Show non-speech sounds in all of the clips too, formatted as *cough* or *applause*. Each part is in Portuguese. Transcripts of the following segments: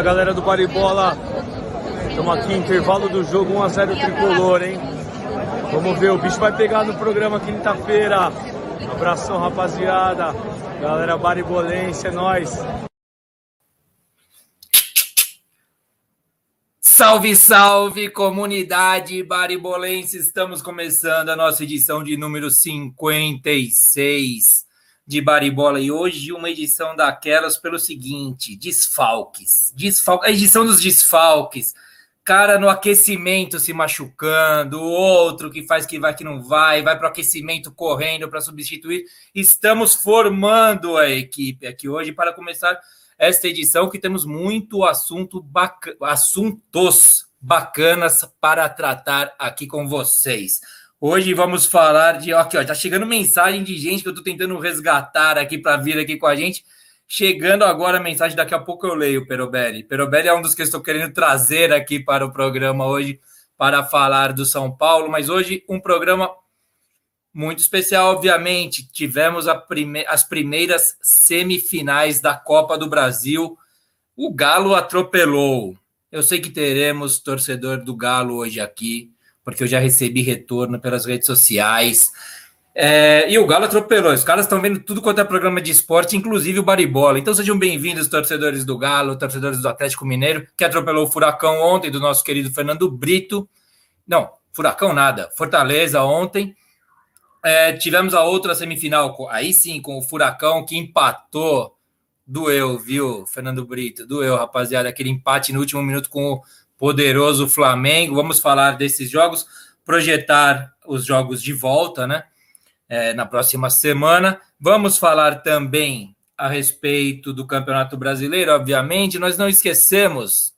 Fala galera do Baribola, estamos aqui intervalo do jogo 1x0 tricolor, hein? Vamos ver, o bicho vai pegar no programa quinta-feira. Abração rapaziada, galera baribolense, é nóis. Salve, salve, comunidade baribolense! Estamos começando a nossa edição de número 56 de Baribola e hoje uma edição daquelas pelo seguinte: desfalques. Desfal a edição dos desfalques. Cara no aquecimento se machucando, outro que faz que vai que não vai, vai para o aquecimento correndo para substituir. Estamos formando a equipe aqui hoje para começar esta edição que temos muito assunto bac... assuntos bacanas para tratar aqui com vocês. Hoje vamos falar de. Aqui, ó, tá chegando mensagem de gente que eu tô tentando resgatar aqui para vir aqui com a gente. Chegando agora a mensagem, daqui a pouco eu leio, Perobelli. Perobelli é um dos que eu estou querendo trazer aqui para o programa hoje para falar do São Paulo, mas hoje um programa muito especial, obviamente. Tivemos prime... as primeiras semifinais da Copa do Brasil. O Galo atropelou. Eu sei que teremos torcedor do Galo hoje aqui porque eu já recebi retorno pelas redes sociais. É, e o Galo atropelou. Os caras estão vendo tudo quanto é programa de esporte, inclusive o Baribola. Então sejam bem-vindos, torcedores do Galo, torcedores do Atlético Mineiro, que atropelou o Furacão ontem, do nosso querido Fernando Brito. Não, Furacão nada. Fortaleza ontem. É, tivemos a outra semifinal, aí sim, com o Furacão, que empatou. Doeu, viu, Fernando Brito? Doeu, rapaziada. Aquele empate no último minuto com o poderoso Flamengo. Vamos falar desses jogos, projetar os jogos de volta, né? É, na próxima semana. Vamos falar também a respeito do Campeonato Brasileiro, obviamente. Nós não esquecemos.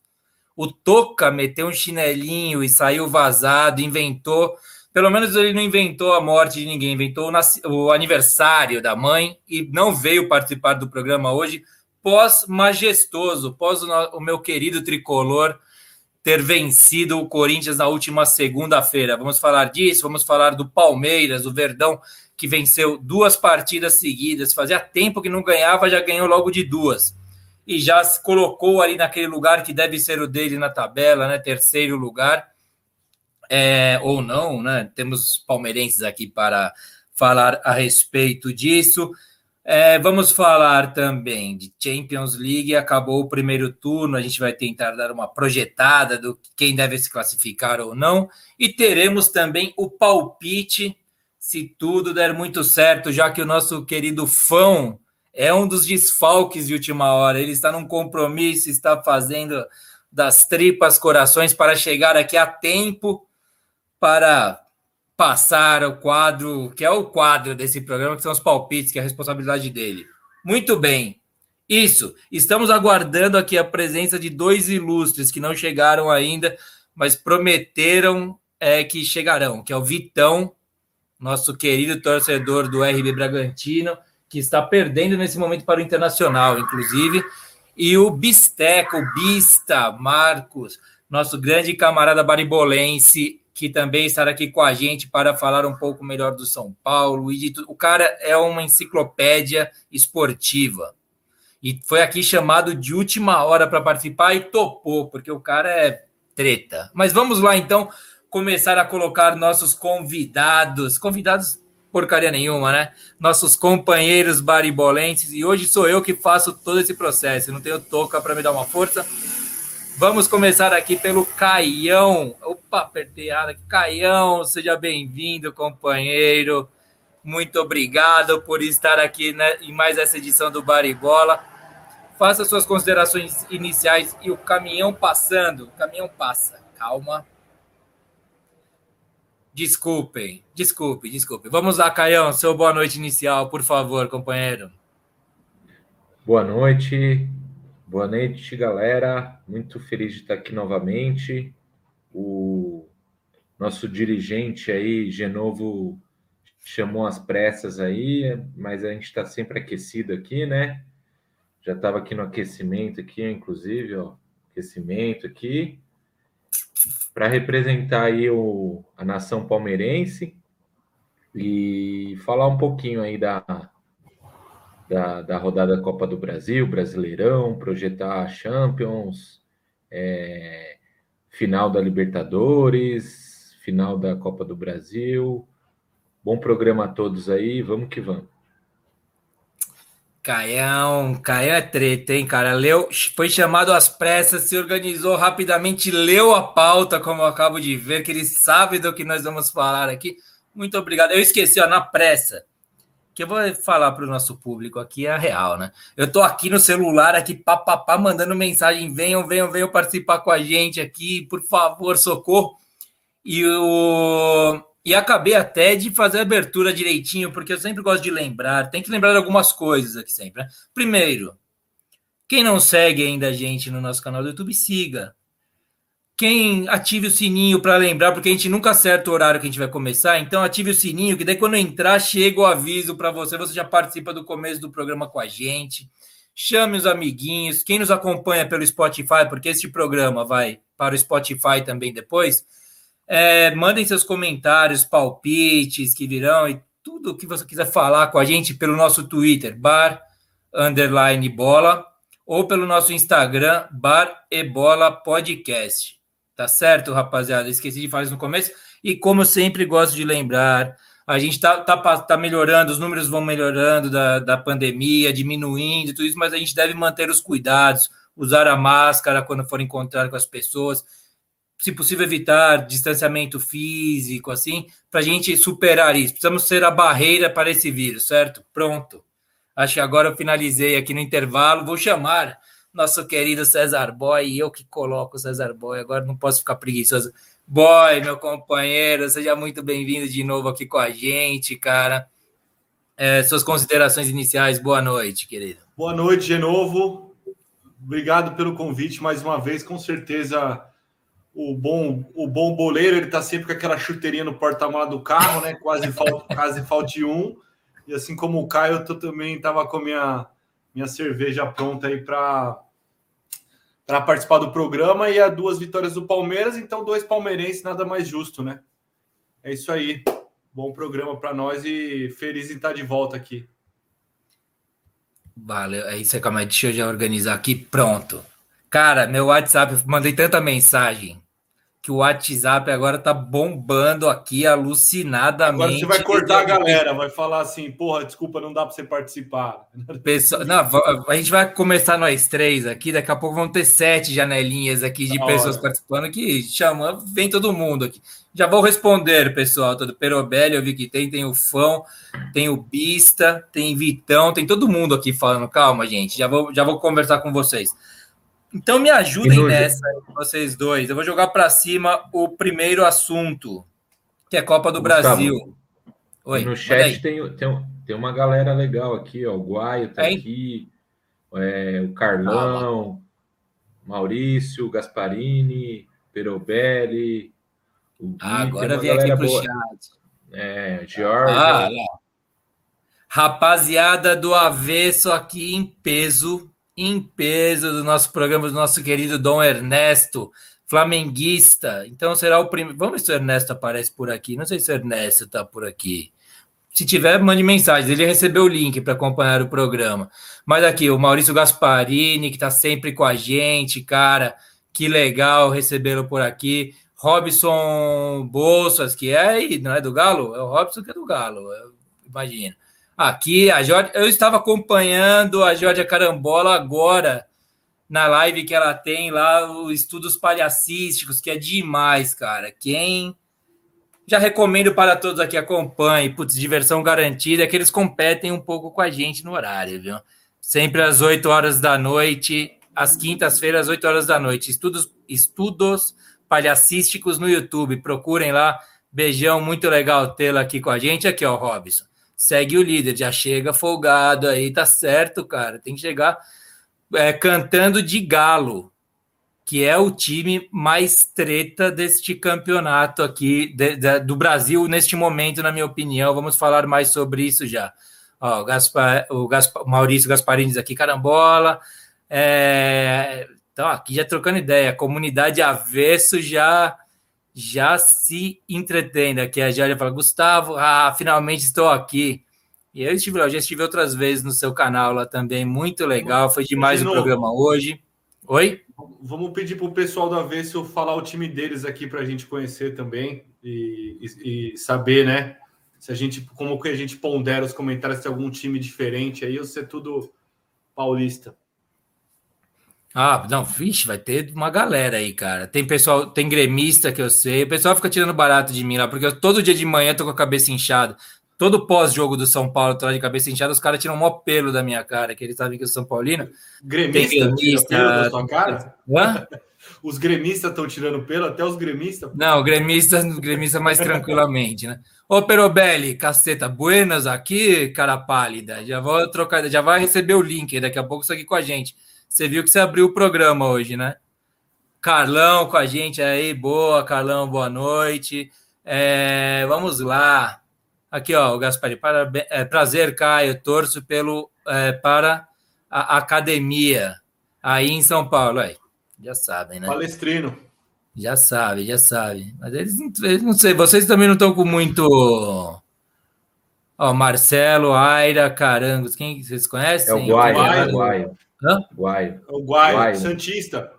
O Toca meteu um chinelinho e saiu vazado, inventou. Pelo menos ele não inventou a morte de ninguém, inventou o, o aniversário da mãe e não veio participar do programa hoje, pós-majestoso, pós o, o meu querido tricolor ter vencido o Corinthians na última segunda-feira. Vamos falar disso, vamos falar do Palmeiras, do Verdão, que venceu duas partidas seguidas. Fazia tempo que não ganhava, já ganhou logo de duas. E já se colocou ali naquele lugar que deve ser o dele na tabela, né? Terceiro lugar. É, ou não, né? Temos palmeirenses aqui para falar a respeito disso. É, vamos falar também de Champions League. Acabou o primeiro turno, a gente vai tentar dar uma projetada do quem deve se classificar ou não. E teremos também o palpite, se tudo der muito certo, já que o nosso querido Fão é um dos desfalques de última hora. Ele está num compromisso, está fazendo das tripas corações para chegar aqui a tempo para passar o quadro, que é o quadro desse programa, que são os palpites, que é a responsabilidade dele. Muito bem. Isso. Estamos aguardando aqui a presença de dois ilustres que não chegaram ainda, mas prometeram é, que chegarão, que é o Vitão, nosso querido torcedor do RB Bragantino, que está perdendo nesse momento para o Internacional, inclusive, e o Bisteco, o Bista, Marcos, nosso grande camarada baribolense, que também estará aqui com a gente para falar um pouco melhor do São Paulo. E de, o cara é uma enciclopédia esportiva. E foi aqui chamado de última hora para participar e topou, porque o cara é treta. Mas vamos lá então começar a colocar nossos convidados, convidados porcaria nenhuma, né? Nossos companheiros baribolenses. E hoje sou eu que faço todo esse processo. não tenho toca para me dar uma força. Vamos começar aqui pelo Caião. Opa, apertei errado aqui. Caião, seja bem-vindo, companheiro. Muito obrigado por estar aqui né, em mais essa edição do Baribola. Faça suas considerações iniciais e o caminhão passando. O caminhão passa. Calma. Desculpem, desculpe, desculpe. Vamos lá, Caião, seu boa noite inicial, por favor, companheiro. Boa noite, Boa noite, galera. Muito feliz de estar aqui novamente. O nosso dirigente aí, Genovo, chamou as pressas aí, mas a gente está sempre aquecido aqui, né? Já estava aqui no aquecimento aqui, inclusive, ó, aquecimento aqui, para representar aí o, a nação palmeirense e falar um pouquinho aí da da, da rodada da Copa do Brasil, Brasileirão, projetar Champions, é, final da Libertadores, final da Copa do Brasil. Bom programa a todos aí, vamos que vamos. Caião, Caião é treta, hein, cara? Leu, foi chamado às pressas, se organizou rapidamente, leu a pauta, como eu acabo de ver, que ele sabe do que nós vamos falar aqui. Muito obrigado. Eu esqueci, ó, na pressa, que eu vou falar para o nosso público aqui é a real, né? Eu tô aqui no celular, aqui, papapá, mandando mensagem, venham, venham, venham participar com a gente aqui, por favor, socorro. E o e acabei até de fazer a abertura direitinho, porque eu sempre gosto de lembrar, tem que lembrar algumas coisas aqui sempre. Né? Primeiro, quem não segue ainda a gente no nosso canal do YouTube, siga. Quem ative o sininho para lembrar, porque a gente nunca acerta o horário que a gente vai começar, então ative o sininho, que daí quando entrar, chega o aviso para você, você já participa do começo do programa com a gente. Chame os amiguinhos, quem nos acompanha pelo Spotify, porque este programa vai para o Spotify também depois é, mandem seus comentários, palpites que virão e tudo que você quiser falar com a gente pelo nosso Twitter, bar underline bola, ou pelo nosso Instagram, bar e bola podcast. Tá certo, rapaziada? Esqueci de falar isso no começo. E como eu sempre gosto de lembrar, a gente tá, tá, tá melhorando, os números vão melhorando da, da pandemia, diminuindo tudo isso, mas a gente deve manter os cuidados, usar a máscara quando for encontrar com as pessoas se possível, evitar distanciamento físico, assim, para a gente superar isso. Precisamos ser a barreira para esse vírus, certo? Pronto. Acho que agora eu finalizei aqui no intervalo. Vou chamar nosso querido César Boy, eu que coloco o César Boy, agora não posso ficar preguiçoso. Boy, meu companheiro, seja muito bem-vindo de novo aqui com a gente, cara. É, suas considerações iniciais, boa noite, querido. Boa noite de novo. Obrigado pelo convite mais uma vez. Com certeza o bom, o bom boleiro, ele tá sempre com aquela chuteirinha no porta-mala do carro, né? Quase falta, quase falte um. E assim como o Caio, eu também tava com minha minha cerveja pronta aí para para participar do programa e as duas vitórias do Palmeiras, então dois palmeirenses, nada mais justo, né? É isso aí. Bom programa para nós e feliz em estar de volta aqui. Valeu. É isso aí, calma aí. Deixa eu já organizar aqui. Pronto. Cara, meu WhatsApp, mandei tanta mensagem que o WhatsApp agora tá bombando aqui alucinadamente. Agora você vai cortar a galera, vai falar assim, porra, desculpa, não dá para você participar. *laughs* Pessoal, não, a gente vai começar nós três aqui, daqui a pouco vão ter sete janelinhas aqui de pessoas participando que chama, vem todo mundo aqui. Já vou responder, pessoal, todo Perobelli, eu vi que tem, tem o Fão, tem o Bista, tem Vitão, tem todo mundo aqui falando, calma, gente, já vou, já vou conversar com vocês. Então me ajudem nessa, vocês dois. Eu vou jogar para cima o primeiro assunto, que é Copa do Gustavo, Brasil. Oi, no chat tem, tem, tem uma galera legal aqui, ó. O Guaio tá é, aqui, é, o Carlão, ah, Maurício, Gasparini, Perobelli. O ah, agora vem aqui pro boa. chat. É, Jorge. Ah, Rapaziada do avesso aqui em peso em peso do nosso programa, do nosso querido Dom Ernesto, flamenguista. Então será o primeiro. Vamos ver se o Ernesto aparece por aqui. Não sei se o Ernesto está por aqui. Se tiver, mande mensagem. Ele recebeu o link para acompanhar o programa. Mas aqui, o Maurício Gasparini, que está sempre com a gente, cara. Que legal recebê-lo por aqui. Robson Bolsas, que é aí, não é do Galo? É o Robson que é do Galo, imagina. Aqui, a Jorge, eu estava acompanhando a Jorge Carambola agora na live que ela tem lá, os estudos palhacísticos, que é demais, cara. Quem já recomendo para todos aqui acompanhe, putz, diversão garantida, é que eles competem um pouco com a gente no horário, viu? Sempre às 8 horas da noite, às quintas-feiras, às 8 horas da noite. Estudos, estudos palhacísticos no YouTube. Procurem lá. Beijão, muito legal tê-la aqui com a gente. Aqui, ó, Robson segue o líder, já chega folgado aí, tá certo, cara. Tem que chegar é, cantando de galo, que é o time mais treta deste campeonato aqui de, de, do Brasil neste momento, na minha opinião. Vamos falar mais sobre isso já. Ó, o, Gaspar, o Gaspar, Maurício Gasparini aqui, carambola. É, então, aqui já trocando ideia, comunidade avesso já já se entretendo aqui. A Jália fala, Gustavo, ah, finalmente estou aqui. E eu estive lá, eu já estive outras vezes no seu canal lá também, muito legal, foi demais de o programa hoje. Oi? Vamos pedir para o pessoal da Avesso falar o time deles aqui para a gente conhecer também e, e, e, saber, né? Se a gente, como que a gente pondera os comentários, se tem algum time diferente aí ou se é tudo paulista. Ah, não, vixe, vai ter uma galera aí, cara. Tem pessoal, tem gremista que eu sei. O pessoal fica tirando barato de mim lá, porque eu, todo dia de manhã tô com a cabeça inchada. Todo pós-jogo do São Paulo, tô lá de cabeça inchada, os caras tiram um maior pelo da minha cara, que eles sabem que eu sou São Paulino. Gremista, tem gremista da sua cara? Hã? *laughs* Os gremistas estão tirando pelo, até os gremistas? Não, gremista, gremista mais tranquilamente, né? Ô, Perobelli, caceta, buenas aqui, cara pálida. Já vou trocar, já vai receber o link daqui a pouco isso aqui com a gente. Você viu que você abriu o programa hoje, né? Carlão com a gente aí, boa, Carlão, boa noite. É, vamos lá. Aqui, ó, o Gaspari, parabéns, é, prazer, Caio, torço pelo, é, para a academia aí em São Paulo. Aí, já sabem, né? Palestrino. Já sabe, já sabe. Mas eles, eles não sei, vocês também não estão com muito. Ó, Marcelo, Aira, Carangos, quem vocês conhecem? É o Guaio, é o Guaio. Hã? Guaio. O Guaio, Guaio. Santista.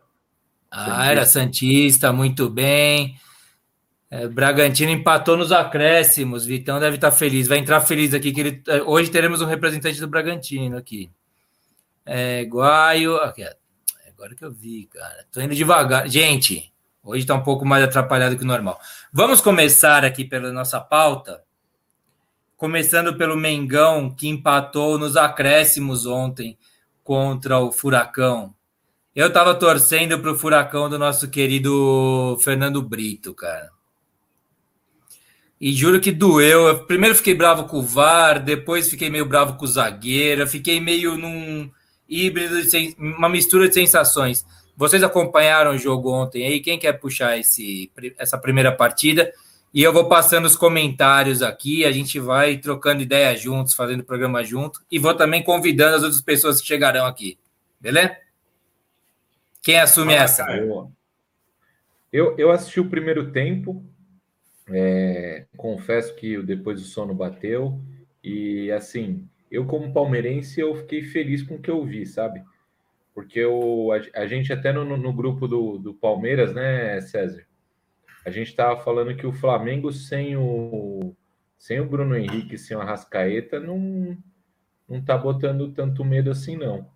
Ah, Santista. era Santista, muito bem. É, Bragantino empatou nos acréscimos. Vitão deve estar feliz. Vai entrar feliz aqui que ele. É, hoje teremos um representante do Bragantino aqui. É, Guaio. Aqui, agora que eu vi, cara. Tô indo devagar. Gente, hoje está um pouco mais atrapalhado que o normal. Vamos começar aqui pela nossa pauta. Começando pelo Mengão, que empatou nos acréscimos ontem contra o Furacão. Eu tava torcendo pro Furacão do nosso querido Fernando Brito, cara. E juro que doeu. Eu primeiro fiquei bravo com o VAR, depois fiquei meio bravo com o zagueiro, fiquei meio num híbrido, de, uma mistura de sensações. Vocês acompanharam o jogo ontem aí? Quem quer puxar esse, essa primeira partida? E eu vou passando os comentários aqui, a gente vai trocando ideia juntos, fazendo programa junto, e vou também convidando as outras pessoas que chegarão aqui. Beleza? Quem assume ah, essa? Eu, eu assisti o primeiro tempo, é, confesso que depois o sono bateu, e assim, eu como palmeirense, eu fiquei feliz com o que eu vi, sabe? Porque eu, a, a gente até no, no grupo do, do Palmeiras, né, César? A gente estava falando que o Flamengo sem o sem o Bruno Henrique, sem o Arrascaeta, não não tá botando tanto medo assim não.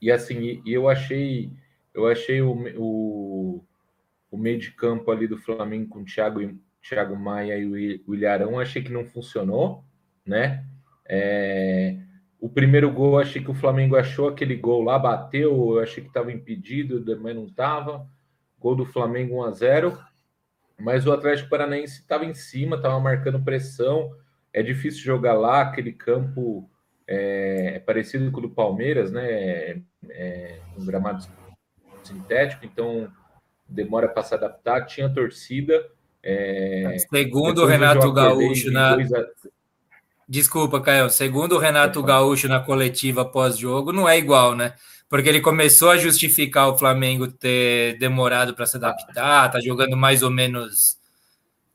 E assim, e eu achei eu achei o, o, o meio de campo ali do Flamengo com o Thiago, Thiago Maia e o Ilharão, achei que não funcionou, né? É, o primeiro gol, achei que o Flamengo achou aquele gol lá, bateu, eu achei que estava impedido, mas não estava. Gol do Flamengo 1 a 0 mas o Atlético Paranaense estava em cima, estava marcando pressão. É difícil jogar lá, aquele campo é, é parecido com o do Palmeiras, né? É, é um gramado sintético, então demora para se adaptar. Tinha torcida. É, segundo o Renato Gaúcho na. Desculpa, Caio. Segundo o Renato Gaúcho na coletiva pós-jogo, não é igual, né? Porque ele começou a justificar o Flamengo ter demorado para se adaptar, tá jogando mais ou menos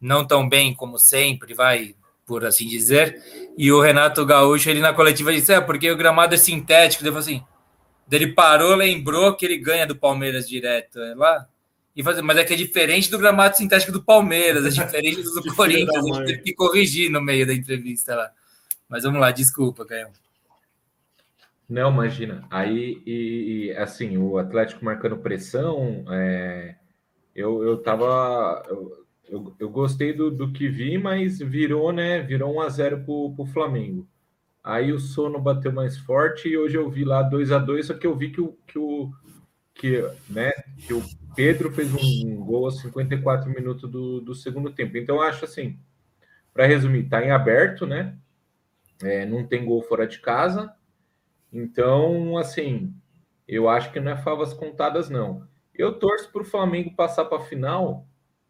não tão bem como sempre, vai por assim dizer. E o Renato Gaúcho, ele na coletiva disse: é porque o gramado é sintético. Ele falou assim: ele parou, lembrou que ele ganha do Palmeiras direto é lá. E fazer, mas é que é diferente do gramado sintético do Palmeiras, é diferente do, *laughs* do Corinthians. A gente teve que corrigir no meio da entrevista lá. Mas vamos lá, desculpa, Caio. Não, imagina. Aí, e, e, assim, o Atlético marcando pressão, é, eu, eu tava. Eu, eu, eu gostei do, do que vi, mas virou, né? Virou 1 a 0 pro, pro Flamengo. Aí o sono bateu mais forte e hoje eu vi lá 2 a 2 só que eu vi que o, que o, que, né, que o Pedro fez um gol aos 54 minutos do, do segundo tempo. Então, acho assim, para resumir, tá em aberto, né? É, não tem gol fora de casa então, assim, eu acho que não é favas contadas, não. Eu torço para o Flamengo passar para a final.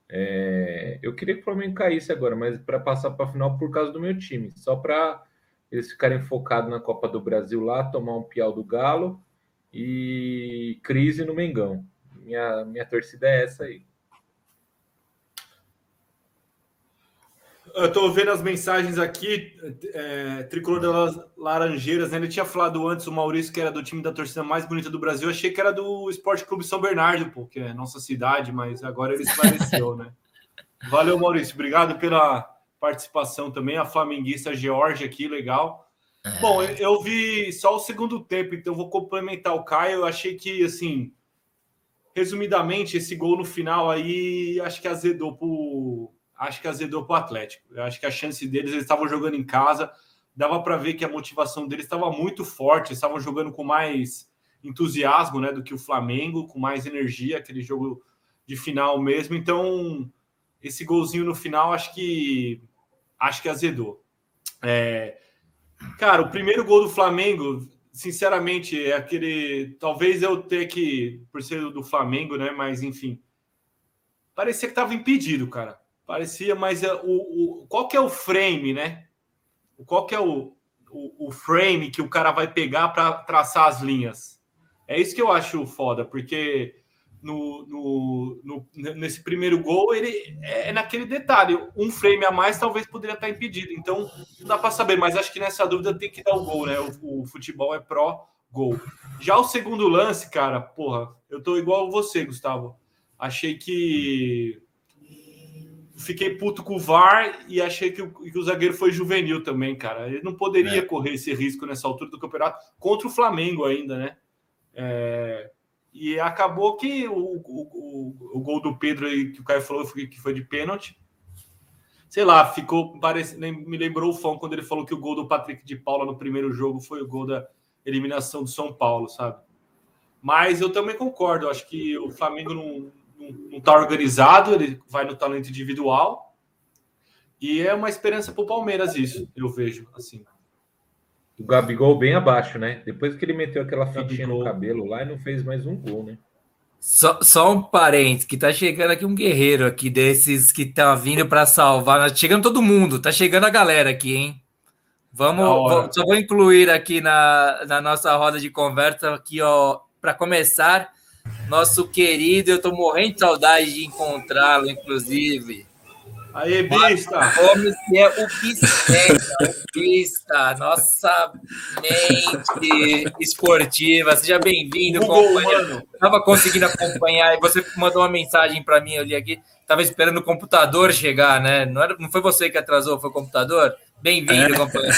É... Eu queria que o Flamengo caísse agora, mas para passar para a final por causa do meu time, só para eles ficarem focados na Copa do Brasil lá, tomar um piau do Galo e crise no Mengão. Minha, minha torcida é essa aí. Eu tô vendo as mensagens aqui, é, Tricolor das Laranjeiras, né? Ele tinha falado antes, o Maurício, que era do time da torcida mais bonita do Brasil. Eu achei que era do Esporte Clube São Bernardo, pô, que é nossa cidade, mas agora ele esclareceu, né? *laughs* Valeu, Maurício. Obrigado pela participação também. A flamenguista Georgia aqui, legal. É. Bom, eu vi só o segundo tempo, então vou complementar o Caio. Eu achei que, assim, resumidamente, esse gol no final aí, acho que azedou pro acho que azedou para o Atlético. Eu acho que a chance deles, eles estavam jogando em casa, dava para ver que a motivação deles estava muito forte, estavam jogando com mais entusiasmo né, do que o Flamengo, com mais energia, aquele jogo de final mesmo. Então, esse golzinho no final, acho que acho que azedou. É, cara, o primeiro gol do Flamengo, sinceramente, é aquele. Talvez eu tenha que, por ser do Flamengo, né? Mas enfim, parecia que estava impedido, cara. Parecia, mas é, o, o, qual que é o frame, né? Qual que é o, o, o frame que o cara vai pegar para traçar as linhas? É isso que eu acho foda, porque no, no, no, nesse primeiro gol ele é, é naquele detalhe. Um frame a mais talvez poderia estar impedido. Então não dá para saber, mas acho que nessa dúvida tem que dar o gol, né? O, o futebol é pró-gol. Já o segundo lance, cara, porra, eu tô igual você, Gustavo. Achei que fiquei puto com o VAR e achei que o, que o zagueiro foi juvenil também, cara. Ele não poderia é. correr esse risco nessa altura do campeonato contra o Flamengo ainda, né? É, e acabou que o, o, o, o, gol do Pedro aí, que o Caio falou que foi de pênalti. Sei lá, ficou. Parece, me lembrou o fã quando ele falou que o gol do Patrick de Paula no primeiro jogo foi o gol da eliminação do São Paulo, sabe? Mas eu também concordo, acho que o Flamengo não, não está organizado, ele vai no talento individual. E é uma esperança para o Palmeiras isso, eu vejo assim. O Gabigol bem abaixo, né? Depois que ele meteu aquela fitinha Gabigol. no cabelo lá e não fez mais um gol, né? Só, só um parente, que tá chegando aqui um guerreiro aqui desses que tá vindo para salvar. Tá chegando todo mundo, tá chegando a galera aqui, hein? Vamos, vou, só vou incluir aqui na, na nossa roda de conversa aqui, ó, para começar, nosso querido, eu tô morrendo de saudade de encontrá-lo, inclusive. Aí, Bista! Como que é o Bista, Bista, nossa mente esportiva. Seja bem-vindo, companheiro. Tava conseguindo acompanhar e você mandou uma mensagem para mim ali aqui. Tava esperando o computador chegar, né? Não, era, não foi você que atrasou, foi o computador? Bem-vindo, é. companheiro.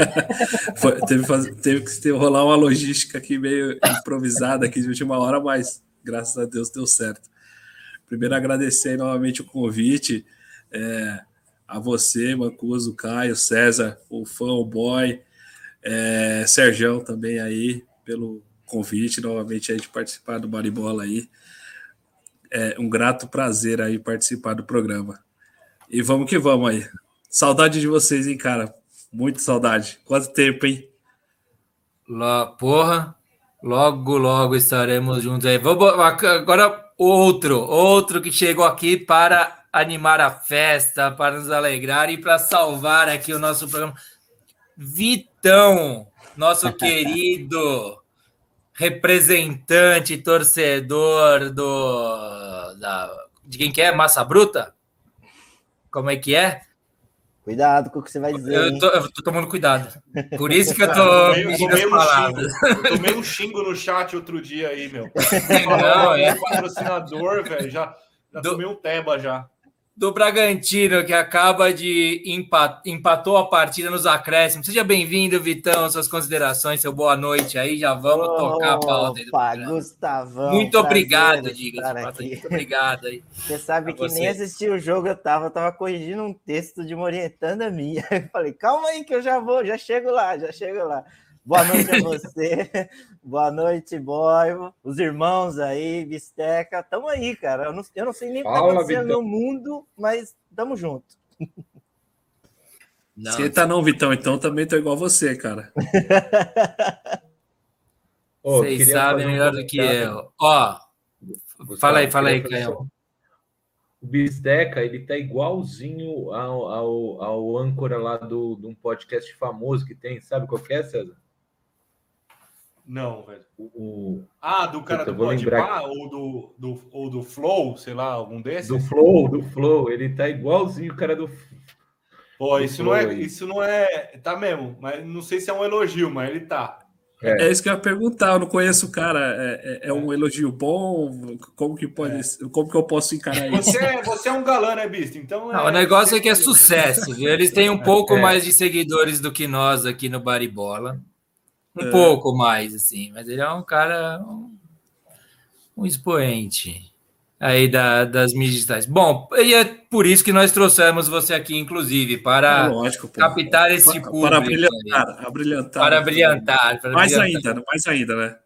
*laughs* Foi, teve, teve que ter, rolar uma logística aqui meio improvisada aqui de última hora, mas graças a Deus deu certo. Primeiro agradecer novamente o convite é, a você, Mancuso, Caio, César, o fã, o boy, é, Serjão também aí pelo convite novamente aí de participar do Baribola aí. É um grato prazer aí participar do programa. E vamos que vamos aí. Saudade de vocês, hein, cara? Muito saudade. Quanto tempo, hein? Lá, porra, logo, logo estaremos juntos aí. Vamos, agora, outro, outro que chegou aqui para animar a festa, para nos alegrar e para salvar aqui o nosso programa. Vitão, nosso *laughs* querido representante, torcedor do da, de quem que é? Massa Bruta? Como é que é? Cuidado com o que você vai dizer. Eu tô, eu tô tomando cuidado. Por isso que eu tô *laughs* medindo as palavras. Um tomei um xingo no chat outro dia aí, meu. *laughs* Não, é patrocinador, velho. Já, já Do... tomei um teba já do Bragantino, que acaba de empat, empatou a partida nos acréscimos. Seja bem-vindo, Vitão, suas considerações, seu boa noite aí, já vamos oh, tocar a pauta. Opa, Gustavão. Muito obrigado, diga Muito obrigado aí. Você sabe que você. nem assisti o jogo, eu tava, eu tava corrigindo um texto de uma orientanda minha. *laughs* Eu falei, calma aí que eu já vou, já chego lá, já chego lá. Boa noite a você. *laughs* Boa noite, boy. Os irmãos aí, Bisteca. Tamo aí, cara. Eu não, eu não sei nem o que tá acontecendo Vitão. no mundo, mas tamo junto. Não, Você tá não, Vitão, então também tô igual você, cara. *laughs* Vocês sabem melhor um do que eu. Ó, fala aí, fala aí, Caio. O Bisteca, ele tá igualzinho ao, ao, ao âncora lá do, de um podcast famoso que tem, sabe qual que é, César? Não, velho. O, ah, do cara Puta, do Podpah ou do, do, ou do Flow, sei lá, algum desses? Do Flow, do Flow. Ele tá igualzinho o cara do, Pô, isso não é, isso não é, tá mesmo, mas não sei se é um elogio, mas ele tá. É. é isso que eu ia perguntar, eu não conheço o cara, é, é, é um elogio bom? Como que pode, é. como que eu posso encarar isso? Você, é, você é um galã, né, Bisto? Então não, o negócio é que é sucesso, viu? Eles têm um pouco mais de seguidores do que nós aqui no Baribola. Um pouco mais, assim, mas ele é um cara, um, um expoente aí da, das mídias digitais. Bom, e é por isso que nós trouxemos você aqui, inclusive, para é lógico, captar esse para, público. Para brilhantar, brilhantar. Para brilhantar. Para mais brilhantar. ainda, mais ainda, né?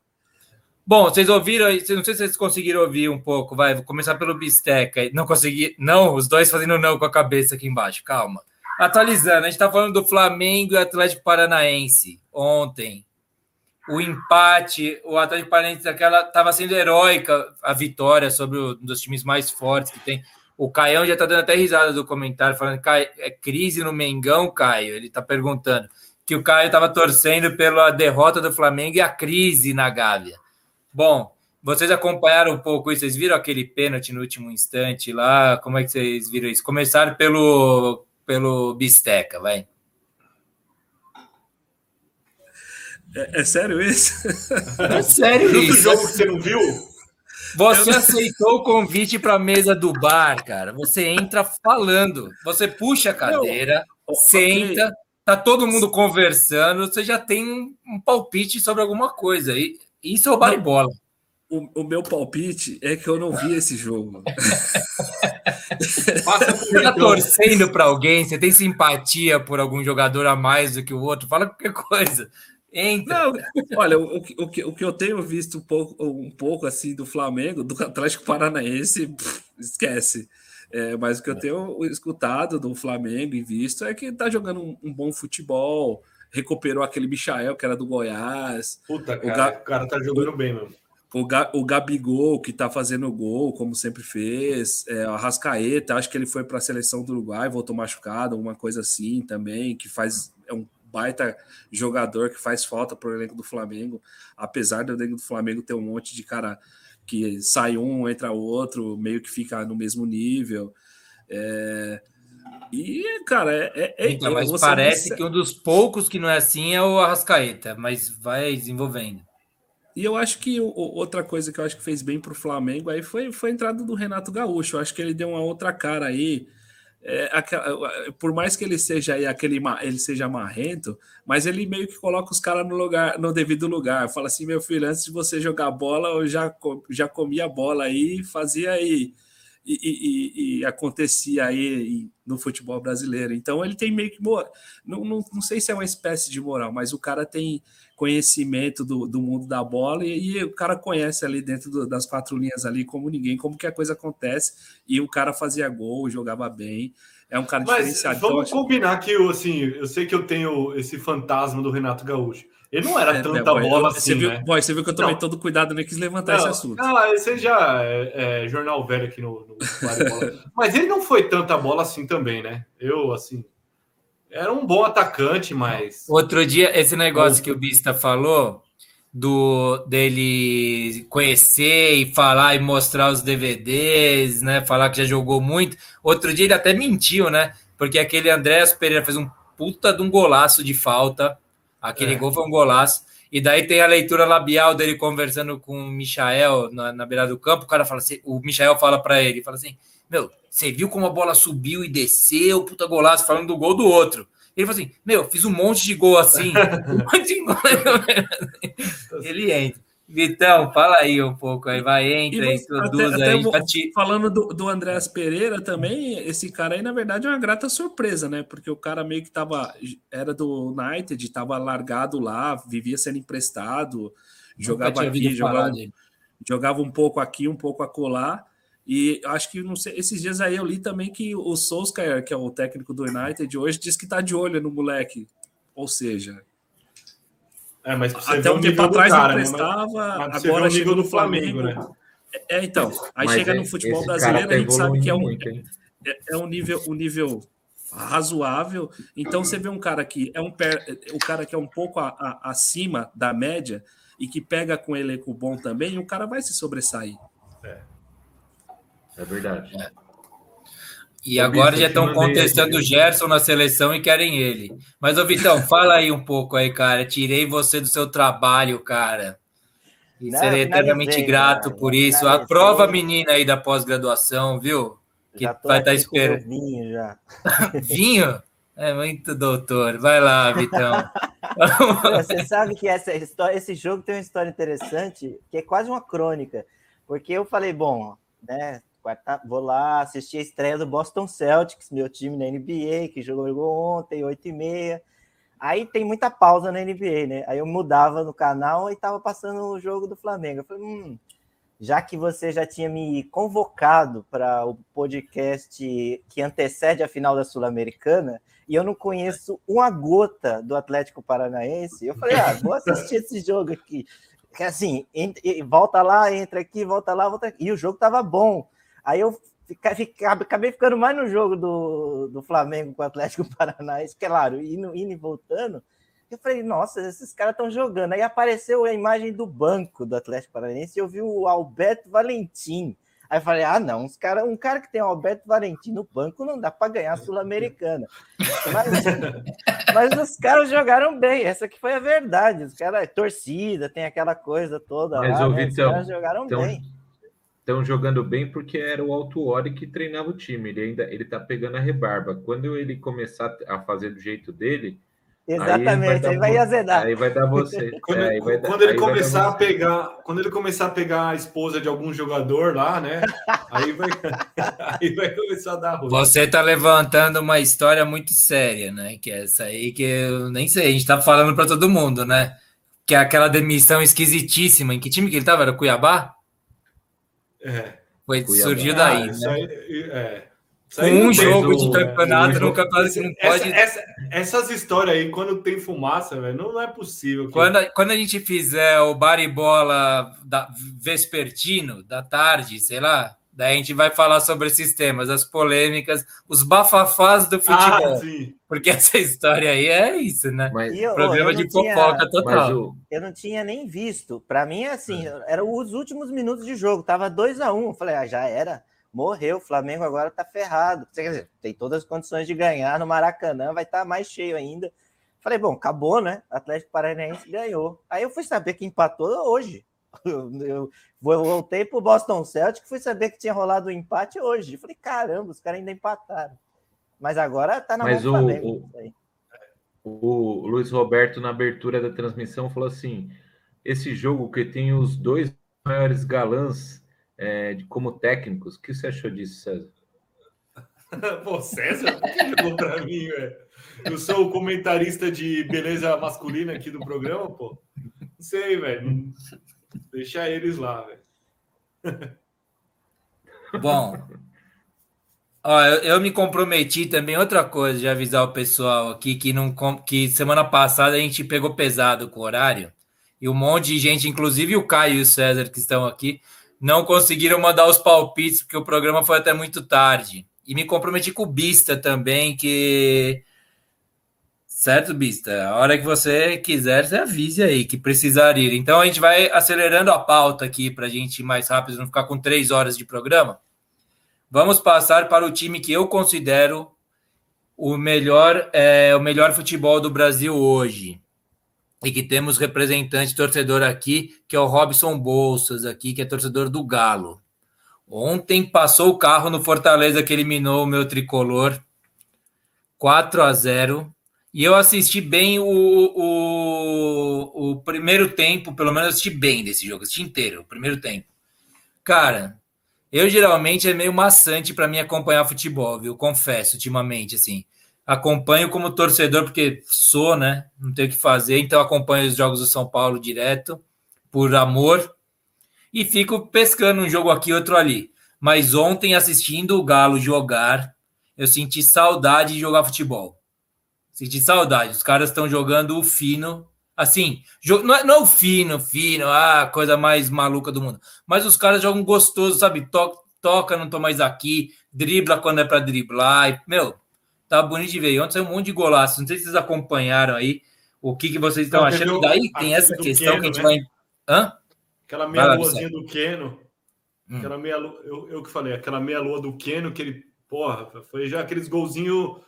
Bom, vocês ouviram, não sei se vocês conseguiram ouvir um pouco, vai, vou começar pelo Bisteca. Não consegui, não, os dois fazendo não com a cabeça aqui embaixo, calma. Atualizando, a gente está falando do Flamengo e Atlético Paranaense ontem o empate, o Atlético Paranaense aquela estava sendo heróica a vitória sobre um dos times mais fortes que tem. O Caião já está dando até risada do comentário, falando que é crise no Mengão, Caio. Ele está perguntando que o Caio estava torcendo pela derrota do Flamengo e a crise na Gávea. Bom, vocês acompanharam um pouco isso, vocês viram aquele pênalti no último instante lá? Como é que vocês viram isso? Começaram pelo, pelo Bisteca, vai. É, é sério isso? É sério isso. Outro jogo que você não viu? Você aceitou o convite para a mesa do bar, cara. Você entra falando. Você puxa a cadeira, não. senta, tá todo mundo conversando. Você já tem um, um palpite sobre alguma coisa. E isso é o bar e bola. O, o, meu palpite é que eu não vi esse jogo. *laughs* você tá torcendo para alguém? Você tem simpatia por algum jogador a mais do que o outro? Fala qualquer coisa. Entra. Não, olha, o, o, que, o que eu tenho visto um pouco, um pouco assim do Flamengo, do Atlético Paranaense, pff, esquece. É, mas o que eu tenho escutado do Flamengo e visto é que tá jogando um, um bom futebol, recuperou aquele Michael que era do Goiás. Puta, cara, o, Ga... o cara tá jogando bem, mano. O, Ga, o Gabigol, que tá fazendo gol, como sempre fez. É, o Rascaeta, acho que ele foi para a seleção do Uruguai, voltou machucado, alguma coisa assim também, que faz. É um baita jogador que faz falta para o elenco do Flamengo, apesar do elenco do Flamengo ter um monte de cara que sai um, entra outro, meio que fica no mesmo nível. É... E, cara, é. é, é então, mas parece que um dos poucos que não é assim é o Arrascaeta, mas vai desenvolvendo. E eu acho que outra coisa que eu acho que fez bem para o Flamengo aí foi, foi a entrada do Renato Gaúcho. Eu acho que ele deu uma outra cara aí é, por mais que ele seja aquele ele seja marrento, mas ele meio que coloca os caras no lugar, no devido lugar. Fala assim, meu filho, antes de você jogar bola, eu já, já comia bola aí, fazia aí e, e, e, acontecia aí no futebol brasileiro. Então ele tem meio que não, não, não sei se é uma espécie de moral, mas o cara tem conhecimento do, do mundo da bola e, e o cara conhece ali dentro do, das quatro linhas ali como ninguém, como que a coisa acontece e o cara fazia gol, jogava bem. É um cara Mas diferenciado. Vamos então, combinar que eu, assim, eu sei que eu tenho esse fantasma do Renato Gaúcho. Ele não era é, tanta bola eu, assim. Você viu, né? boy, você viu que eu tomei não. todo cuidado, nem quis levantar não, esse assunto. Ah, esse já é, é, jornal velho aqui no, no *laughs* Mas ele não foi tanta bola assim também, né? Eu, assim. Era um bom atacante, mas. Outro dia, esse negócio que o Bista falou, do dele conhecer e falar e mostrar os DVDs, né? Falar que já jogou muito. Outro dia ele até mentiu, né? Porque aquele Andréas Pereira fez um puta de um golaço de falta. Aquele é. gol foi um golaço. E daí tem a leitura labial dele conversando com o Michael na, na beira do campo. O cara fala assim, o Michael fala para ele, fala assim: Meu, você viu como a bola subiu e desceu, puta golaço, falando do gol do outro. Ele falou assim: Meu, fiz um monte de gol assim. *laughs* um monte de gol. *laughs* ele entra. Vitão, fala aí um pouco aí, vai, entra, e introduz até, aí. Até te... Falando do, do Andréas Pereira também, esse cara aí, na verdade, é uma grata surpresa, né? Porque o cara meio que tava, era do United, tava largado lá, vivia sendo emprestado, jogava aqui, jogava, jogava um pouco aqui, um pouco acolá. E acho que não sei, esses dias aí eu li também que o Solskjaer, que é o técnico do United hoje, diz que tá de olho no moleque. Ou seja, é, mas até um tempo atrás cara, não prestava, né? mas, agora o nível do Flamengo, Flamengo, né? É, então, aí mas chega é, no futebol brasileiro, a gente sabe que é um, muito, é, é, um nível, um nível razoável. Então você vê um cara que é um o cara que é um pouco a, a, acima da média e que pega com elenco bom também, o cara vai se sobressair. É, é verdade. É. E agora já estão contestando o Gerson na seleção e querem ele. Mas, ô Vitão, *laughs* fala aí um pouco aí, cara. Tirei você do seu trabalho, cara. E não, serei eternamente grato cara, por isso. Aprova a menina aí da pós-graduação, viu? Que vai estar tá esperando. Vinho já. *laughs* vinho? É muito doutor. Vai lá, Vitão. *laughs* Você sabe que essa história, esse jogo tem uma história interessante, que é quase uma crônica. Porque eu falei, bom, né? Quarta, vou lá assistir a estreia do Boston Celtics, meu time na NBA, que jogou ontem, 8 e meia. Aí tem muita pausa na NBA, né? Aí eu mudava no canal e tava passando o jogo do Flamengo. Eu falei, hum, já que você já tinha me convocado para o podcast que antecede a final da Sul-Americana, e eu não conheço uma gota do Atlético Paranaense, eu falei, ah, vou assistir esse jogo aqui. Que assim, volta lá, entra aqui, volta lá, volta aqui. E o jogo tava bom. Aí eu fica, fica, acabei ficando mais no jogo do, do Flamengo com o Atlético *laughs* Paranaense, claro, indo, indo e voltando. Eu falei, nossa, esses caras estão jogando. Aí apareceu a imagem do banco do Atlético Paranaense e eu vi o Alberto Valentim. Aí eu falei, ah, não, uns cara, um cara que tem o Alberto Valentim no banco não dá para ganhar a Sul-Americana. Mas, *laughs* mas os caras jogaram bem, essa que foi a verdade. Os caras, torcida, tem aquela coisa toda mas, lá, né? Vitão, os caras jogaram então, bem estão jogando bem porque era o Alto Ori que treinava o time. Ele ainda ele tá pegando a rebarba. Quando ele começar a fazer do jeito dele, Exatamente, aí vai, aí vai azedar. Aí vai dar você. *laughs* quando, é, vai, quando ele começar a pegar, quando ele começar a pegar a esposa de algum jogador lá, né? *laughs* Aí vai, *laughs* aí vai começar a dar ruim. Você tá levantando uma história muito séria, né? Que é essa aí que eu nem sei, a gente tá falando para todo mundo, né? Que é aquela demissão esquisitíssima. Em que time que ele tava? Era Cuiabá? É. Foi, surgiu daí. Ah, né? Aí, é. Com um jogo de campeonato no campeonato que não pode. Essa, essa, essas histórias aí, quando tem fumaça, velho, não, não, é possível. Que... Quando, quando a gente fizer o baribola da, vespertino, da tarde, sei lá, daí a gente vai falar sobre esses temas, as polêmicas, os bafafás do futebol. Ah, Porque *laughs* essa história aí é isso, né? Mas, eu, Problema de tinha, fofoca total. Eu, eu, não tinha nem visto. Para mim, assim, é. eram os últimos minutos de jogo. Tava 2 a 1 um. Falei, ah, já era morreu, o Flamengo agora tá ferrado. Quer dizer, tem todas as condições de ganhar no Maracanã, vai estar tá mais cheio ainda. Falei, bom, acabou, né? Atlético Paranaense ganhou. Aí eu fui saber que empatou hoje. *laughs* Eu, voltei pro Boston Celtic, fui saber que tinha rolado o um empate hoje. Falei, caramba, os caras ainda empataram. Mas agora tá na Mas mão. O, o, o Luiz Roberto, na abertura da transmissão, falou assim: esse jogo que tem os dois maiores galãs é, de, como técnicos. O que você achou disso, César? *laughs* Pô, César, por que jogou para mim, velho? Eu sou o comentarista de beleza masculina aqui do programa, pô. Não sei, velho. Deixa eles lá, velho. *laughs* Bom, ó, eu, eu, me comprometi também outra coisa de avisar o pessoal aqui que não que semana passada a gente pegou pesado com o horário e um monte de gente, inclusive o Caio e o César que estão aqui, não conseguiram mandar os palpites, porque o programa foi até muito tarde. E me comprometi com o Bista também, que. Certo, Bista? A hora que você quiser, você avise aí que precisar ir. Então a gente vai acelerando a pauta aqui para a gente ir mais rápido, não ficar com três horas de programa. Vamos passar para o time que eu considero o melhor, é, o melhor futebol do Brasil hoje e que temos representante torcedor aqui, que é o Robson Bolsas aqui, que é torcedor do Galo. Ontem passou o carro no Fortaleza que eliminou o meu tricolor 4 a 0 e eu assisti bem o, o, o primeiro tempo, pelo menos assisti bem desse jogo, assisti inteiro, o primeiro tempo. Cara, eu geralmente é meio maçante para mim acompanhar futebol, viu? Confesso, ultimamente, assim acompanho como torcedor, porque sou, né? Não tenho o que fazer, então acompanho os jogos do São Paulo direto, por amor, e fico pescando um jogo aqui, outro ali. Mas ontem, assistindo o Galo jogar, eu senti saudade de jogar futebol. Senti saudade. Os caras estão jogando o fino. Assim, não é, não é o fino, fino, a coisa mais maluca do mundo. Mas os caras jogam gostoso, sabe? Toca, toca não tô mais aqui, dribla quando é para driblar. E, meu, tá bonito de ver. ontem saiu um monte de golaço. Não sei se vocês acompanharam aí o que, que vocês estão achando. Daí tem essa questão Keno, que a gente né? vai. Hã? Aquela meia luazinha do Keno. Hum. Aquela meia eu, eu que falei, aquela meia lua do Keno que ele Porra, foi já aqueles golzinho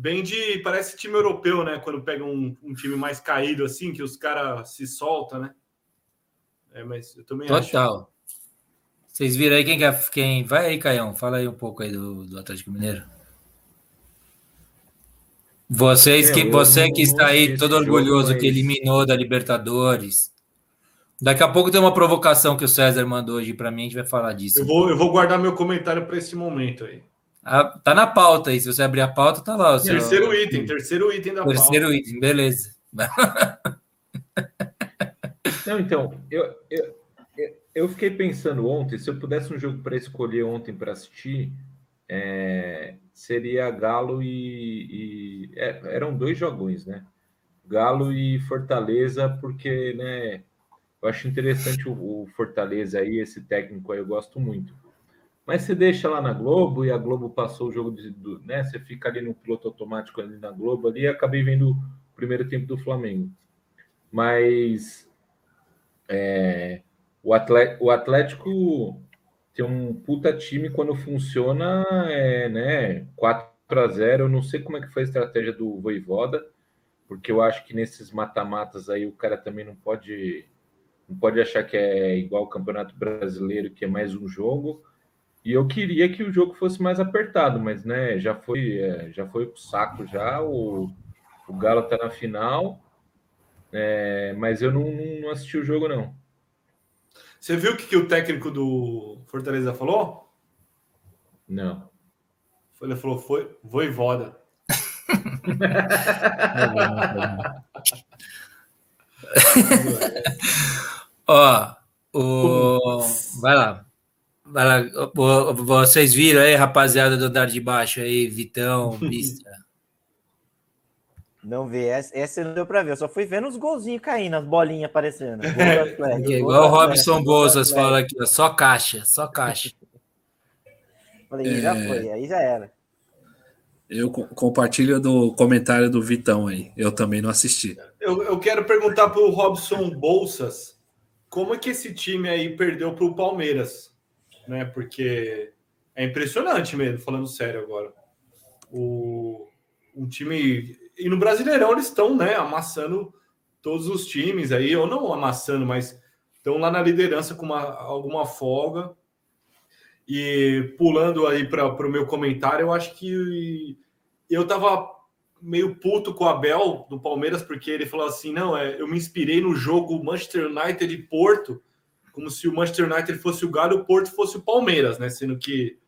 bem de. Parece time europeu, né? Quando pega um, um time mais caído assim, que os caras se soltam, né? É, mas eu também Total. acho. Total. Vocês viram aí quem, quer, quem. Vai aí, Caião. Fala aí um pouco aí do, do Atlético Mineiro. Vocês que, você que está aí todo orgulhoso que eliminou da Libertadores. Daqui a pouco tem uma provocação que o César mandou hoje para mim, a gente vai falar disso. Eu vou, eu vou guardar meu comentário para esse momento aí. Ah, tá na pauta aí, se você abrir a pauta, tá lá. Seu... Terceiro item, terceiro item da terceiro pauta. item, beleza. *laughs* Não, então, eu, eu, eu fiquei pensando ontem, se eu pudesse um jogo para escolher ontem para assistir, é, seria Galo e. e é, eram dois jogões, né? Galo e Fortaleza, porque né, eu acho interessante o, o, Fortaleza aí, esse técnico aí, eu gosto muito. Mas você deixa lá na Globo e a Globo passou o jogo de. Do, né, você fica ali no piloto automático ali na Globo ali e acabei vendo o primeiro tempo do Flamengo. Mas é, o, Atlético, o Atlético tem um puta time quando funciona, é, né? 4 a 0 Eu não sei como é que foi a estratégia do Voivoda, porque eu acho que nesses mata-matas aí o cara também não pode não pode achar que é igual o Campeonato Brasileiro, que é mais um jogo. E eu queria que o jogo fosse mais apertado, mas né, já foi, é, já foi pro saco já. O, o Galo tá na final, é, mas eu não, não assisti o jogo não. Você viu o que, que o técnico do Fortaleza falou? Não. Ele falou, foi voivoda. *laughs* Ó, o... *laughs* vai lá. Vocês viram aí, rapaziada do andar de baixo aí, Vitão, *laughs* Bistra. Não vi, essa, essa não deu pra ver. Eu só fui vendo os golzinhos caindo, as bolinhas aparecendo. *laughs* Atlético, igual o Robson Bolsas fala aqui, ó, só caixa, só caixa. *laughs* Falei, é... já foi, aí já era. Eu compartilho do comentário do Vitão aí. Eu também não assisti. Eu, eu quero perguntar para o Robson Bolsas como é que esse time aí perdeu para o Palmeiras, né? Porque é impressionante mesmo, falando sério agora. O um time e no Brasileirão eles estão, né, amassando todos os times aí, ou não amassando, mas estão lá na liderança com uma, alguma folga. E pulando aí para o meu comentário, eu acho que eu tava meio puto com o Abel do Palmeiras, porque ele falou assim: não, é, eu me inspirei no jogo Manchester United e Porto, como se o Manchester United fosse o Galo e o Porto fosse o Palmeiras, né? Sendo que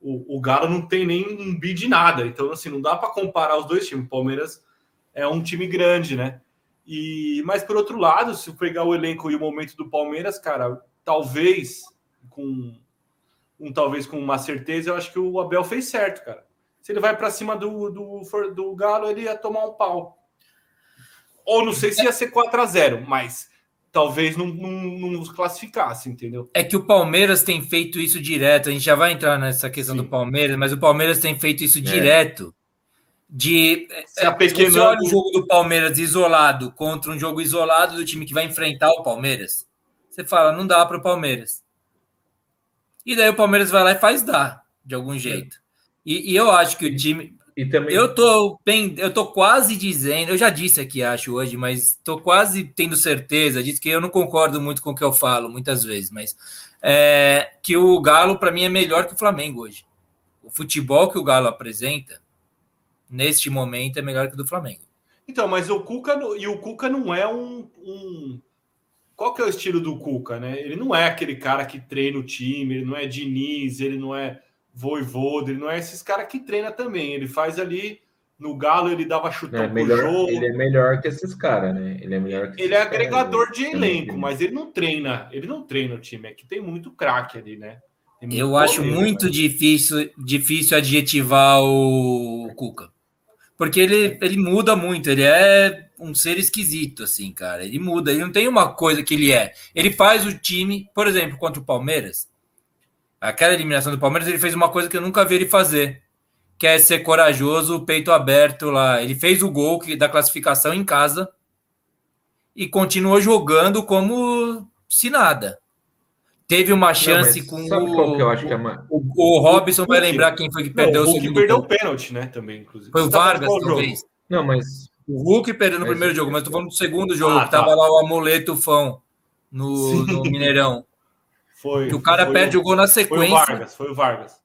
o, o Galo não tem nem um bid de nada. Então, assim, não dá para comparar os dois times. O Palmeiras é um time grande, né? E, mas por outro lado, se pegar o elenco e o momento do Palmeiras, cara, talvez com um talvez com uma certeza, eu acho que o Abel fez certo, cara. Se ele vai para cima do, do, do Galo, ele ia tomar um pau. Ou não sei se ia ser 4 a 0 mas talvez não, não, não nos classificasse, entendeu? É que o Palmeiras tem feito isso direto. A gente já vai entrar nessa questão Sim. do Palmeiras, mas o Palmeiras tem feito isso é. direto. De se a pequena... você olha o jogo do Palmeiras isolado contra um jogo isolado do time que vai enfrentar o Palmeiras, você fala, não dá para o Palmeiras. E daí o Palmeiras vai lá e faz dar, de algum jeito. E, e eu acho que o time. E também... Eu tô bem, eu tô quase dizendo, eu já disse aqui, acho hoje, mas tô quase tendo certeza disso que eu não concordo muito com o que eu falo muitas vezes, mas é, que o Galo para mim é melhor que o Flamengo hoje. O futebol que o Galo apresenta neste momento é melhor que o do Flamengo. Então, mas o Cuca e o Cuca não é um, um, qual que é o estilo do Cuca, né? Ele não é aquele cara que treina o time, ele não é Diniz, ele não é Voivoda, ele não é esses caras que treina também. Ele faz ali no Galo, ele dava chutão é melhor, jogo. Ele é melhor que esses caras, né? Ele é melhor Ele é agregador cara, de elenco, mas ele não treina, ele não treina o time. É que tem muito craque ali, né? Eu poder, acho muito né? difícil, difícil adjetivar o Cuca. Porque ele, ele muda muito, ele é um ser esquisito, assim, cara. Ele muda, ele não tem uma coisa que ele é. Ele faz o time, por exemplo, contra o Palmeiras, aquela eliminação do Palmeiras, ele fez uma coisa que eu nunca vi ele fazer, que é ser corajoso, peito aberto lá. Ele fez o gol da classificação em casa e continuou jogando como se nada. Teve uma chance com sabe o, que eu acho que é uma... o, o Robson vai lembrar quem foi que perdeu Não, o o Hulk segundo perdeu gol. o pênalti, né? Também, inclusive. Foi o Vargas, jogo? talvez. Não, mas O Hulk perdeu no Mas- primeiro jogo, mas tô falando do segundo jogo, Ah, que tava tá. lá o amuleto fão no, no Mineirão. Foi. Que o cara foi perde o gol na Foi o sequência. Vargas, foi o Vargas.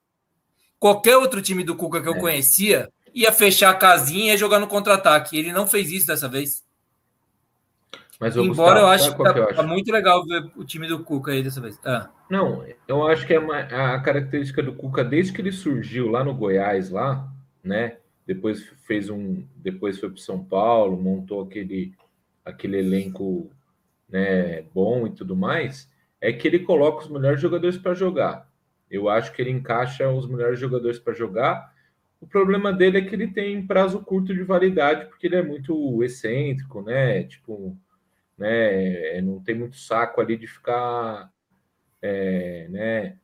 Qualquer outro time do Cuca que eu É. conhecia ia fechar a casinha e ia jogar no contra-ataque. Ele não fez isso dessa vez. mas ô, Embora eu acho que tá, eu acho? tá muito legal ver o time do Cuca aí dessa vez. Ah, Não, eu acho que é uma- a característica do Cuca desde que ele surgiu lá no Goiás, lá, né? Depois fez um, depois foi para São Paulo, montou aquele aquele elenco, né, bom e tudo mais, é que ele coloca os melhores jogadores para jogar. Eu acho que ele encaixa os melhores jogadores para jogar. O problema dele é que ele tem prazo curto de validade, porque ele é muito excêntrico, né? Tipo, né? Não tem muito saco ali de ficar é, né,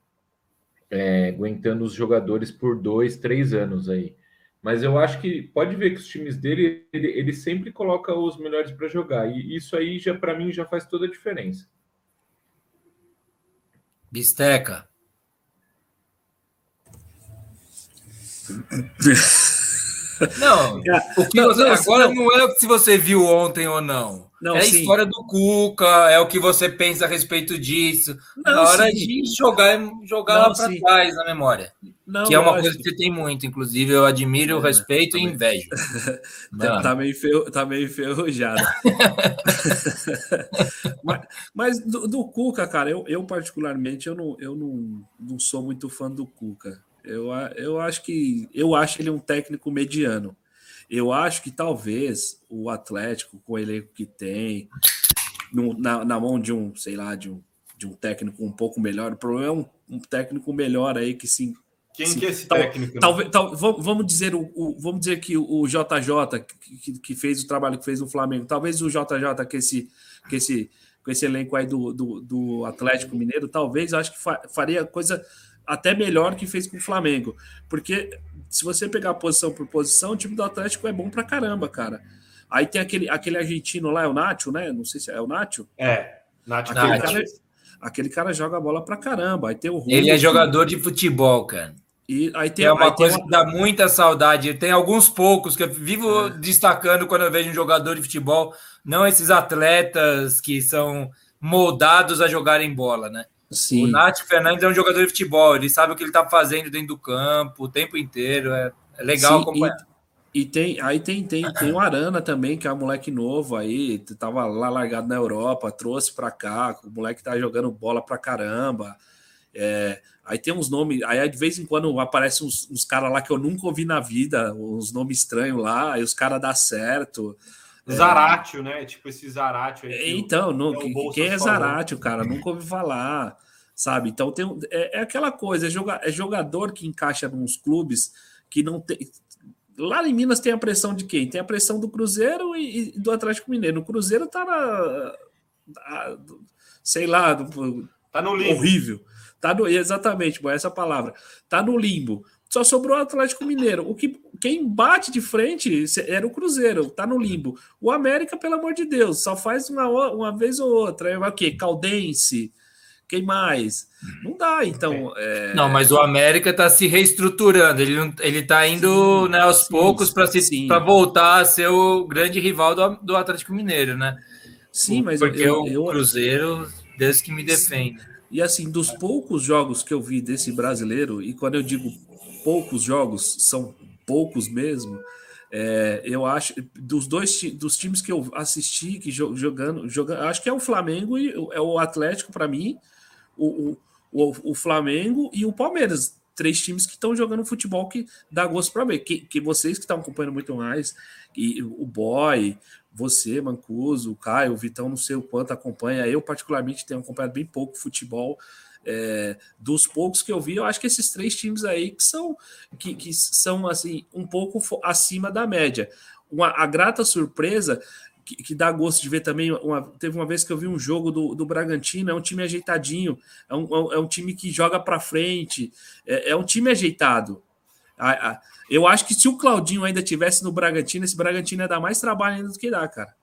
é, aguentando os jogadores por dois, três anos aí. Mas eu acho que pode ver que os times dele, ele, ele sempre coloca os melhores para jogar. E isso aí já para mim já faz toda a diferença. Bisteca. *laughs* Não, o que Não, você- não, agora não. não é o que você viu ontem ou não. Não, é a sim. história do Cuca, é o que você pensa a respeito disso. Não, na hora sim. de jogar, jogar Não, lá para trás na memória. Não, que é uma coisa que você tem muito, inclusive. Eu admiro, É, respeito e invejo. *laughs* Tá, tá meio, ferro, tá meio enferrujado. *laughs* mas mas do, do Cuca, cara, eu, eu particularmente eu, não, eu não, não sou muito fã do Cuca. Eu, eu acho que eu acho ele um técnico mediano. Eu acho que talvez o Atlético, com o elenco que tem, no- na, na mão de um, sei lá, de um, de um técnico um pouco melhor. O problema é um, um técnico melhor aí que se Quem Sim, que é esse tal- técnico? Talvez, tal, vamos dizer o, o- vamos dizer que o JJ que, que- fez o trabalho que fez no Flamengo, talvez o JJ que esse que esse com esse elenco aí do, do, do Atlético Mineiro, talvez eu acho que fa- faria coisa até melhor que fez com o Flamengo, porque se você pegar posição por posição, o time do Atlético é bom pra caramba, cara. Aí tem aquele, aquele argentino lá, é o Nacho, né? Não sei se é o Nacho. É, Nath Aquele Nath. cara, aquele cara joga bola pra caramba. Aí tem o Hulk, ele é jogador de futebol, cara. E aí tem, é uma aí tem coisa uma- que dá muita saudade. Tem alguns poucos que eu vivo destacando quando eu vejo um jogador de futebol, não esses atletas que são moldados a jogarem bola, né? Sim. O Nath Fernandes é um jogador de futebol, ele sabe o que ele está fazendo dentro do campo o tempo inteiro. É, é legal Sim, acompanhar. E, e tem, aí tem, tem, tem o Arana também, que é um moleque novo aí, tava lá largado na Europa, trouxe pra cá, o moleque tá jogando bola pra caramba. É, aí tem uns nomes, aí de vez em quando aparecem uns, uns caras lá que eu nunca ouvi na vida, uns nomes estranhos lá, e os caras dá certo. Zaratio, né? Tipo esse Zaratio aí. o- Então, não, é o quem é. Zaratio, cara? Nunca ouvi falar, sabe? Então tem, um- é, é aquela coisa, é, joga- é jogador que encaixa nos clubes que não tem. Lá em Minas tem a pressão de quem? Tem a pressão do Cruzeiro e, e do Atlético Mineiro. O Cruzeiro tá na. na- sei lá, Tá no limbo. horrível. Tá no, exatamente, boa, essa é palavra. Tá no limbo. Só sobrou o Atlético Mineiro. O que quem bate de frente era o Cruzeiro, tá no limbo. O América, pelo amor de Deus, só faz uma, o- uma vez ou outra. Aí Vai o quê? Caldense. Quem mais? Não dá, então. é, Não, mas o América está se reestruturando. Ele, não- ele tá indo Sim, né, aos sim, poucos para sim. voltar a ser o grande rival do, do Atlético Mineiro, né? sim, mas Porque eu, o eu, Cruzeiro, Deus que me defenda. E assim, dos poucos jogos que eu vi desse brasileiro, e quando eu digo poucos jogos, são poucos mesmo. é, eu acho dos dois dos times que eu assisti que jo- jogando, jogando, acho que é o Flamengo e é o Atlético para mim, o, o, o, o Flamengo e o Palmeiras, três times que estão jogando futebol que dá gosto para ver. Que, que vocês que estão acompanhando muito mais, e o Boy, você, Mancuso, o Caio, o Vitão, não sei o quanto acompanha. Eu, particularmente, tenho acompanhado bem pouco futebol. É, dos poucos que eu vi, eu acho que esses três times aí que são que, que são assim um pouco acima da média. Uma, a grata surpresa que, que dá gosto de ver também. Uma, teve uma vez que eu vi um jogo do, do Bragantino, é um time ajeitadinho, é um, é um- é time que joga para frente, é, é um time ajeitado. Eu acho que se o Claudinho ainda tivesse no Bragantino, esse Bragantino ia dar mais trabalho ainda do que dá, cara.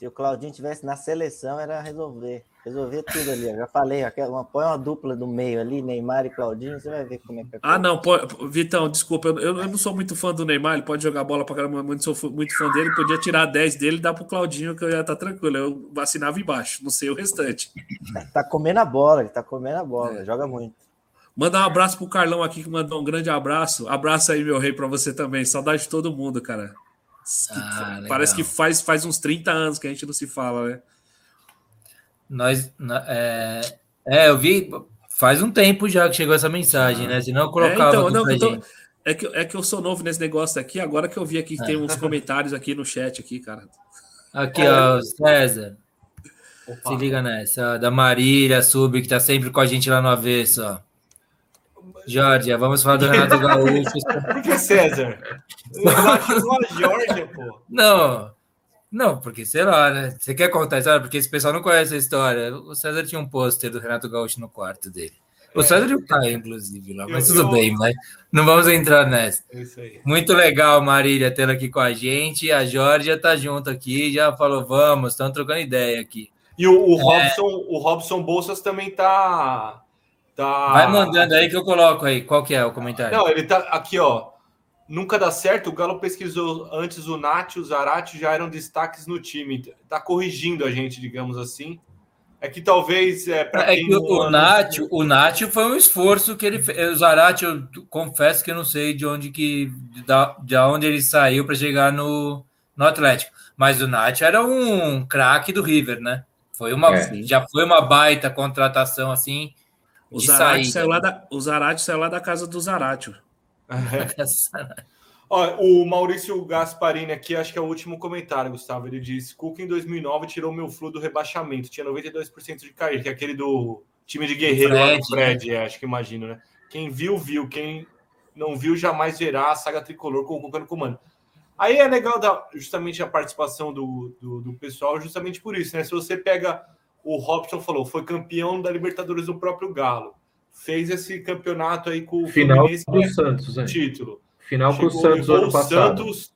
Se o Claudinho tivesse na seleção, era resolver. Resolver tudo ali. Eu já falei, uma, põe uma dupla do meio ali, Neymar e Claudinho, você vai ver como é que é. Ah, não, pô, Vitão, desculpa, eu, eu, não sou muito fã do Neymar, ele pode jogar bola pra caramba, mas não sou muito fã dele, podia tirar 10 dele e dar pro Claudinho, que eu ia estar tá tranquilo. Eu vacinava embaixo, não sei o restante. Tá, tá comendo a bola, ele tá comendo a bola, é. joga muito. Mandar um abraço pro Carlão aqui, que mandou um grande abraço. Abraço aí, meu rei, para você também. Saudade de todo mundo, cara. Ah, Parece que faz, faz uns 30 anos que a gente não se fala, né? Nós. É, é, eu vi. Faz um tempo já que chegou essa mensagem, né? Senão eu colocava. É, então, não, tô, é, que, é que eu sou novo nesse negócio aqui, agora que eu vi aqui que tem uns comentários aqui no chat, aqui, cara. Aqui, ó, César. Opa. Se liga nessa, da Marília Sub, que tá sempre com a gente lá no avesso, ó. Jorge, vamos falar do Renato *laughs* Gaúcho. Por que César? *laughs* Jorge, pô. Não, não, porque sei lá, né? Você quer contar a história? Porque esse pessoal não conhece a história. O César tinha um pôster do Renato Gaúcho no quarto dele. O é. César e o Caio, inclusive, lá, mas tudo bem, mas não vamos entrar nessa. É Muito legal, Marília, tê-la aqui com a gente. A Jorge tá junto aqui, já falou, vamos, estamos trocando ideia aqui. E o, o, é... Robson, o Robson Bolsas também tá Tá... Vai mandando aí que eu coloco aí. Qual que é o comentário? Não, ele tá aqui, ó. Nunca dá certo. O Galo pesquisou antes o Nath e o Zarate já eram destaques no time. Tá corrigindo a gente, digamos assim. É que talvez é para é que o Nath, o Nath foi um esforço que ele fez. O Zarate, eu confesso que eu não sei de onde que da, de onde ele saiu para chegar no, no Atlético. Mas o Nath era um craque do River, né? Foi uma é, já foi uma baita contratação assim o Zarate, saiu lá da, o Zarate saiu lá da casa do Zarate. *laughs* o Maurício Gasparini aqui, acho que é o último comentário, Gustavo. Ele disse: Cuca em 2009 tirou meu flu do rebaixamento, tinha 92% de cair, que é aquele do time de guerreiro Fred, lá no Fred, né? é, acho que imagino, né? Quem viu, viu. Quem não viu, jamais verá a saga tricolor com o Cuca no comando. Aí é legal da, justamente a participação do, do, do pessoal, justamente por isso, né? Se você pega o Robson falou, foi campeão da Libertadores do próprio Galo. Fez esse campeonato aí com o Final do Santos, né? título. Final com o Santos ano passado. Santos,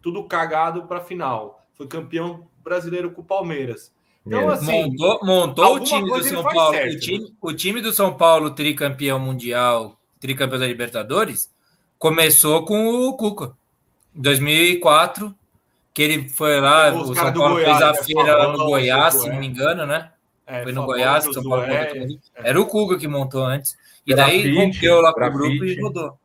tudo cagado para final. Foi campeão brasileiro com o Palmeiras. Então, assim, montou, montou o time do São Paulo. Certo, o, time, né? o time do São Paulo, tricampeão mundial, tricampeão da Libertadores, começou com o Cuca. Em 2004, que ele foi lá, o São Paulo Goiás, fez a né? feira lá no Goiás, se não me engano, né? É, foi no Goiás, São Paulo é, é. Era o Cuga que montou antes. E grafite, daí rompeu lá com o grupo e rodou.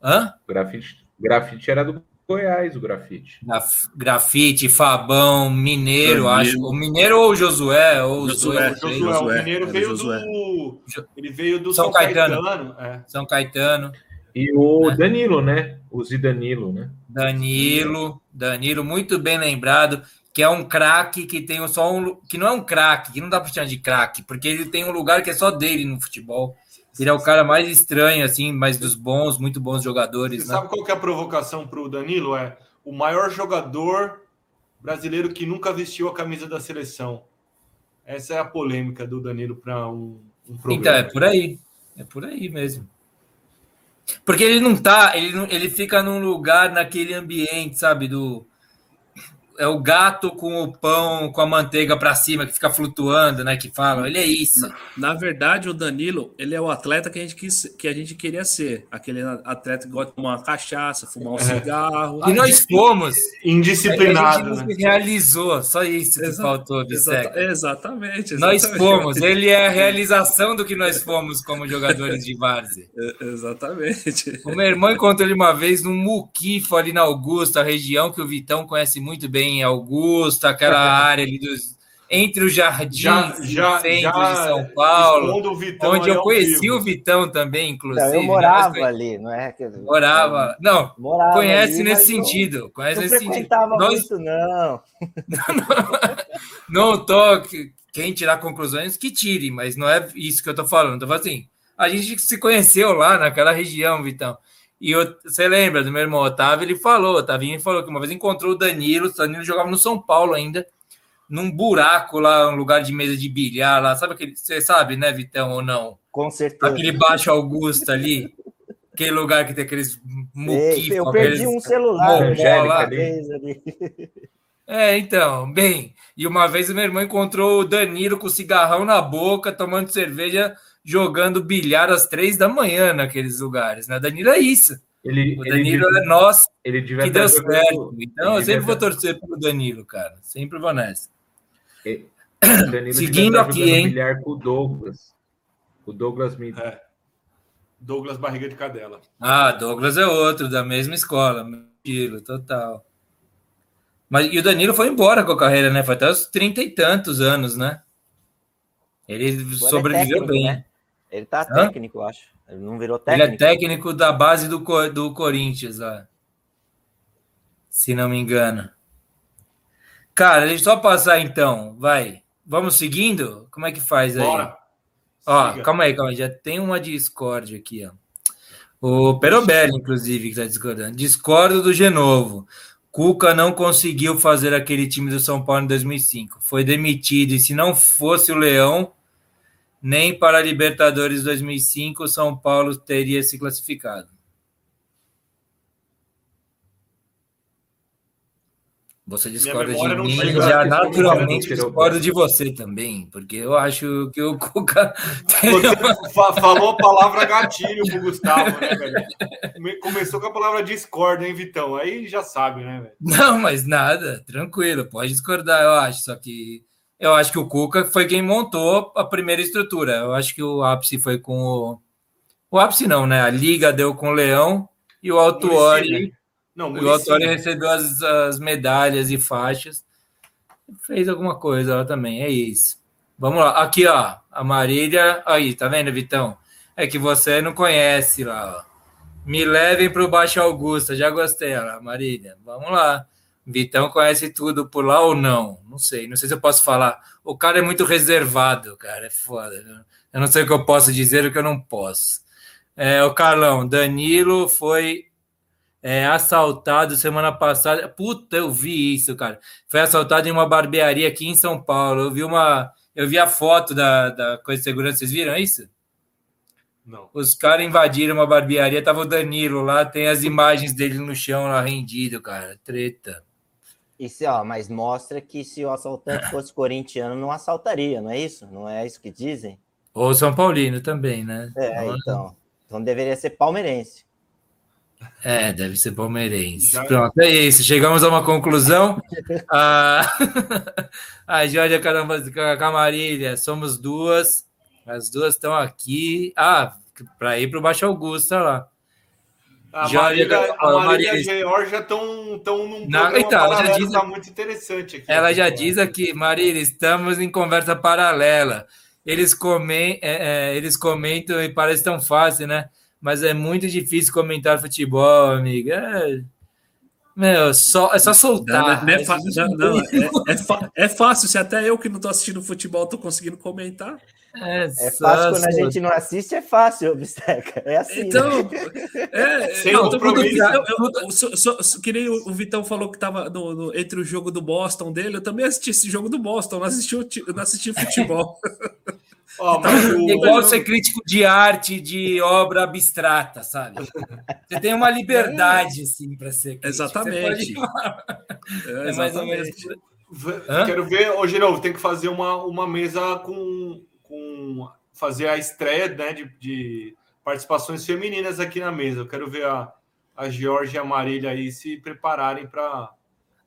Hã? Grafite, grafite era do Goiás, o grafite. Graf, grafite, Fabão, Mineiro, acho. O Mineiro ou o Josué, ou o Josué. Josué, Josué. O Mineiro veio Josué. do. Ele veio do São, São Caetano. Caetano. É. São Caetano. E o né? Danilo, né? O Zidanilo, né? Danilo, Danilo, muito bem lembrado, que é um craque que tem só um. que não é um craque, que não dá para chamar de craque, porque ele tem um lugar que é só dele no futebol. Ele é o cara mais estranho, assim, mas dos bons, muito bons jogadores. Você né? sabe qual que é a provocação para o Danilo? É o maior jogador brasileiro que nunca vestiu a camisa da seleção. Essa é a polêmica do Danilo para um, um programa. Então, é por aí. É por aí mesmo. Porque ele não tá, ele, ele fica num lugar, naquele ambiente, sabe, do é o gato com o pão, com a manteiga para cima, que fica flutuando, né? Que falam, ele é isso. Na, verdade, o Danilo, ele é o atleta que a gente, quis, que a gente queria ser. Aquele atleta que gosta de tomar uma cachaça, fumar um é. cigarro. E nós fomos. Indisciplinado. A gente né? realizou, só isso que Exa faltou, exata, exatamente, exatamente, Nós fomos, ele é a *laughs* realização do que nós fomos como jogadores de várzea. *laughs* É, exatamente. O meu irmão encontrou ele uma vez num muquifo ali na Augusta, região que o Vitão conhece muito bem em Augusta, aquela *laughs* área ali dos entre os jardins já, já, centro já de São Paulo, onde eu conheci o Vitão também, inclusive. Não, eu morava ali, não é? Morava, não, morava conhece ali, nesse sentido, conhece não nesse sentido. Nós... muito, não. não, *laughs* não tô, quem tirar conclusões que tire, mas não é isso que eu tô falando, tô falando assim, a gente se conheceu lá naquela região, Vitão. E eu, você lembra do meu irmão Otávio? Ele falou, Otavinho falou que uma vez encontrou o Danilo, o Danilo jogava no São Paulo ainda, num buraco lá, um lugar de mesa de bilhar lá, sabe aquele, você sabe, né, Vitão, ou não? Com certeza. Aquele Baixo Augusto ali, aquele lugar que tem aqueles muquifos. Eu perdi aqueles, um celular. Lá. É, então, bem. E uma vez o meu irmão encontrou o Danilo com cigarrão na boca, tomando cerveja, jogando bilhar às três da manhã naqueles lugares, né? Danilo é isso. Ele, O ele Danilo devia- é nós ele devia que deu jogando- certo. Então, eu ele sempre vou torcer pelo Danilo, cara. Sempre vou nessa. *clears throat* Danilo Seguindo aqui, jogando hein? bilhar com o Douglas. O Douglas me É. Douglas Barriga de Cadela. Ah, Douglas é outro, da mesma escola, estilo, total. Mas, e o Danilo foi embora com a carreira, né? Foi até os trinta e tantos anos, né? Ele Agora é sobreviveu técnico, bem. né? Ele tá Hã? técnico, eu acho. Ele não virou Ele é técnico. técnico da base do, do Corinthians, lá. Se não me engano. Cara, deixa eu só passar então, vai. Vamos seguindo? Como é que faz aí? Bora. Ó, Siga. calma aí, calma aí. Já tem uma Discord aqui, ó. O Perobelli, inclusive, que tá discordando. Discordo do Genovo. Cuca não conseguiu fazer aquele time do São Paulo em 2005. Foi demitido. E se não fosse o Leão, nem para a Libertadores 2005, o São Paulo teria se classificado. Você discorda de mim, já naturalmente discordo de você também, porque eu acho que o Cuca *laughs* Você fa- falou a palavra gatilho pro Gustavo, né, velho? Come- Começou com a palavra discorda, hein, Vitão? Aí já sabe, né, velho? Não, mas nada, tranquilo, pode discordar, eu acho. Só que eu acho que o Cuca foi quem montou a primeira estrutura. Eu acho que o ápice foi com o. O ápice não, né? A Liga deu com o Leão e o. Muricy. Não, o Muricy. recebeu as, as medalhas e faixas. Fez alguma coisa lá também, é isso. Vamos lá, aqui ó, a Marília. Aí, tá vendo, Vitão? É que você não conhece lá, ó. Me levem para o Baixo Augusta, já gostei, ó, Marília. Vamos lá. Vitão conhece tudo por lá ou não? Não sei, não sei se eu posso falar. O cara é muito reservado, cara, é foda. Eu não sei o que eu posso dizer o que eu não posso. É, o Carlão, Danilo foi é, assaltado semana passada. Puta, eu vi isso, cara. Foi assaltado em uma barbearia aqui em São Paulo. Eu vi uma. Eu vi a foto da, da coisa de segurança. Vocês viram isso? Não. Os caras invadiram uma barbearia, tava o Danilo lá, tem as imagens dele no chão lá rendido, cara. Treta. Isso, ó, mas mostra que se o assaltante *laughs* fosse corintiano, não assaltaria, não é isso? Não é isso que dizem? Ou São Paulino também, né? É, então. Então deveria ser palmeirense. É, deve ser palmeirense. Já- Pronto, é isso. Chegamos a uma conclusão. *laughs* *laughs* a, a Jorge Camarilha, somos duas. As duas estão aqui. Ah, para ir para o Baixo Augusta lá. A Já- Marília, a Ó, Marília e a Marília- Georgia estão tão num Não, então, ela já diz- tá muito interessante aqui. Ela já diz aqui, Marília, estamos em conversa paralela. Eles, comem, é, é, eles comentam e parece tão fácil, né? Mas é muito difícil comentar futebol, amiga. É, meu, só, é só Não, soltar. não é, fa- não, não, é- é fa- é fácil, se até eu que não tô assistindo futebol tô conseguindo comentar. É, É fácil quando a gente não assiste, é fácil, Bisteca. É assim. né? Então, é, Sem não, mundo- compromisso. eu- eu- que nem o, Vitão falou que tava no- no- entre o jogo do Boston dele, eu também assisti esse jogo do Boston, não assisti, não assisti futebol. *laughs* *laughs* Mas o- É igual ser crítico de arte, de obra abstrata, sabe? Você tem uma liberdade, assim, para ser crítico. Exatamente. Pode- É, É mais ou menos. exatamente. V- Hã? Quero ver, hoje novo, tem que fazer uma, uma mesa com, com fazer a estreia né, de, de participações femininas aqui na mesa. Eu quero ver a, a Georgia e a Marília aí se prepararem para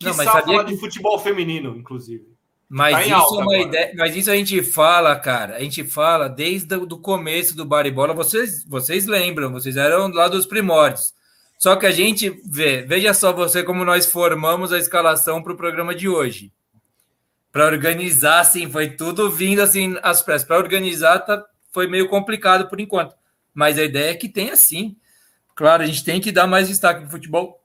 Não, que mas sabia falar que- de futebol feminino, inclusive. Mas Tá isso alta é uma ideia, mas isso a gente fala, cara. A gente fala desde o do começo do Baribola. Vocês, vocês lembram? Vocês eram lá dos primórdios. Só que a gente vê, veja só você como nós formamos a escalação para o programa de hoje. Para organizar, assim, foi tudo vindo assim às pressas. Para organizar, tá, foi meio complicado por enquanto. Mas a ideia é que tenha sim. Claro, a gente tem que dar mais destaque para o futebol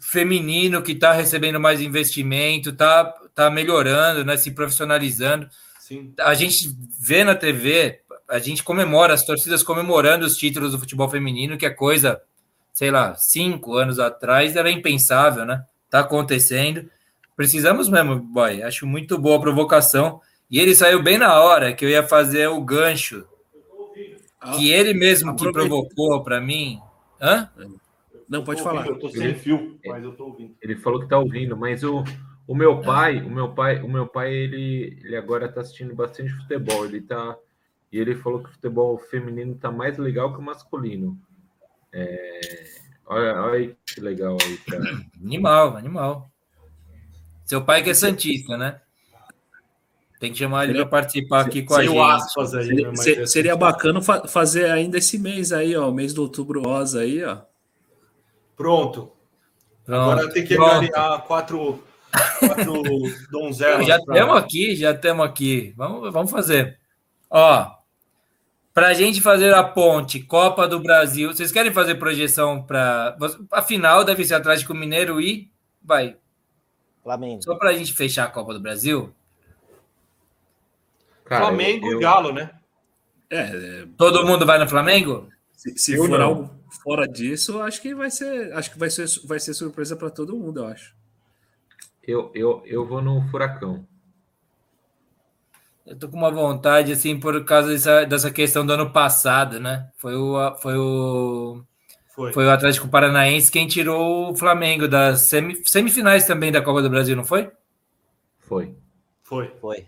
feminino, que está recebendo mais investimento, está tá melhorando, né, se profissionalizando. Sim. A gente vê na TV, a gente comemora, as torcidas comemorando os títulos do futebol feminino, que é coisa, sei lá, cinco anos atrás era impensável, né? Tá acontecendo. Precisamos mesmo, boy. Acho muito boa a provocação. E ele saiu bem na hora que eu ia fazer o gancho. Que ele mesmo que provocou para mim. Hã? Não, pode falar. ouvindo, Eu tô sem fio, mas eu tô ouvindo. Ele falou que tá ouvindo, mas o, o meu pai, o meu pai, o meu pai, ele, ele agora tá assistindo bastante futebol. Ele tá e ele falou que o futebol feminino tá mais legal que o masculino. É, olha, olha aí que legal aí, cara. *clears throat* Animal, animal. Seu pai que é Santista, né? Tem que chamar ele para participar aqui com a gente. aspas aí, né? Seria, Mas se- é- seria bacana fa- fazer ainda esse mês aí, ó, o mês do outubro rosa aí, ó. Pronto. Pronto, Agora tem que pronto. ganhar quatro, quatro donzelas. Já pra- temos aqui, já temos aqui. Vamos, vamos fazer. Ó, para a gente fazer a ponte Copa do Brasil, vocês querem fazer projeção para a final? Deve ser Atlético Mineiro e vai. Flamengo. Só para a gente fechar a Copa do Brasil. Cara, Flamengo eu- e Galo, né? É, é, Todo mundo vai no Flamengo? se, se for não. algo fora disso, acho que vai ser, acho que vai ser, vai ser surpresa para todo mundo, eu acho. Eu, eu, eu vou no Furacão. Eu tô com uma vontade, assim, por causa dessa, dessa questão do ano passado, né? Foi o, foi o, Foi. foi o Atlético Paranaense quem tirou o Flamengo das semi- semifinais também da Copa do Brasil, não foi? Foi. Foi. Foi.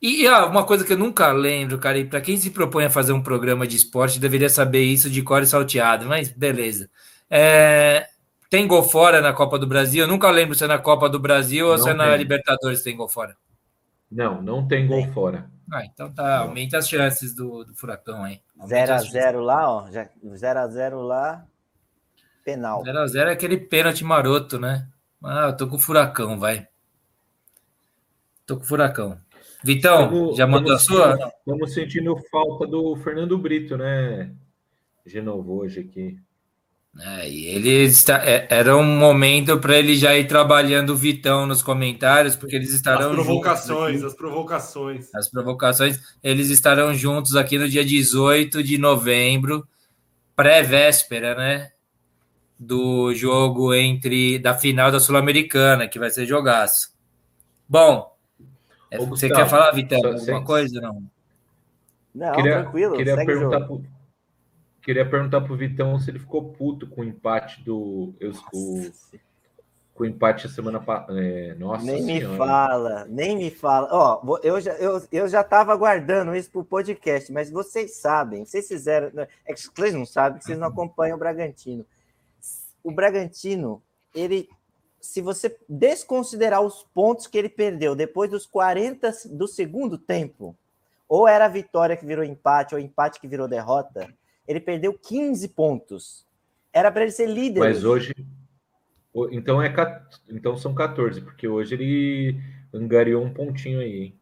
E, e, ah, uma coisa que eu nunca lembro, cara, e para quem se propõe a fazer um programa de esporte, deveria saber isso de cor e salteado, mas beleza. É, tem gol fora na Copa do Brasil? Eu nunca lembro se é na Copa do Brasil ou Não se é na tem. Libertadores tem gol fora. Não, não tem gol fora. Ah, então tá, aumenta as chances do, do Furacão aí. 0x0 lá, ó. já- 0x0 lá. Penal. 0x0 é aquele pênalti maroto, né? Ah, eu tô com o Furacão, vai. Tô com o Furacão. Vitão, Tamo- já mandou a sua? Estamos sentindo falta do Fernando Brito, né? De novo hoje aqui. É, e ele está, é, era um momento para ele já ir trabalhando o Vitão nos comentários, porque eles As estarão provocações, juntos as provocações. as provocações, eles estarão juntos aqui no dia 18 de novembro, pré-véspera, né? Do jogo entre da final da Sul-Americana, que vai ser jogaço. Bom, é, Ô, você Gustavo, quer falar, Vitão, alguma coisa? Não. Não, queria, tranquilo. queria segue o perguntar jogo. pro, queria perguntar pro Vitão se ele ficou puto com o empate do eu, o, com o empate a semana passada. nossa Nem me senhora. fala, nem me fala. Ó, eu já, eu, eu já tava aguardando isso pro podcast, mas vocês sabem, vocês fizeram. né, É que vocês não sabem, que vocês não *laughs* acompanham o Bragantino. O Bragantino, ele. Se você desconsiderar os pontos que ele perdeu depois dos 40 do segundo tempo, ou era a vitória que virou empate, ou empate que virou derrota, ele perdeu 15 pontos. Era para ele ser líder. Mas hoje. Então, é, então são 14, porque hoje ele angariou um pontinho aí, hein?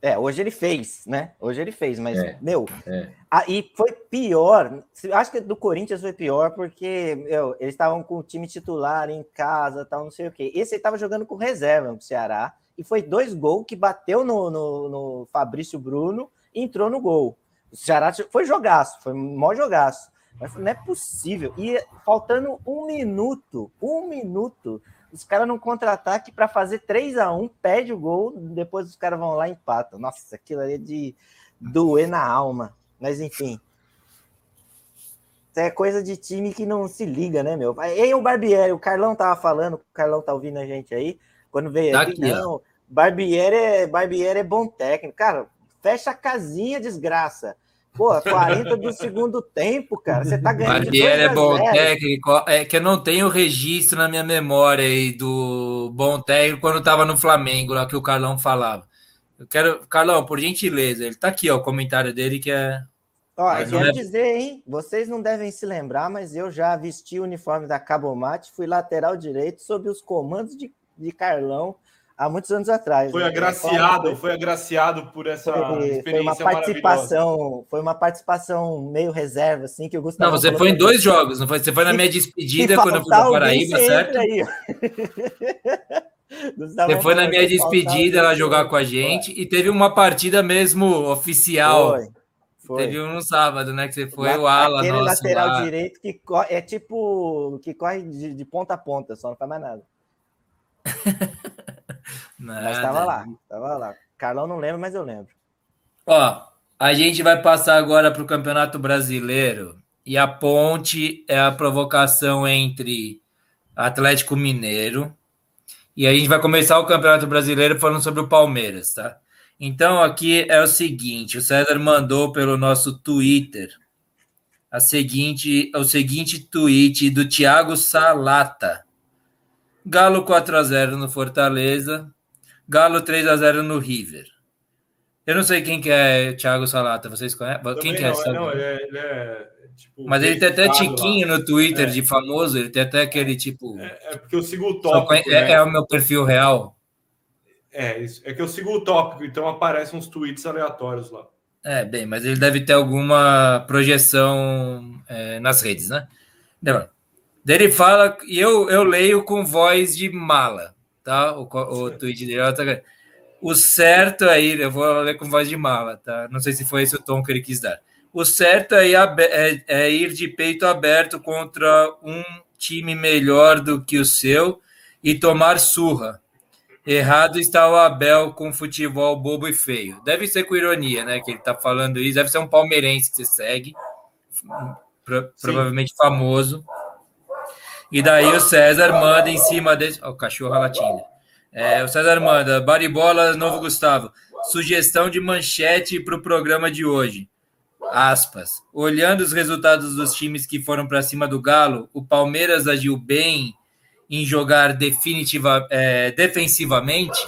É, hoje ele fez, né? Hoje ele fez, mas, É, meu, é. aí foi pior. Acho que do Corinthians foi pior, porque meu, eles estavam com o time titular em casa, tal, não sei o quê. Esse ele estava jogando com reserva no Ceará, e foi dois gols que bateu no, no, no Fabrício Bruno e entrou no gol. O Ceará foi jogaço, foi maior jogaço. Mas não é possível. E faltando um minuto, um minuto, os caras num contra-ataque para fazer 3 a 1 perde o gol, depois os caras vão lá e empatam. Nossa, aquilo ali é de doer na alma. Mas enfim. Isso é coisa de time que não se liga, né, meu? E o Barbieri, o Carlão tava falando, o Carlão tá ouvindo a gente aí, quando veio Tá aqui, ó. não, Barbieri é, Barbieri é bom técnico. Cara, fecha a casinha, desgraça. Pô, 40 do segundo tempo, cara. Você tá ganhando. Barbieri 2 é bom 0. técnico, é que eu não tenho registro na minha memória aí do bom técnico quando estava no Flamengo, lá que o Carlão falava. Eu quero, Carlão, por gentileza, ele tá aqui, ó, o comentário dele que é. Ó, Mas eu quero é- dizer, hein? Vocês não devem se lembrar, mas eu já vesti o uniforme da Cabomate, fui lateral direito sob os comandos de, de Carlão há muitos anos atrás. Foi né? agraciado, foi agraciado por essa Foi, foi uma participação, foi uma participação meio reserva, assim, que o Gustavo. Não, você foi em dois jogos, não foi? Você foi na minha despedida quando eu fui para Paraíba, certo? *laughs* Você foi na minha despedida lá jogar com a gente e teve uma partida mesmo oficial. Foi. Foi. Teve um no sábado, né? Que você foi La- o ala Aquele nosso lateral lá. direito que é tipo que corre de, de ponta a ponta, só não faz mais nada. *laughs* Mas Nada. tava lá, tava lá. Carlão não lembra, mas eu lembro. Ó, a gente vai passar agora para o Campeonato Brasileiro E a ponte é a provocação entre Atlético Mineiro. E a gente vai começar o Campeonato Brasileiro falando sobre o Palmeiras, tá? Então aqui é o seguinte, o César mandou pelo nosso Twitter a seguinte, o seguinte tweet do Thiago Salata. Galo 4 a 0 no Fortaleza, Galo 3 a 0 no River. Eu não sei quem que é Thiago Salata, vocês conhecem? Quem que é? Não, não ele é, ele é tipo, Mas ele tem até tiquinho lá. no Twitter é. de famoso, ele tem até aquele tipo. É, é porque eu sigo o tópico. É, né? é, o meu perfil real. É, isso. É que eu sigo o tópico, então aparecem uns tweets aleatórios lá. É, bem, mas ele deve ter alguma projeção é, nas redes, né? Não. Ele fala, e eu, eu leio com voz de mala, tá? O, o tweet dele. Tá... O certo aí, eu vou ler com voz de mala, tá? Não sei se foi esse o tom que ele quis dar. O certo é, é, é ir de peito aberto contra um time melhor do que o seu e tomar surra. Errado está o Abel com futebol bobo e feio. Deve ser com ironia, né? Que ele tá falando isso. Deve ser um palmeirense que você segue, pro, provavelmente famoso. E daí o César manda em cima desse. Oh, o cachorro latindo. É, o César manda. Baribola, novo Gustavo. Sugestão de manchete para o programa de hoje. Aspas. Olhando os resultados dos times que foram para cima do Galo, o Palmeiras agiu bem em jogar definitiva, é, defensivamente,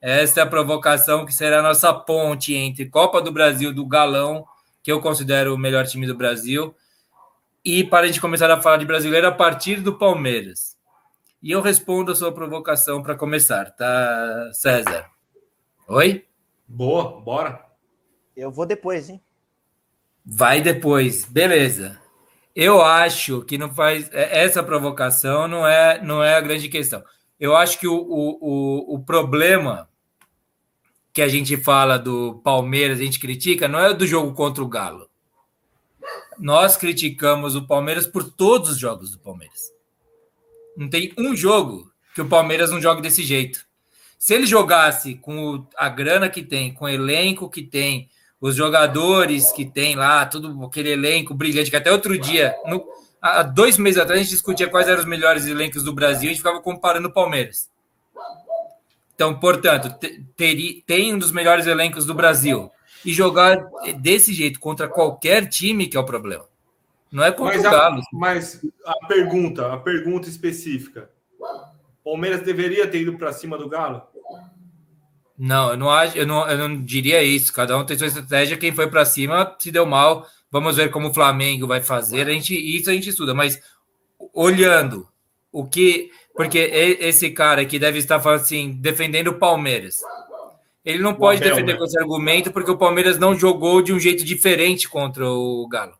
essa é a provocação que será a nossa ponte entre Copa do Brasil do Galão, que eu considero o melhor time do Brasil, e para a gente começar a falar de brasileiro a partir do Palmeiras. E eu respondo a sua provocação para começar, tá, César? Oi? Boa, bora. Eu vou depois, hein? Vai depois, beleza. Eu acho que não faz é, essa provocação não é não é a grande questão. Eu acho que o, o, o problema que a gente fala do Palmeiras, a gente critica, não é do jogo contra o Galo. Nós criticamos o Palmeiras por todos os jogos do Palmeiras. Não tem um jogo que o Palmeiras não jogue desse jeito. Se ele jogasse com a grana que tem, com o elenco que tem, os jogadores que tem lá, todo aquele elenco brilhante, que até outro dia, no, há dois meses atrás, a gente discutia quais eram os melhores elencos do Brasil, a gente ficava comparando o Palmeiras. Então, portanto, tem um dos melhores elencos do Brasil. E jogar desse jeito contra qualquer time que é o problema. Não é contra mas o Galo. mas a pergunta, a pergunta específica. Palmeiras deveria ter ido para cima do Galo? Não, eu não acho, eu não, eu não diria isso. Cada um tem sua estratégia. Quem foi para cima se deu mal. Vamos ver como o Flamengo vai fazer. A gente, isso a gente estuda, mas olhando o que. Porque esse cara que deve estar falando assim, defendendo o Palmeiras. Ele não pode Abel, defender né? com esse argumento porque o Palmeiras não jogou de um jeito diferente contra o Galo.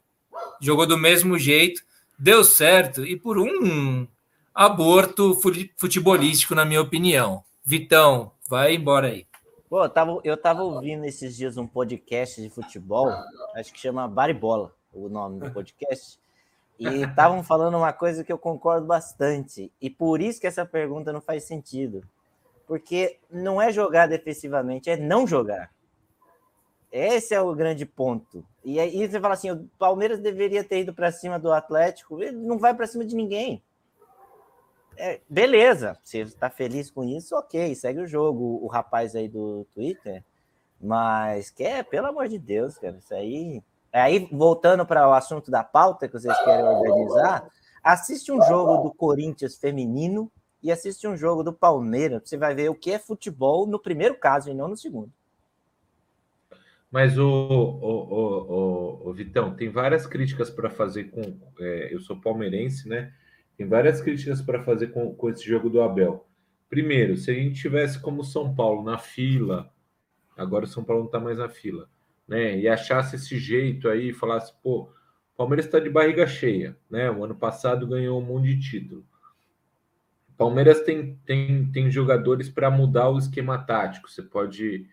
Jogou do mesmo jeito, deu certo e por um aborto futebolístico, na minha opinião. Vitão, vai embora aí. Pô, eu tava, eu tava ouvindo esses dias um podcast de futebol, acho que chama Baribola, o nome do podcast, e estavam falando uma coisa que eu concordo bastante, e por isso que essa pergunta não faz sentido. Porque não é jogar defensivamente, é não jogar. Esse é o grande ponto. E aí você fala assim: o Palmeiras deveria ter ido para cima do Atlético, ele não vai para cima de ninguém é, beleza, você está feliz com isso, ok, segue o jogo. O, rapaz aí do Twitter, mas quer, pelo amor de Deus, cara, isso aí. Aí, voltando para o assunto da pauta que vocês querem organizar, assiste um jogo do Corinthians feminino e assiste um jogo do Palmeiras. Você vai ver o que é futebol no primeiro caso e não no segundo. Mas o, o, o, o Vitão, tem várias críticas para fazer com. É, eu sou palmeirense, né? Tem várias críticas para fazer com, com esse jogo do Abel. Primeiro, se a gente tivesse como São Paulo na fila, agora o São Paulo não está mais na fila, né? E achasse esse jeito aí, falasse, pô, o Palmeiras está de barriga cheia, né? O ano passado ganhou um monte de título. Palmeiras tem, tem, tem jogadores para mudar o esquema tático. Você pode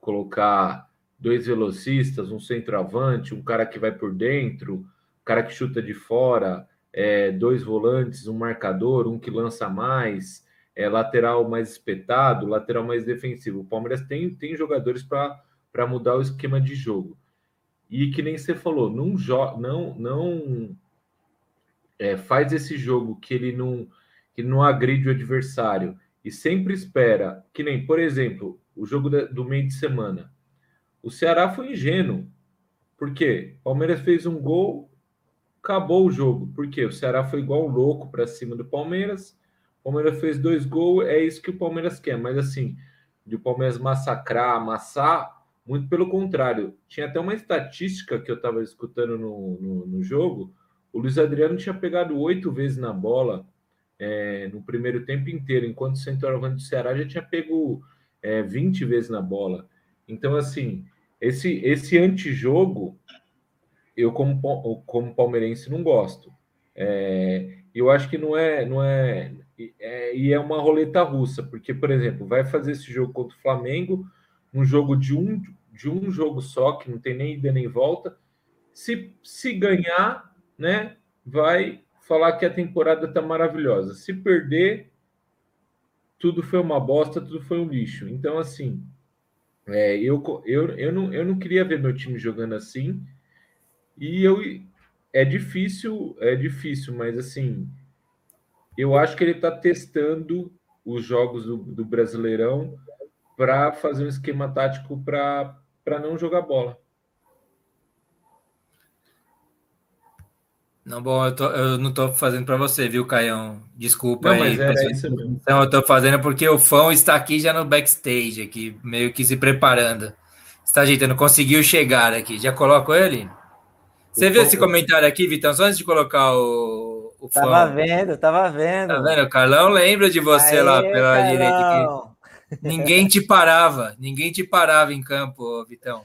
colocar dois velocistas, um centroavante, um cara que vai por dentro, um cara que chuta de fora, é, dois volantes, um marcador, um que lança mais, é, lateral mais espetado, lateral mais defensivo. O Palmeiras tem, tem jogadores para mudar o esquema de jogo. e que nem você falou, não não não é, faz esse jogo que ele não que não agride o adversário e sempre espera, que nem, por exemplo, o jogo do meio de semana. O Ceará foi ingênuo. Por quê? Palmeiras fez um gol, acabou o jogo. Por quê? O Ceará foi igual louco para cima do Palmeiras. O Palmeiras fez dois gols, é isso que o Palmeiras quer. Mas assim, de o Palmeiras massacrar, amassar, muito pelo contrário. Tinha até uma estatística que eu estava escutando no, no, no, jogo. O Luiz Adriano tinha pegado oito vezes na bola é, no primeiro tempo inteiro, enquanto o centroavante do Ceará já tinha pego é, 20 vezes na bola. Então, assim, esse, esse antijogo, eu como, como palmeirense não gosto. É, eu acho que não é, não é, é, e é uma roleta russa, porque, por exemplo, vai fazer esse jogo contra o Flamengo, um jogo de um, de um jogo só, que não tem nem ida nem volta. Se, se ganhar, né, vai falar que a temporada tá maravilhosa. Se perder, tudo foi uma bosta, tudo foi um lixo. Então, assim, é, eu, eu, eu, não, eu não queria ver meu time jogando assim. E eu é difícil, é difícil, mas assim, eu acho que ele está testando os jogos do, do Brasileirão para fazer um esquema tático para não jogar bola. Não, bom, eu, tô, eu não estou fazendo para você, viu, Caião? Desculpa não, aí. Mas era isso mesmo. Então, eu estou fazendo porque o fã está aqui já no backstage, aqui, meio que se preparando. Está ajeitando, conseguiu chegar aqui. Já coloco ele? Você o viu esse comentário aqui, Vitão? Só antes de colocar o, o fã. Tava vendo, tava vendo. Tá vendo? O Carlão lembra de você Aê, lá pela Carlão. direita. Aqui. Ninguém te parava, ninguém te parava em campo, Vitão.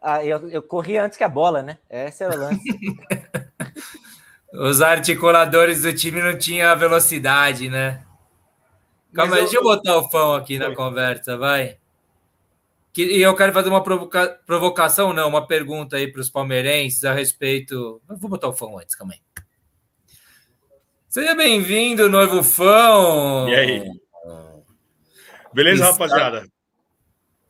Ah, eu, eu corri antes que a bola, né? Esse é o lance. *laughs* Os articuladores do time não tinham a velocidade, né? Calma aí, deixa eu botar o fã aqui na conversa, vai. E eu quero fazer uma provoca... provocação, não, uma pergunta aí para os palmeirenses a respeito. Vou botar o fã antes, calma aí. Seja bem-vindo, noivo fã. E aí? Beleza, Está... rapaziada?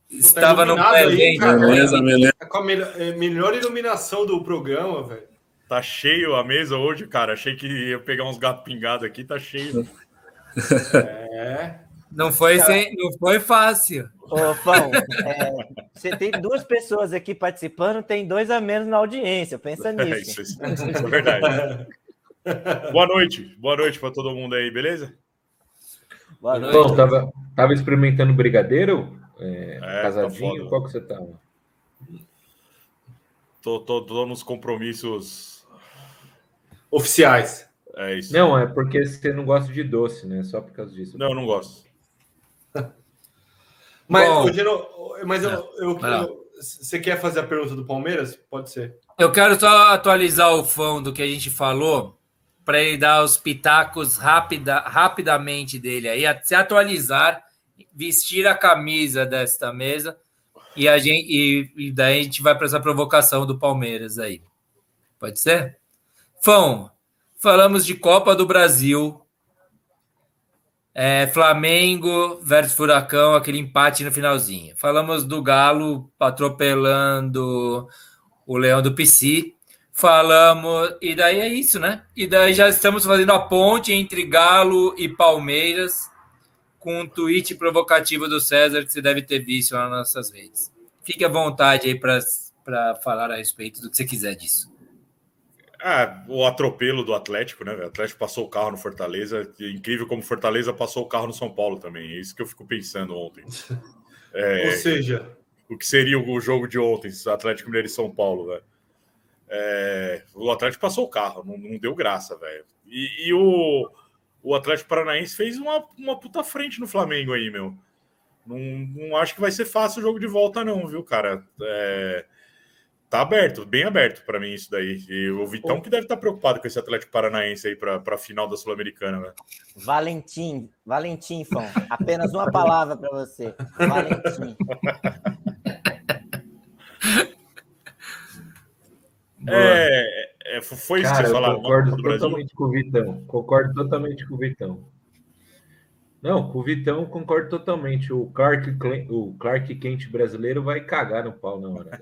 Estava no presente. Beleza, beleza. Com a melhor iluminação do programa, velho. Tá cheio a mesa hoje, cara. Achei que ia pegar uns gatos pingados aqui, tá cheio. É. Não foi, sem, não foi fácil. Ô, Fão, é, você tem duas pessoas aqui participando, tem dois a menos na audiência. Pensa é, nisso. É, isso, isso, isso é verdade. Boa noite. Boa noite para todo mundo aí, beleza? Boa noite. Bom, tava, tava experimentando brigadeiro? É, é, tá casadinho? Tá Qual que você tava? Tô, tô, tô nos compromissos oficiais. É isso. Não, é porque você não gosta de doce, né? Só por causa disso. Não, eu não gosto. *laughs* mas, Bom, Gino, mas eu, eu, eu, você quer fazer a pergunta do Palmeiras? Pode ser. Eu quero só atualizar o fã do que a gente falou para ele dar os pitacos rapida, rapidamente dele aí, se atualizar, vestir a camisa desta mesa e a gente e, e daí a gente vai para essa provocação do Palmeiras aí. Pode ser? Fão, falamos de Copa do Brasil, é, Flamengo versus Furacão, aquele empate no finalzinho. Falamos do Galo atropelando o Leão do PC. Falamos, e daí é isso, né? E daí já estamos fazendo a ponte entre Galo e Palmeiras com um tweet provocativo do César que você deve ter visto nas nossas redes. Fique à vontade aí para falar a respeito do que você quiser disso. Ah, o atropelo do Atlético, né? O Atlético passou o carro no Fortaleza. Incrível como Fortaleza passou o carro no São Paulo também. É isso que eu fico pensando ontem. *laughs* É, Ou seja, o que seria o jogo de ontem, Atlético Mineiro e São Paulo, velho. É, o Atlético passou o carro, não, não deu graça, velho. E, e, o, o Atlético Paranaense fez uma, uma puta frente no Flamengo aí, meu. Não, não acho que vai ser fácil o jogo de volta, não, viu, cara? É, tá aberto, bem aberto para mim isso daí. E o Vitão que deve estar tá preocupado com esse Atlético Paranaense aí para a final da Sul-Americana, né? Valentim, Valentim, Fão. Apenas uma palavra para você. Valentim. É, é, foi isso Cara, que vocês falaram. Concordo totalmente com o Vitão. Concordo totalmente com o Vitão. Não, com o Vitão concordo totalmente. O Clark, o Clark Kent brasileiro vai cagar no pau na hora.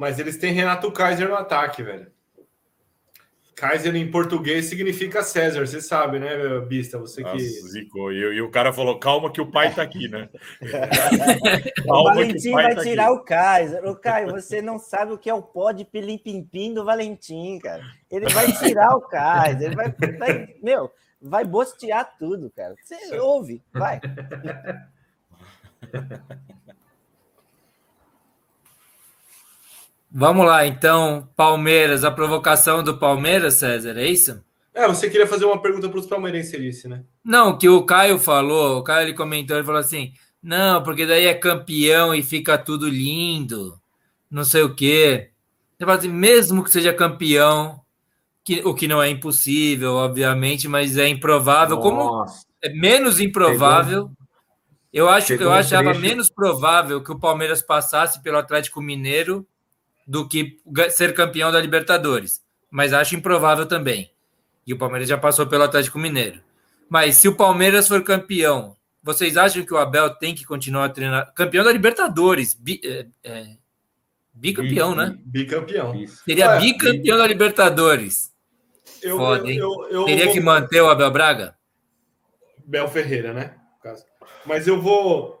Mas eles têm Renato Kaiser no ataque, velho. Kaiser em português significa César, você sabe, né, Bista? Você que. Nossa, zicou. E, e o cara falou: calma que o pai tá aqui, né? *laughs* O que Valentim vai tá tirar aqui. o Kaiser. Ô, Caio, você não sabe o que é o pó de pilim-pim-pim do Valentim, cara. Ele vai tirar o Kaiser. Ele vai, vai- meu, vai bostear tudo, cara. Você ouve, vai. *laughs* Vamos lá, então, Palmeiras, a provocação do Palmeiras, César, é isso? É, você queria fazer uma pergunta para os palmeirenses, Elice, né? Não, que o Caio falou, o Caio ele comentou, ele falou assim: não, porque daí é campeão e fica tudo lindo, não sei o quê. Você fala assim, mesmo que seja campeão, que, o que não é impossível, obviamente, mas é improvável, como Nossa, é menos improvável. Eu acho, Chegou eu um achava trecho- menos provável que o Palmeiras passasse pelo Atlético Mineiro do que ser campeão da Libertadores, mas acho improvável também. E o Palmeiras já passou pelo Atlético Mineiro. Mas se o Palmeiras for campeão, vocês acham que o Abel tem que continuar treinando? Campeão da Libertadores, bi- é, é, bicampeão, né? Bicampeão. Seria Ué, bicampeão da Libertadores. Eu, Foda, hein? eu, eu Teria vou- que manter o Abel Braga? Bel Ferreira, né? Mas eu vou.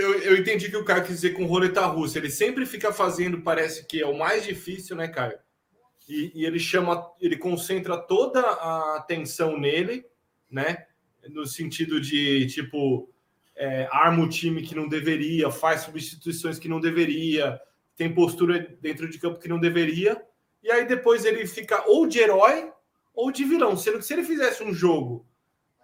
Eu, eu entendi que o Caio quis dizer com roleta russa. Ele sempre fica fazendo, parece que é o mais difícil, né, Caio? E, e ele chama, ele concentra toda a atenção nele, né? No sentido de, tipo, é, arma o time que não deveria, faz substituições que não deveria, tem postura dentro de campo que não deveria. E aí depois ele fica ou de herói ou de vilão. Sendo que se ele fizesse um jogo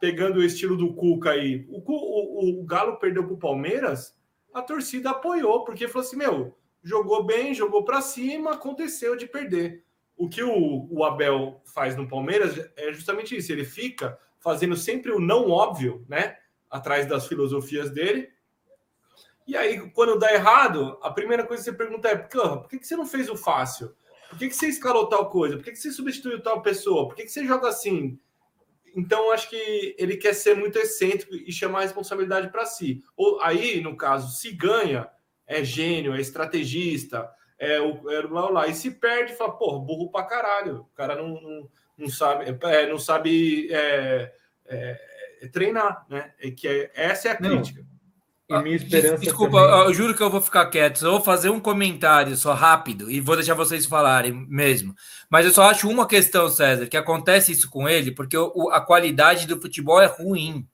pegando o estilo do Cuca aí, o, o, o Galo perdeu para o Palmeiras, a torcida apoiou, porque falou assim: meu, jogou bem, jogou para cima, aconteceu de perder. O que o, o Abel faz no Palmeiras é justamente isso: ele fica fazendo sempre o não óbvio, né? Atrás das filosofias dele. E aí, quando dá errado, a primeira coisa que você pergunta é: "Porra, por que, que você não fez o fácil? Por que, que você escalou tal coisa? Por que, que você substituiu tal pessoa? Por que, que você joga assim? Então, acho que ele quer ser muito excêntrico e chamar a responsabilidade para si. Ou aí, no caso, se ganha, é gênio, é estrategista, é o, é o lá, lá. E se perde, fala, porra, burro pra caralho. O cara não, não, não sabe, é, não sabe é, é, é treinar, né? É que é- essa é a Não. Crítica. E minha esperança Desculpa, também- eu juro que eu vou ficar quieto. Só vou fazer um comentário só rápido e vou deixar vocês falarem mesmo. Mas eu só acho uma questão, César, que acontece isso com ele porque o- a qualidade do futebol é ruim.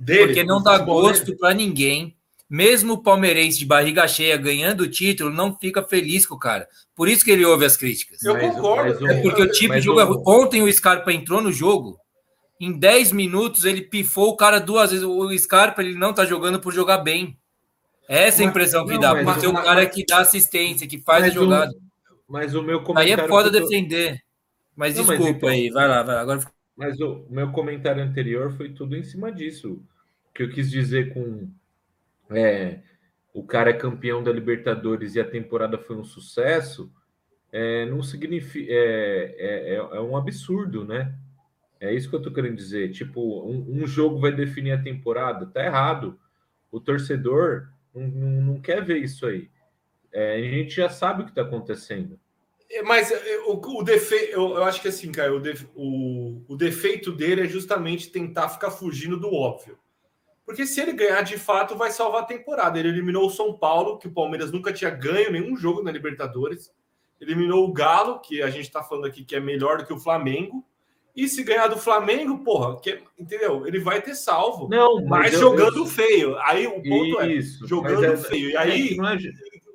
Dele, Porque não dá gosto para ninguém. Mesmo o palmeirense de barriga cheia ganhando o título, não fica feliz com o cara. Por isso que ele ouve as críticas. Eu Mas- concordo. mas É porque o tipo de Mas jogo é ruim. Ontem o Scarpa entrou no jogo. Em 10 minutos ele pifou o cara duas vezes. O Scarpa ele não tá jogando por jogar bem. Essa é a Mas- impressão que não, dá. mas- Por ser o mas- cara mas- que dá assistência, que faz a Mas o- jogada. Mas o meu Aí comentário. é foda que defender. Mas Não, mas desculpa então- aí. Vai lá, vai lá. Agora Mas o meu comentário anterior foi tudo em cima disso. O que eu quis dizer com é, o cara é campeão da Libertadores e a temporada foi um sucesso, é, não significa. É, é, é- é um absurdo, né? É isso que eu tô querendo dizer. Tipo, um, um jogo vai definir a temporada. Tá errado. O torcedor não, não, não quer ver isso aí. É, a gente já sabe o que está acontecendo. É, Mas é, o, o defeito, eu, eu acho que assim, cara, o, o, o defeito dele é justamente tentar ficar fugindo do óbvio. Porque se ele ganhar de fato, vai salvar a temporada. Ele eliminou o São Paulo, que o Palmeiras nunca tinha ganho nenhum jogo na Libertadores. Eliminou o Galo, que a gente está falando aqui que é melhor do que o Flamengo. E se ganhar do Flamengo, porra, que, entendeu? Ele vai ter salvo. Não, mas eu- jogando eu- feio. Aí o ponto é, Isso. jogando mas é- feio. E é aí, não é-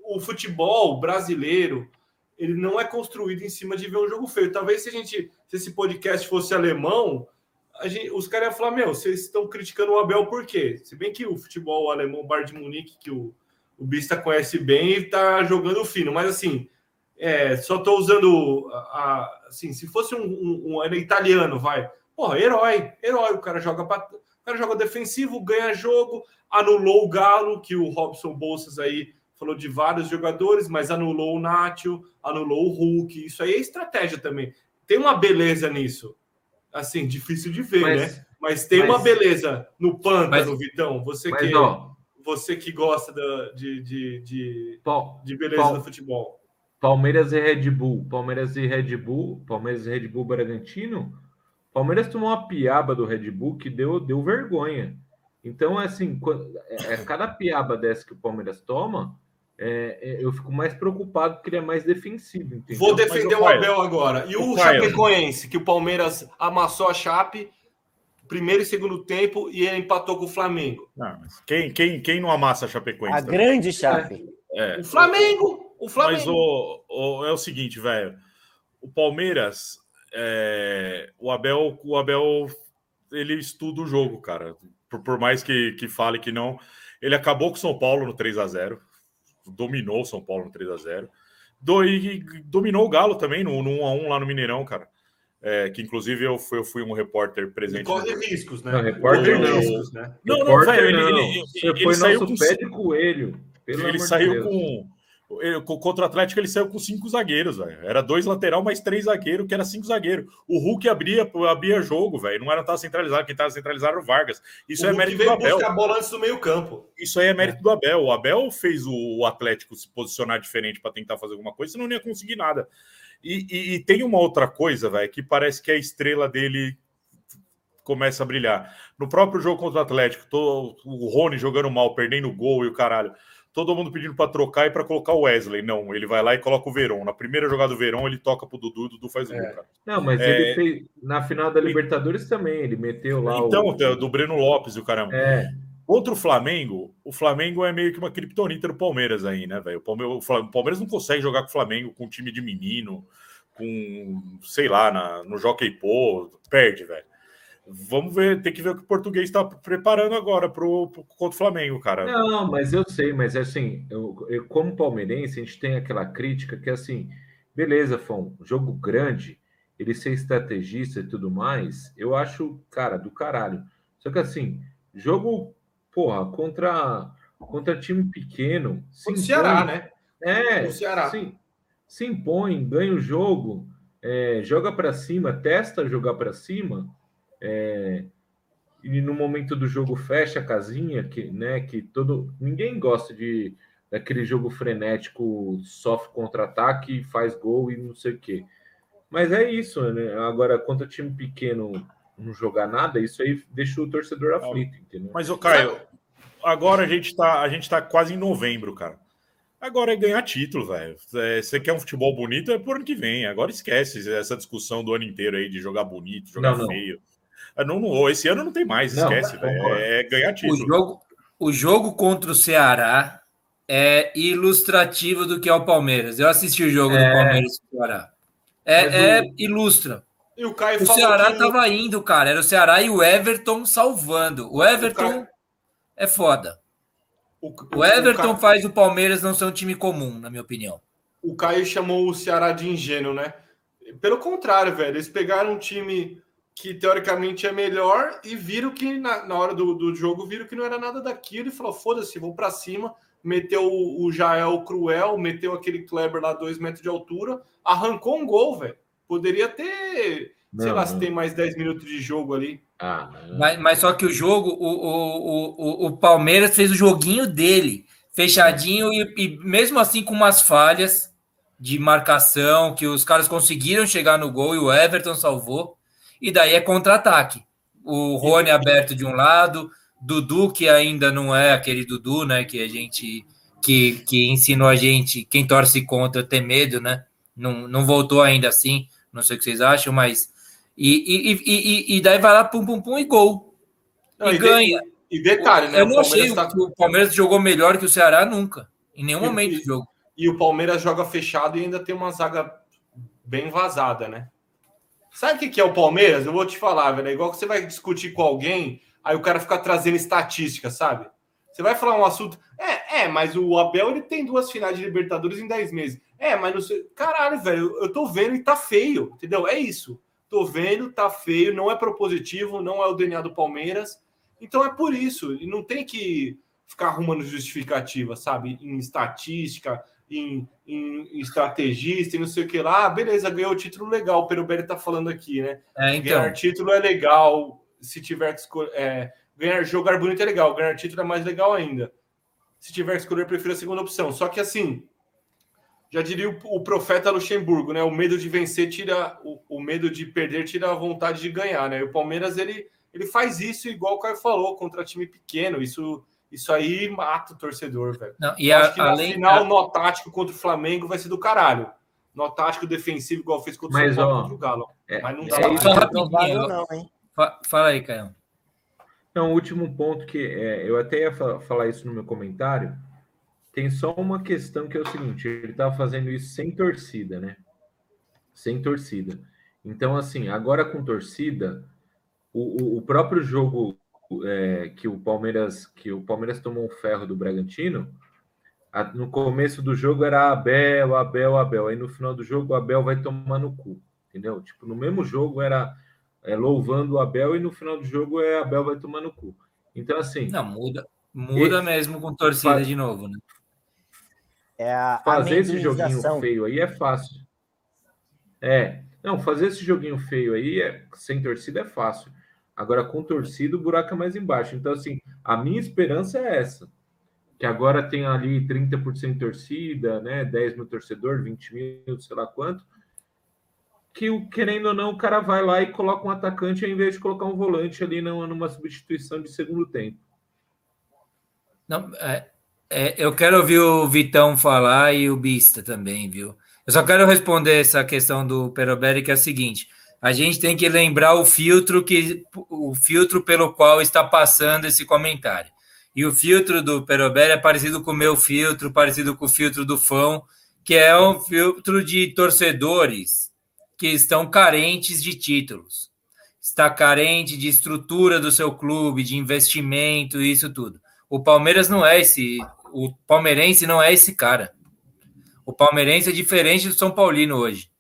o futebol brasileiro ele não é construído em cima de ver um jogo feio. Talvez se a gente, se esse podcast fosse alemão, gente, os caras iam falar: Meu, vocês estão criticando o Abel por quê? Se bem que o futebol alemão, o Bayern de Munique, que o, o Bista conhece bem, está jogando fino, mas assim, é, só estou usando a, a- assim, se fosse um, um, um italiano, vai, porra, herói, herói, o cara joga pra, o cara joga defensivo, ganha jogo, anulou o Galo, que o Robson Bolsas aí falou de vários jogadores, mas anulou o Nacho, anulou o Hulk. Isso aí é estratégia também. Tem uma beleza nisso. Assim, difícil de ver, Mas- né? Mas tem mas- uma beleza no pântano, Mas- Vitão. Você que, ó, você que gosta da- de, de, de, de beleza Pal- do futebol. Palmeiras e Red Bull, Palmeiras e Red Bull, Palmeiras e Red Bull Bragantino, Palmeiras tomou uma piaba do Red Bull que deu, deu vergonha. Então, assim, é, é, cada piaba dessa que o Palmeiras toma, é, é, eu fico mais preocupado porque ele é mais defensivo. Entendeu? Vou defender o Abel agora. E o, o Chapecoense, que o Palmeiras amassou a Chape, primeiro e segundo tempo, e ele empatou com o Flamengo. Não, quem, quem, quem não amassa a Chapecoense? A também? grande Chape. É. O Flamengo! O Flamengo. Mas o, o, é o seguinte, velho. O Palmeiras é, o Abel, o Abel, ele estuda o jogo, cara. Por, por mais que, que fale que não, ele acabou com o São Paulo no 3 a 0 dominou o São Paulo no 3 a 0 do, e dominou o Galo também no, no 1 a 1 lá no Mineirão, cara. É, que inclusive eu fui, eu fui um repórter presente. E corre riscos, né? Não, repórter não. Riscos, né? Não, não, velho, ele, ele, ele, ele foi saiu nosso com pé de coelho. ele saiu Deus. com contra o Atlético ele saiu com cinco zagueiros, velho. Era dois lateral mais três zagueiros, que era cinco zagueiros. O Hulk abria, abria jogo, velho. Não era tão centralizado, quem estava centralizado era o Vargas. Isso o é Hulk mérito do Abel. a bola antes do meio-campo. Isso aí é mérito do Abel. O Abel fez o Atlético se posicionar diferente para tentar fazer alguma coisa, senão não ia conseguir nada. E, e, e tem uma outra coisa, velho, que parece que a estrela dele começa a brilhar. No próprio jogo contra o Atlético, tô, o Rony jogando mal, perdendo gol e o caralho todo mundo pedindo para trocar e para colocar o Wesley. Não, ele vai lá e coloca o Verón. Na primeira jogada do Verón, ele toca pro Dudu, o Dudu faz o é. gol, cara. Não, mas é... ele fez na final da Libertadores também, ele meteu lá Então, o... do Breno Lopes e o caramba. É. Contra o Flamengo, o Flamengo é meio que uma criptonita do Palmeiras aí, né, velho? O Palmeiras não consegue jogar com o Flamengo com um time de menino, com, sei lá, na, no Jockey Pô, perde, velho. Vamos ver, tem que ver o que o português está preparando agora pro, pro, contra o Flamengo, cara. Não, mas eu sei, mas assim, eu, eu, como palmeirense, a gente tem aquela crítica que assim, beleza, Fão, jogo grande, ele ser estrategista e tudo mais, eu acho, cara, do caralho. Só que assim, jogo, porra, contra, contra time pequeno. O Ceará, né? É, o Ceará. Sim, se impõe, ganha o jogo, é, joga para cima, testa jogar para cima é, e no momento do jogo fecha a casinha, que, né, que todo ninguém gosta de daquele jogo frenético, sofre contra-ataque, faz gol e não sei o quê. Mas é isso, né? Agora, contra time pequeno não jogar nada, isso aí deixa o torcedor aflito, entendeu? Mas, o Caio, agora a gente tá, a gente tá quase em novembro, cara. Agora é ganhar título, velho. É, você quer um futebol bonito, é por ano que vem. Agora esquece essa discussão do ano inteiro aí de jogar bonito, jogar não, feio. Não. Ah, não, não, esse ano não tem mais, não, esquece, velho. É ganhar título. O jogo, o jogo contra o Ceará é ilustrativo do que é o Palmeiras. Eu assisti o jogo é... do Palmeiras e Ceará. É, é ilustra. E o Caio o Ceará que... tava indo, cara. Era o Ceará e o Everton salvando. O Everton o Caio... é foda. O, o Everton o Caio... faz o Palmeiras não ser um time comum, na minha opinião. O Caio chamou o Ceará de ingênuo, né? Pelo contrário, velho. Eles pegaram um time que teoricamente é melhor e viram que na, na hora do, do jogo viram que não era nada daquilo e falou: foda-se, vou para cima. Meteu o, o Jael Cruel, meteu aquele Kleber lá, dois metros de altura, arrancou um gol, velho. Poderia ter, não, sei lá, não. se tem mais 10 minutos de jogo ali. Ah, mas, mas, só que o jogo, o, o, o, o Palmeiras fez o joguinho dele, fechadinho, e, e mesmo assim com umas falhas de marcação, que os caras conseguiram chegar no gol e o Everton salvou e daí é contra-ataque. O Rony aberto de um lado, Dudu, que ainda não é aquele Dudu, né? Que a gente que, que ensinou a gente, quem torce contra, ter medo, né? Não, não voltou ainda assim, não sei o que vocês acham, mas. E, e, e, e daí vai lá, pum, pum, pum, e gol. Não, e, e, ganha. E detalhe, né? Eu não achei tá... o Palmeiras jogou melhor que o Ceará nunca, em nenhum momento do jogo. E o Palmeiras joga fechado e ainda tem uma zaga bem vazada, né? Sabe o que é o Palmeiras? Eu vou te falar, velho. É igual que você vai discutir com alguém, aí o cara fica trazendo estatística, sabe? Você vai falar um assunto. É, é, mas o Abel ele tem duas finais de Libertadores em 10 meses. É, mas não sei. Caralho, velho, eu tô vendo e tá feio, entendeu? É isso. Tô vendo, tá feio, não é propositivo, não é o DNA do Palmeiras. Então é por isso. E não tem que ficar arrumando justificativa, sabe? Em estatística, em, em, estrategista e não sei o que lá. Ah, beleza, ganhou o título legal. O Perubelli tá falando aqui, né? É, então. Ganhar título é legal. Se tiver que escolher. É, ganhar jogar bonito é legal, ganhar título é mais legal ainda. Se tiver que escolher, prefiro a segunda opção. Só que assim, já diria o, o, profeta Luxemburgo, né? O medo de vencer tira o, o, medo de perder tira a vontade de ganhar, né? E o Palmeiras ele, ele faz isso igual o Caio falou contra time pequeno. Isso isso aí mata o torcedor, velho. Não, e a, acho que além, na final, a... no tático contra o Flamengo vai ser do caralho. No tático defensivo, igual fez contra o São Paulo contra o Galo. É, Mas não dá é, só rapidinho, não, hein? Fala aí, Caio. Não, o último ponto que é, eu até ia falar isso no meu comentário. Tem só uma questão que é o seguinte: ele estava fazendo isso sem torcida, né? Sem torcida. Então, assim, agora com torcida, o, o, o próprio jogo é, que o Palmeiras que o Palmeiras tomou um ferro do Bragantino, a, no começo do jogo era Abel, Abel, Abel. Aí no final do jogo o Abel vai tomar no cu, entendeu? Tipo, no mesmo jogo era é, louvando o Abel e no final do jogo é Abel vai tomar no cu. Então, assim. Não, muda, muda mesmo com torcida faz, de novo, né? É a, fazer esse joguinho feio aí é fácil. É. Não, fazer esse joguinho feio aí é, sem torcida é fácil. Agora, com torcida, o buraco é mais embaixo. Então, assim, a minha esperança é essa. Que agora tem ali 30% de torcida, né? 10 mil torcedor, 20 mil, sei lá quanto. Que, querendo ou não, o cara vai lá e coloca um atacante ao invés de colocar um volante ali numa substituição de segundo tempo. Não, é, é, eu quero ouvir o Vitão falar e o Bista também, viu? Eu só quero responder essa questão do Peroberi, que é a seguinte: a gente tem que lembrar o filtro que o filtro pelo qual está passando esse comentário. E o filtro do Perobel é parecido com o meu filtro, parecido com o filtro do Fão, que é um filtro de torcedores que estão carentes de títulos. Está carente de estrutura do seu clube, de investimento, isso tudo. O Palmeiras não é esse, o palmeirense não é esse cara. O palmeirense é diferente do São Paulino hoje.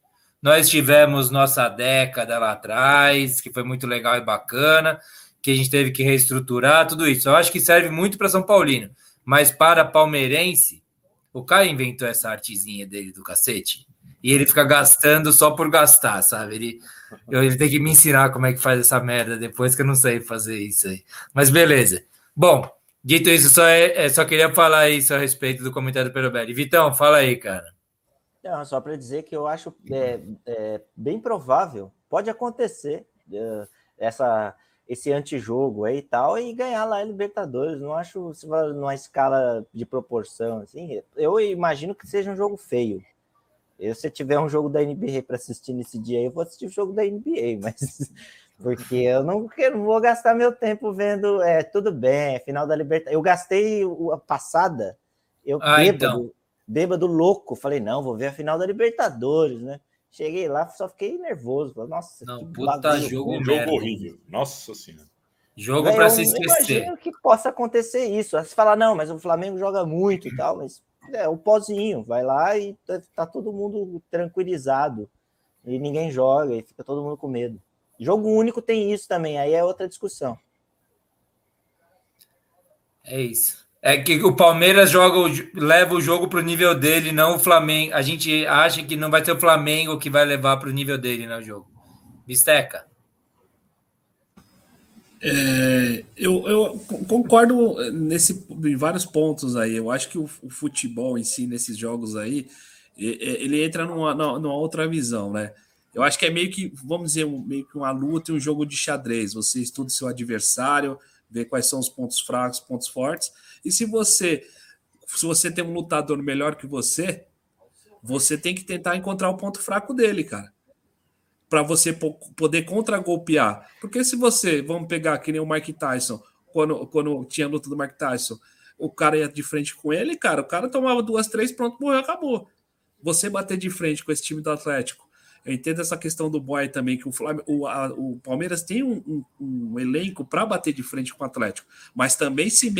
Nós tivemos nossa década lá atrás, que foi muito legal e bacana, que a gente teve que reestruturar, tudo isso. Eu acho que serve muito para São Paulino, mas para palmeirense, o cara inventou essa artezinha dele do cacete e ele fica gastando só por gastar, sabe? Ele, ele tem que me ensinar como é que faz essa merda depois que eu não sei fazer isso aí. Mas beleza. Bom, dito isso, só, é, é só queria falar isso a respeito do comentário do Perobelli. Vitão, fala aí, cara. Não, só para dizer que eu acho é, é, bem provável, pode acontecer é, essa, esse antijogo aí e tal, e ganhar lá a Libertadores. Não acho numa escala de proporção assim. Eu imagino que seja um jogo feio. Eu, se tiver um jogo da NBA para assistir nesse dia aí, eu vou assistir o jogo da NBA, *laughs* mas porque eu não, eu não vou gastar meu tempo vendo. É, tudo bem, é final da Libertadores. Eu gastei a passada, eu ah, bêbado, então bêbado louco. Falei, não, vou ver a final da Libertadores, né? Cheguei lá, só fiquei nervoso. Nossa, não, que puta jogo, um jogo horrível. Nossa senhora. Jogo para se esquecer. Imagino que possa acontecer isso. Você fala, não, mas o Flamengo joga muito e tal, mas é o pozinho, vai lá e tá, tá, todo mundo tranquilizado. E ninguém joga, e fica todo mundo com medo. Jogo único tem isso também, aí é outra discussão. É isso. É que o Palmeiras joga, leva o jogo para o nível dele, não o Flamengo. A gente acha que não vai ser o Flamengo que vai levar para o nível dele no né, jogo. Bisteca. É, eu, eu, concordo nesse, em vários pontos aí. Eu acho que o, o futebol em si, nesses jogos aí, ele entra numa, numa, outra visão, né? Eu acho que é meio que, vamos dizer, meio que uma luta e um jogo de xadrez. Você estuda seu adversário, vê quais são os pontos fracos, pontos fortes e se você se você tem um lutador melhor que você, você tem que tentar encontrar o ponto fraco dele, cara. Para você poder contra-golpear. Porque se você, vamos pegar que nem o Mike Tyson, quando, quando tinha a luta do Mike Tyson, o cara ia de frente com ele, cara, o cara tomava duas, três, pronto, morreu, acabou. Você bater de frente com esse time do Atlético eu entendo essa questão do boy também, que o, Flamengo, o, a, o Palmeiras tem um, um, um elenco para bater de frente com o Atlético, mas também se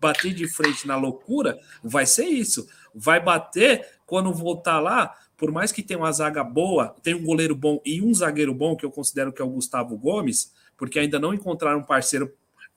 bater de frente na loucura, vai ser isso. Vai bater quando voltar lá, por mais que tenha uma zaga boa, tem um goleiro bom e um zagueiro bom, que eu considero que é o Gustavo Gomes, porque ainda não encontraram um parceiro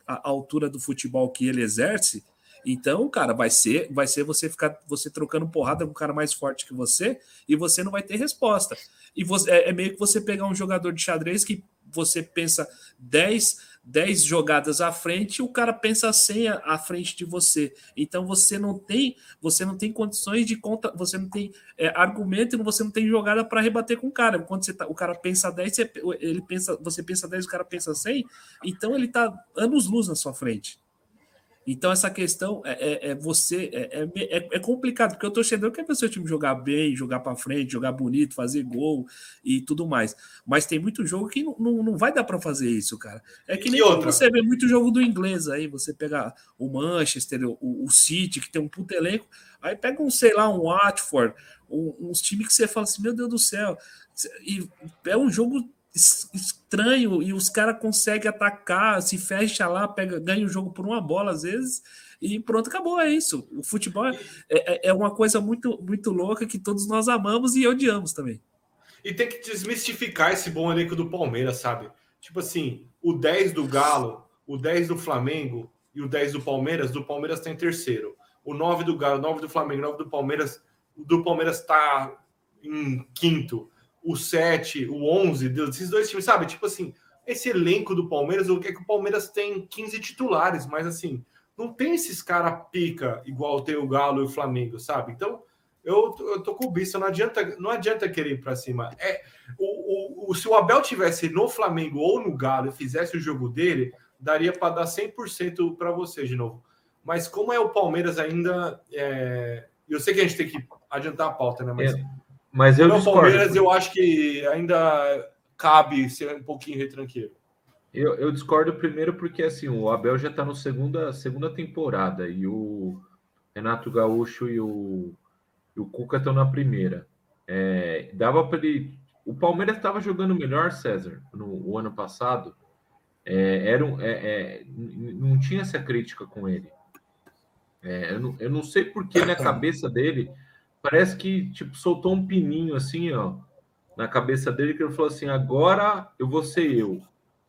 à altura do futebol que ele exerce. Então, cara, vai ser, vai ser você ficar você trocando porrada com um cara mais forte que você e você não vai ter resposta. E você, é, é meio que você pegar um jogador de xadrez que você pensa 10, 10 jogadas à frente, o cara pensa 100 à frente de você. Então você não tem, você não tem condições de conta, você não tem é, argumento, você não tem jogada para rebater com o cara. Quando você tá, o cara pensa 10, você, ele pensa, você pensa 10, o cara pensa 100, então ele tá anos luz na sua frente. Então, essa questão é, é, é você é, é, é, é complicado, porque o torcedor quer ver o seu time jogar bem, jogar para frente, jogar bonito, fazer gol e tudo mais. Mas tem muito jogo que não, não, não vai dar para fazer isso, cara. É que nem você vê muito jogo do inglês aí, você pega o Manchester, o, o City, que tem um puto elenco, aí pega um, sei lá, um Watford, um, uns times que você fala assim, meu Deus do céu, e é um jogo estranho e os caras conseguem atacar, se fecha lá, pega, ganha o jogo por uma bola às vezes e pronto, acabou, é isso. O futebol é, é, é uma coisa muito, muito louca que todos nós amamos e odiamos também. E tem que desmistificar esse bom elenco do Palmeiras, sabe? Tipo assim, o 10 do Galo, o 10 do Flamengo e o 10 do Palmeiras, do Palmeiras tem tá terceiro. O 9 do Galo, o 9 do Flamengo, o 9 do Palmeiras, do Palmeiras tá em quinto o 7, o 11, desses dois times, sabe? Tipo assim, esse elenco do Palmeiras, o que é que o Palmeiras tem 15 titulares, mas assim, não tem esses cara pica igual tem o Galo e o Flamengo, sabe? Então, eu, eu tô com o bicho, não adianta, não adianta querer ir para cima. É, o, o, o, se o Abel tivesse no Flamengo ou no Galo e fizesse o jogo dele, daria para dar 100% para você de novo. Mas como é o Palmeiras ainda, é... eu sei que a gente tem que adiantar a pauta, né? Mas é. Mas eu no discordo. Palmeiras eu acho que ainda cabe ser um pouquinho retranqueiro. Eu, eu discordo primeiro porque assim o Abel já está na segunda, segunda temporada e o Renato Gaúcho e o, e o Cuca estão na primeira. É, dava para ele. O Palmeiras estava jogando melhor, César, no o ano passado. É, era um, é, é não tinha essa crítica com ele. É, eu, não, eu não sei porque na cabeça dele parece que tipo soltou um pininho assim, ó, na cabeça dele que ele falou assim: agora eu vou ser eu,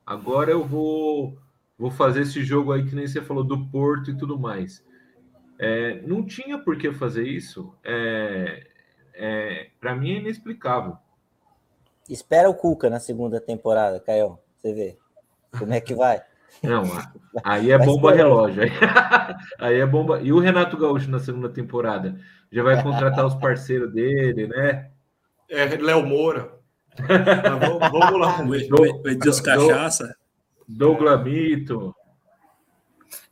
agora eu vou vou fazer esse jogo aí que nem você falou do Porto e tudo mais. É, não tinha por que fazer isso. É, é, para mim é inexplicável. Espera o Cuca na segunda temporada, Caio. Você vê como é que vai. Não, aí é bomba relógio. Aí, *laughs* aí é bomba. E o Renato Gaúcho na segunda temporada? Já vai contratar os parceiros dele, né? É, Léo Moura. vamos, vamos, lá. *laughs* O Edilson Cachaça. Douglas Mito.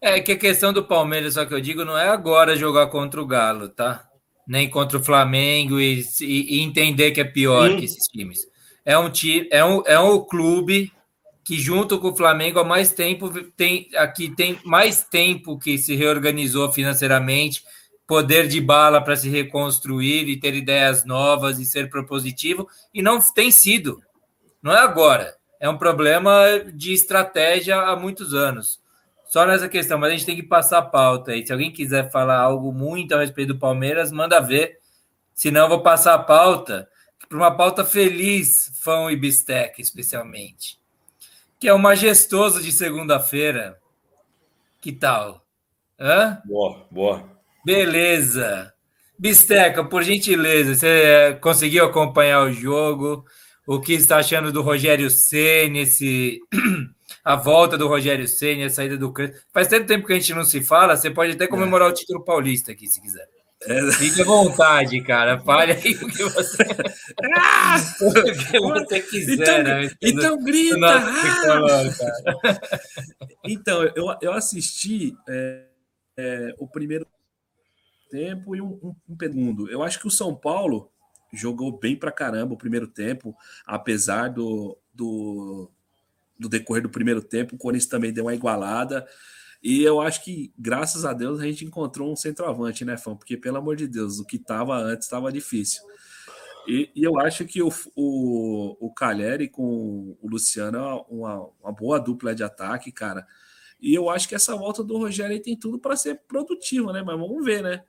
É que a questão do Palmeiras, só que eu digo, não é agora jogar contra o Galo, tá? Nem contra o Flamengo e, e, e entender que é pior Sim. que esses times. É um time, é um, é um clube que junto com o Flamengo há mais tempo tem aqui tem mais tempo que se reorganizou financeiramente, poder de bala para se reconstruir e ter ideias novas e ser propositivo e não tem sido. Não é agora. É um problema de estratégia há muitos anos. Só nessa questão, mas a gente tem que passar a pauta aí. Se alguém quiser falar algo muito a respeito do Palmeiras, manda ver. Senão eu vou passar a pauta para uma pauta feliz, fã e bistec, especialmente que é o majestoso de segunda-feira. Que tal? Hã? Boa, boa. Beleza. Bisteca, por gentileza, você eh, conseguiu acompanhar o jogo? O que está achando do Rogério Ceni, esse *clears throat* a volta do Rogério Ceni, a saída do Faz tanto tempo que a gente não se fala, você pode até comemorar é. o título paulista aqui, se quiser. É... Fique à vontade, cara. Fale aí o que você, ah! *laughs* o que você quiser. Então, né? então grita! Ah! *laughs* então, eu, eu assisti é, o primeiro tempo e um, um, um segundo. Eu acho que o São Paulo jogou bem pra caramba o primeiro tempo, apesar do, do, do decorrer do primeiro tempo. O Corinthians também deu uma igualada. E eu acho que, graças a Deus, a gente encontrou um centroavante, né, Fã? Porque, pelo amor de Deus, o que estava antes estava difícil. E, e, eu acho que o, o, o Calheri com o Luciano é uma, uma boa dupla de ataque, cara. E eu acho que essa volta do Rogério tem tudo para ser produtiva, né? Mas vamos ver, né?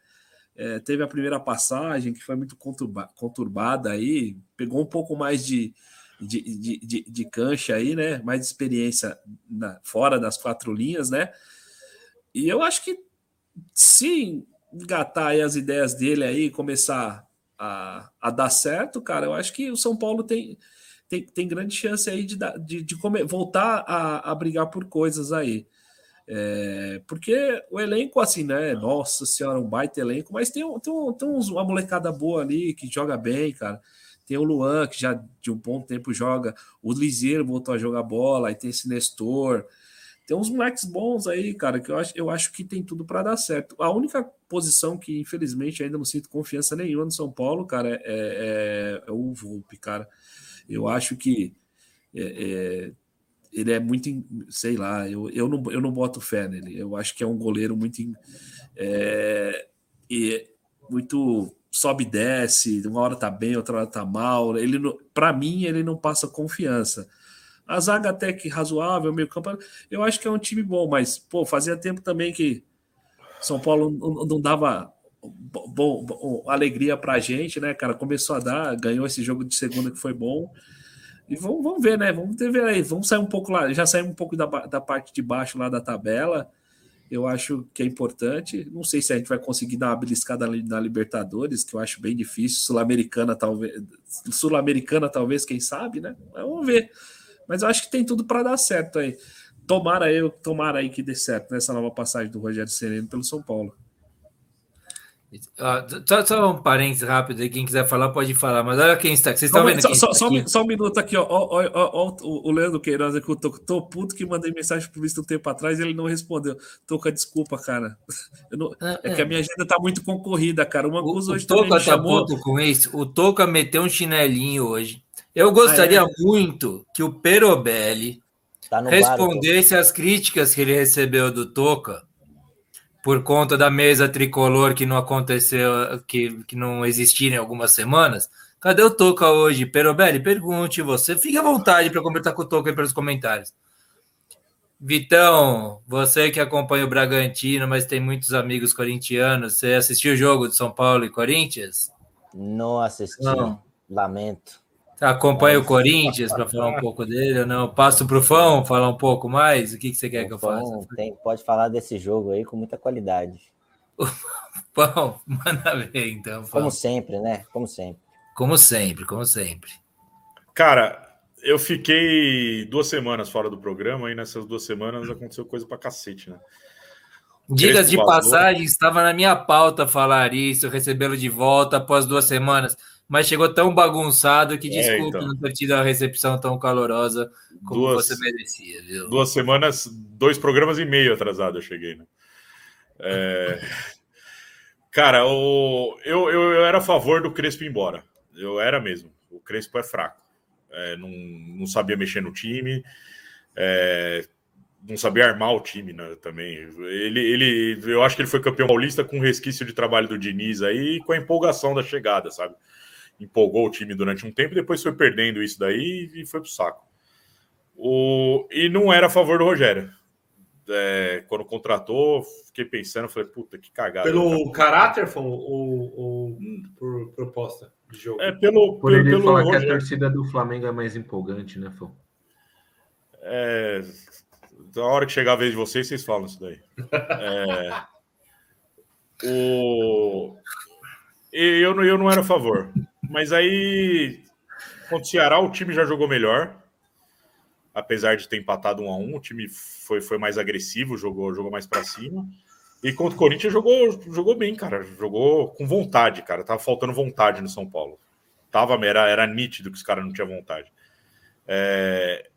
É, teve a primeira passagem que foi muito conturba, conturbada aí, pegou um pouco mais de, de, de, de, de cancha aí, né? Mais experiência na, fora das quatro linhas, né? E eu acho que se engatar aí as ideias dele aí, começar a, a dar certo, cara, eu acho que o São Paulo tem, tem, tem grande chance aí de, de, de comer, voltar a, a brigar por coisas aí. É, porque o elenco, assim, né? Nossa senhora, um baita elenco, mas tem, tem, tem uns, uma molecada boa ali que joga bem, cara. Tem o Luan, que já de um bom tempo joga. O Liseiro voltou a jogar bola. Aí tem esse Nestor. Tem uns moleques bons aí, cara, que eu acho, eu acho que tem tudo para dar certo. A única posição que, infelizmente, ainda não sinto confiança nenhuma no São Paulo, cara, é, é, é o Volpe, cara. Eu acho que é, é, ele é muito, sei lá, eu, eu, não, eu não boto fé nele. Eu acho que é um goleiro muito. É, e muito sobe e desce, uma hora tá bem, outra hora tá mal. Ele para mim ele não passa confiança. A zaga até que razoável, meio campo, eu acho que é um time bom, mas pô, fazia tempo também que São Paulo não, não dava bom, bom, alegria pra gente, né, cara? Começou a dar, ganhou esse jogo de segunda que foi bom. E vamos, vamos ver, né? Vamos ver aí, vamos sair um pouco lá, já sair um pouco da, da parte de baixo lá da tabela eu acho que é importante. Não sei se a gente vai conseguir dar uma beliscada na Libertadores, que eu acho bem difícil. Sul-Americana, talvez. Sul-Americana, talvez, quem sabe, né? Vamos ver. Mas eu acho que tem tudo para dar certo aí. Tomara eu, tomara aí que dê certo nessa nova passagem do Rogério Sereno pelo São Paulo. Uh, só, só, um parênteses rápido aí, quem quiser falar pode falar, mas olha quem está. Vocês estão vendo só, só, só, um, só, um minuto aqui, ó. ó, ó, ó o Leandro Queiroz aqui, eu tô, tô puto que mandei mensagem pro visto um tempo atrás e ele não respondeu. Toca, desculpa, cara. Não, é, é, que a minha agenda tá muito concorrida, cara. Uma coisa hoje o Toca tá chamou... puto com isso. O Toca meteu um chinelinho hoje. Eu gostaria ah, é? muito que o Perobelli tá respondesse às críticas que ele recebeu do Toca por conta da mesa tricolor que não aconteceu, que, que não existia em algumas semanas. Cadê o Toca hoje? Perobelli, pergunte você. Fique à vontade para conversar com o Toca aí pelos comentários. Vitão, você que acompanha o Bragantino, mas tem muitos amigos corintianos, você assistiu o jogo de São Paulo e Corinthians? Não assisti, não. lamento. Acompanha o Corinthians para falar um *laughs* pouco dele ou não? Passo para o Fão falar um pouco mais? O que, que você quer o que eu faça? Tem, pode falar desse jogo aí com muita qualidade. *laughs* Pão, manda ver então. Fão. Como sempre, né? Como sempre. Como sempre, como sempre. Cara, eu fiquei duas semanas fora do programa e nessas duas semanas aconteceu coisa para cacete, né? Digas de passagem, estava na minha pauta falar isso, recebê-lo de volta após duas semanas mas chegou tão bagunçado que desculpa é, então. não ter tido a recepção tão calorosa como duas, você merecia, viu? Duas semanas, dois programas e meio atrasado eu cheguei, né? É... *laughs* Cara, o... eu, eu, eu, era a favor do Crespo ir embora. Eu era mesmo. O Crespo é fraco. É, não, não sabia mexer no time. É, não sabia armar o time né, também. Ele, ele, eu acho que ele foi campeão paulista com resquício de trabalho do Diniz aí e com a empolgação da chegada, sabe? Empolgou o time durante um tempo, depois foi perdendo isso daí e foi pro saco. O... E não era a favor do Rogério. É, quando contratou, fiquei pensando, falei, puta, que cagada. Pelo caráter ou, ou, ou, por proposta de jogo? É pelo. Por pelo, ele pelo falar Rogério. que a torcida do Flamengo é mais empolgante, né, Fão? É. A hora que chegar a vez de vocês, vocês falam isso daí. É... O... Eu, eu não era a favor. Mas aí, contra o Ceará, o time já jogou melhor. Apesar de ter empatado um a um, o time foi, foi mais agressivo, jogou, jogou mais para cima. E contra o Corinthians jogou, jogou bem, cara. Jogou com vontade, cara. Tava faltando vontade no São Paulo. Tava, era, era nítido que os caras não tinham vontade. É...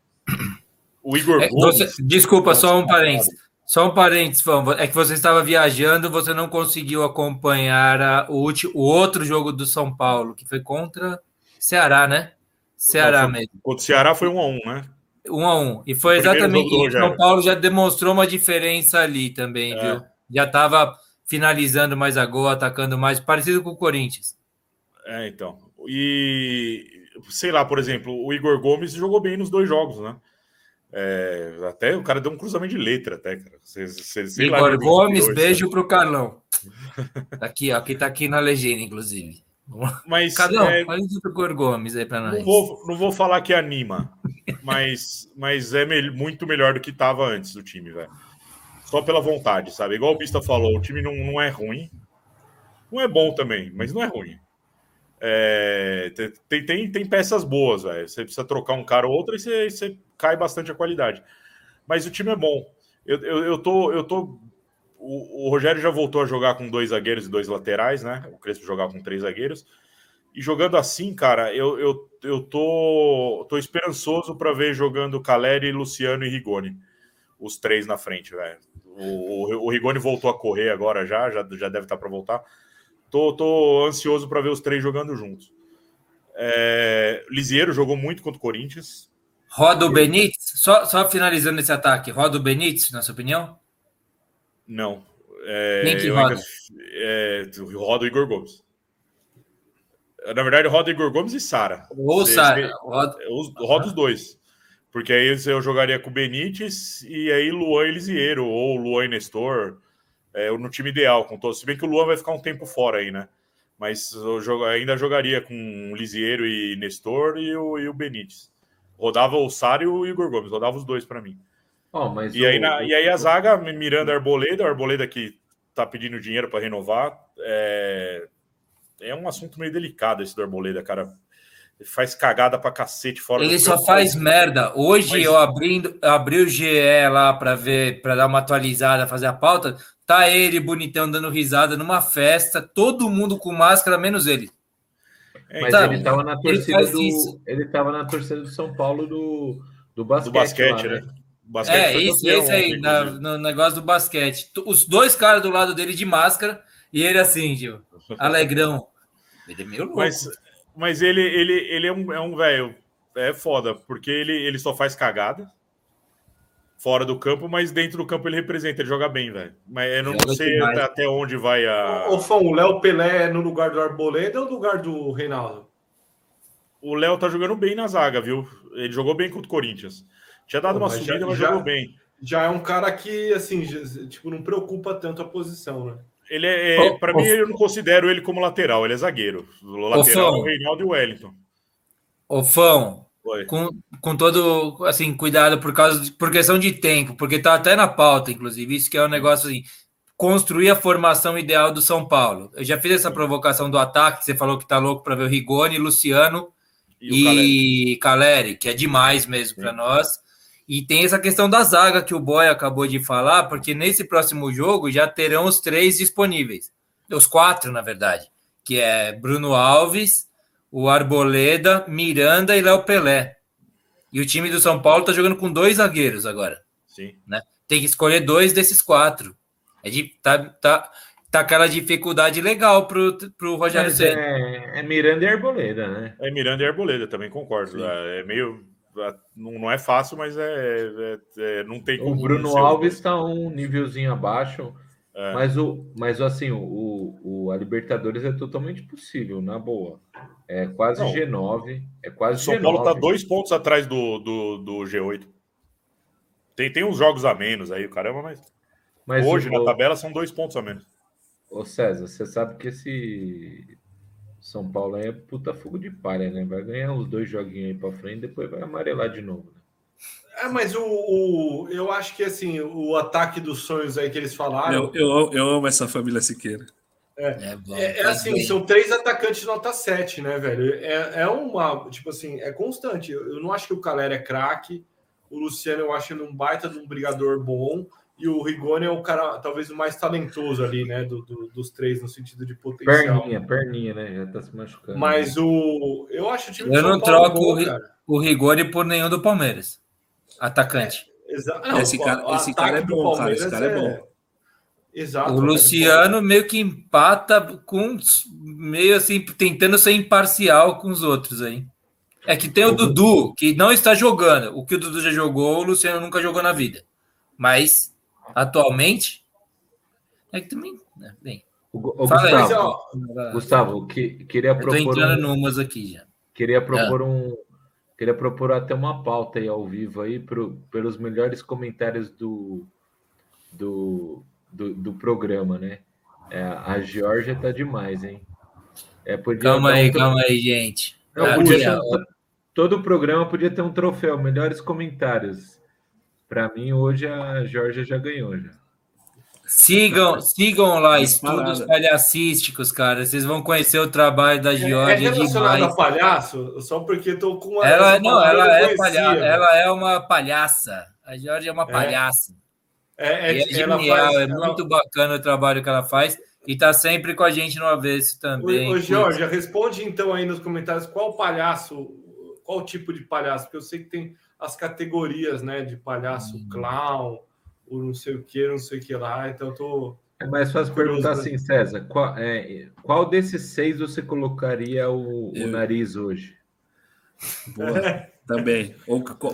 O Igor é, Gomes... Você, desculpa, só um parênteses. Só um parênteses, é que você estava viajando, você não conseguiu acompanhar a, o, o, outro jogo do São Paulo, que foi contra Ceará, né? Ceará não, mesmo. Contra o Ceará foi 1 um a 1 um, né? 1 um a 1 um. E foi exatamente isso. São Paulo já demonstrou uma diferença ali também, é. viu? Já estava finalizando mais a gol, atacando mais, parecido com o Corinthians. É, então. E sei lá, por exemplo, o Igor Gomes jogou bem nos dois jogos, né? É, até o cara deu um cruzamento de letra, até, cara. Cê, cê, cê Igor Gomes, beijo para o Carlão. Tá aqui, ó, aqui tá aqui na legenda, inclusive. Mas, Carlão, é... fala do Igor Gomes aí para nós. Não vou, não vou falar que anima, mas, mas é me muito melhor do que estava antes do time, velho. Só pela vontade, sabe? Igual o Bista falou, o time não, não é ruim. Não é bom também, mas não é ruim. É, tem, tem, tem peças boas, velho. Você precisa trocar um cara ou outro e você, você cai bastante a qualidade. Mas o time é bom. Eu, eu, eu tô. Eu tô o, o, Rogério já voltou a jogar com dois zagueiros e dois laterais, né? O Crespo jogar com três zagueiros. E jogando assim, cara, eu, eu, eu tô, tô esperançoso para ver jogando Caleri, Luciano e Rigoni. Os três na frente, velho. O, o, o, Rigoni voltou a correr agora já, já, já deve estar para voltar. Tô, tô ansioso para ver os três jogando juntos. É, Lisieiro jogou muito contra o Corinthians. Roda o Benítez? Só, só finalizando esse ataque, roda o Benítez, na sua opinião? Não. É, Nem que roda? É, roda o Igor Gomes. Na verdade, roda Igor Gomes e Sara. Ou Sara. Roda... roda os dois. Porque aí eu jogaria com o Benítez e aí Luan e Lisieiro, ou Luan e Nestor, é, no time ideal, com todos. Se bem que o Luan vai ficar um tempo fora aí, né? Mas eu ainda jogaria com o Lisieiro e Nestor e o, e o Benítez. Rodava o Sara e o Igor Gomes, rodava os dois para mim. Oh, mas e, o, aí na, e aí a zaga, Miranda Arboleda, Arboleda que tá pedindo dinheiro para renovar. É, é um assunto meio delicado esse do Arboleda, cara. Ele faz cagada pra cacete fora Ele só faz merda. Hoje mas... eu abri, abri o GE lá para ver, para dar uma atualizada, fazer a pauta. Tá ele bonitão dando risada numa festa, todo mundo com máscara, menos ele. É, Mas ele estava na torcida ele do. Isso. Ele tava na torcida do São Paulo do, do basquete. Do basquete, lá, né? né? Basquete é, isso, esse aí, na, no negócio do basquete. Os dois caras do lado dele de máscara e ele assim, tio, *laughs* alegrão. Ele é meio louco. Mas, mas ele, ele, ele é um, é um velho, é foda, porque ele, ele só faz cagada fora do campo, mas dentro do campo ele representa, ele joga bem, velho. Mas eu não joga sei demais. até onde vai a. Ô, Fão, o Léo Pelé é no lugar do Arboleda ou no lugar do Reinaldo? O Léo tá jogando bem na zaga, viu? Ele jogou bem contra o Corinthians. Tinha dado Pô, uma subida, já, mas já, jogou bem. Já é um cara que, assim, tipo, não preocupa tanto a posição, né? Ele é, é para mim, eu não considero ele como lateral, ele é zagueiro. O lateral é o Reinaldo e o Wellington. Ô, Fão, com, com todo assim cuidado por causa de, por questão de tempo, porque tá até na pauta, inclusive, isso que é um negócio assim, construir a formação ideal do São Paulo. Eu já fiz essa provocação do ataque, você falou que tá louco para ver o Rigoni, Luciano e, e Caleri. que é demais mesmo para nós. E tem essa questão da zaga que o Boy acabou de falar, porque nesse próximo jogo já terão os três disponíveis. Os quatro, na verdade, que é Bruno Alves, o Arboleda, Miranda e Léo Pelé. E o time do São Paulo está jogando com dois zagueiros agora. Sim. Né? Tem que escolher dois desses quatro. É de, tá, tá, tá aquela dificuldade legal pro, pro Rogério Ceni. É, é, Miranda e Arboleda, né? É Miranda e Arboleda, também concordo. É, é, meio. Não, não é fácil, mas é, é, é não tem como. O Bruno Alves está um nívelzinho abaixo. É. Mas, o, mas assim, o, o, a Libertadores é totalmente possível, na boa. É quase Não. G9. É quase São G9. Paulo está dois pontos atrás do, do, do, G8. Tem, tem uns jogos a menos aí, caramba, mas, mas hoje o, na tabela são dois pontos a menos. Ô César, você sabe que esse São Paulo é puta fogo de palha, né? Vai ganhar os dois joguinhos aí para frente, depois vai amarelar de novo. Né? É, mas o, o, eu acho que assim, o ataque dos sonhos aí que eles falaram. Eu, eu, eu amo essa família Siqueira. É, é, bom, é, é assim, bem. são três atacantes nota 7, né, velho? É, é uma, tipo assim, é constante. Eu, eu não acho que o Calera é craque, o Luciano eu acho ele um baita de um brigador bom, e o Rigoni é o cara, talvez, o mais talentoso ali, né, do, do, dos três, no sentido de potencial. Perninha, perninha, né? Já tá se machucando. Mas o. Eu acho o time Eu não troco bom, o, o Rigoni por nenhum do Palmeiras. Atacante. É, exa... não, esse cara, esse cara é bom, cara. Esse cara é, é bom. Exato. O Luciano meio que empata com meio assim, tentando ser imparcial com os outros aí. É que tem o Dudu, que não está jogando. O que o Dudu já jogou, o Luciano nunca jogou na vida. Mas, atualmente, é que também. Né, bem, o, o Gustavo, aí, Gustavo, que, queria propor. Estou entrando um, numas aqui já. Queria propor um. Queria propor até uma pauta aí ao vivo aí pro, pelos melhores comentários do, do, do, do programa, né? É, a Georgia tá demais, hein? É, calma aí, um... calma aí, gente. Não, ah, podia um... todo o programa podia ter um troféu, melhores comentários. Para mim, hoje a Georgia já ganhou. Já. Sigam, *laughs* sigam lá, Mas estudos parada. palhacísticos, cara. Vocês vão conhecer o trabalho da É Georgia relacionado demais. a palhaço? Só porque tô com uma. Ela, essa não, ela é, palha... ela é uma palhaça. A Georgia é uma palhaça. É, E é é, ela genial, faz- é ela- muito bacana o trabalho que ela faz. E tá sempre com a gente no avesso também. Ô, ô Georgia, responde então aí nos comentários qual palhaço, qual tipo de palhaço, porque eu sei que tem as categorias, né, de palhaço Hum. clown, o não sei o que, não sei o que lá, então eu tô... É mais fácil perguntar assim, César, qual, é, qual desses seis você colocaria o, o Eu. nariz hoje? Boa. *laughs* Também.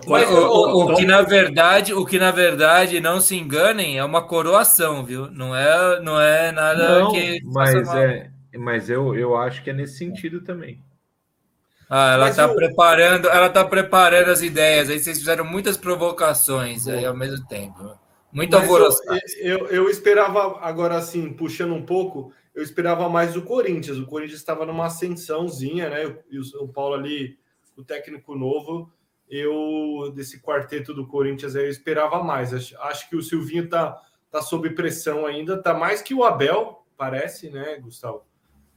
Mas, O, o- o qual- que na verdade, o que na verdade, não se enganem, é uma coroação, viu? Não é, não é nada Não, que mas é, mas eu, eu acho que é nesse sentido também. Ah, ela Mas tá o- preparando, ela tá preparando as ideias. Aí vocês fizeram muitas provocações aí ao mesmo tempo. Muito alvoroçado. eu, eu, eu esperava, agora assim, puxando um pouco, eu esperava mais do Corinthians, o Corinthians estava numa ascensãozinha, né, e o São Paulo ali, o técnico novo, eu, desse quarteto do Corinthians, aí, eu esperava mais, acho, acho que o Silvinho tá, tá sob pressão ainda, tá mais que o Abel, parece, né, Gustavo?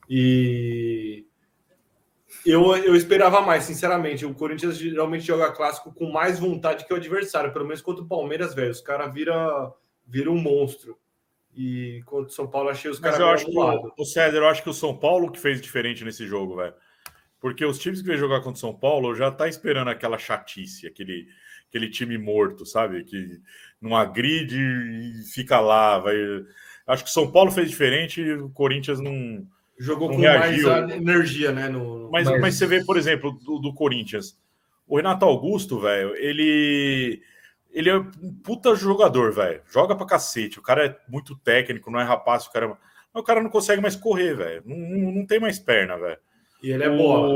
E eu, eu esperava mais, sinceramente. O Corinthians geralmente joga clássico com mais vontade que o adversário, pelo menos contra o Palmeiras, velho. Os caras viram vira um monstro. E contra o São Paulo, achei os Mas caras eu meio acho que o César, eu acho que o São Paulo que fez diferente nesse jogo, velho. Porque os times que vêm jogar contra o São Paulo já tá esperando aquela chatice, aquele, aquele time morto, sabe? Que não agride e fica lá. Vai... Acho que o São Paulo fez diferente e o Corinthians não. Jogou não com reagiu. mais energia, né? No, Mas, Mas- mas você vê, por exemplo, do, do Corinthians. O Renato Augusto, velho, ele. Ele é um puta jogador, velho. Joga pra cacete. O cara é muito técnico, não é rapaz, o cara. Mas o cara não consegue mais correr, velho. Não, não, tem mais perna, velho. E ele é bola.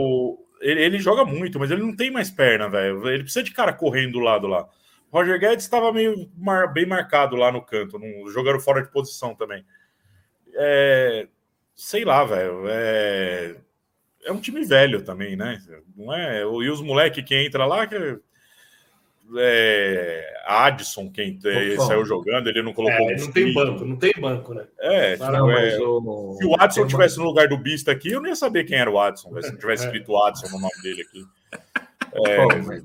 Ele, ele joga muito, mas ele não tem mais perna, velho. Ele precisa de cara correndo do lado lá. O Roger Guedes estava meio mar- bem marcado lá no canto, jogando fora de posição também. É, sei lá, velho. É, é um time velho também, né? Não é? E os moleques que entra lá, que é, Adson, quem é, Opa. saiu jogando, ele não colocou É, um não tem banco, não tem banco, né? É, Não, tipo, Não, é, o, se o Adson tivesse no lugar do Bista aqui, eu não ia saber quem era o Adson, se não tivesse É. escrito Adson no nome dele aqui. *laughs* Pô, mas,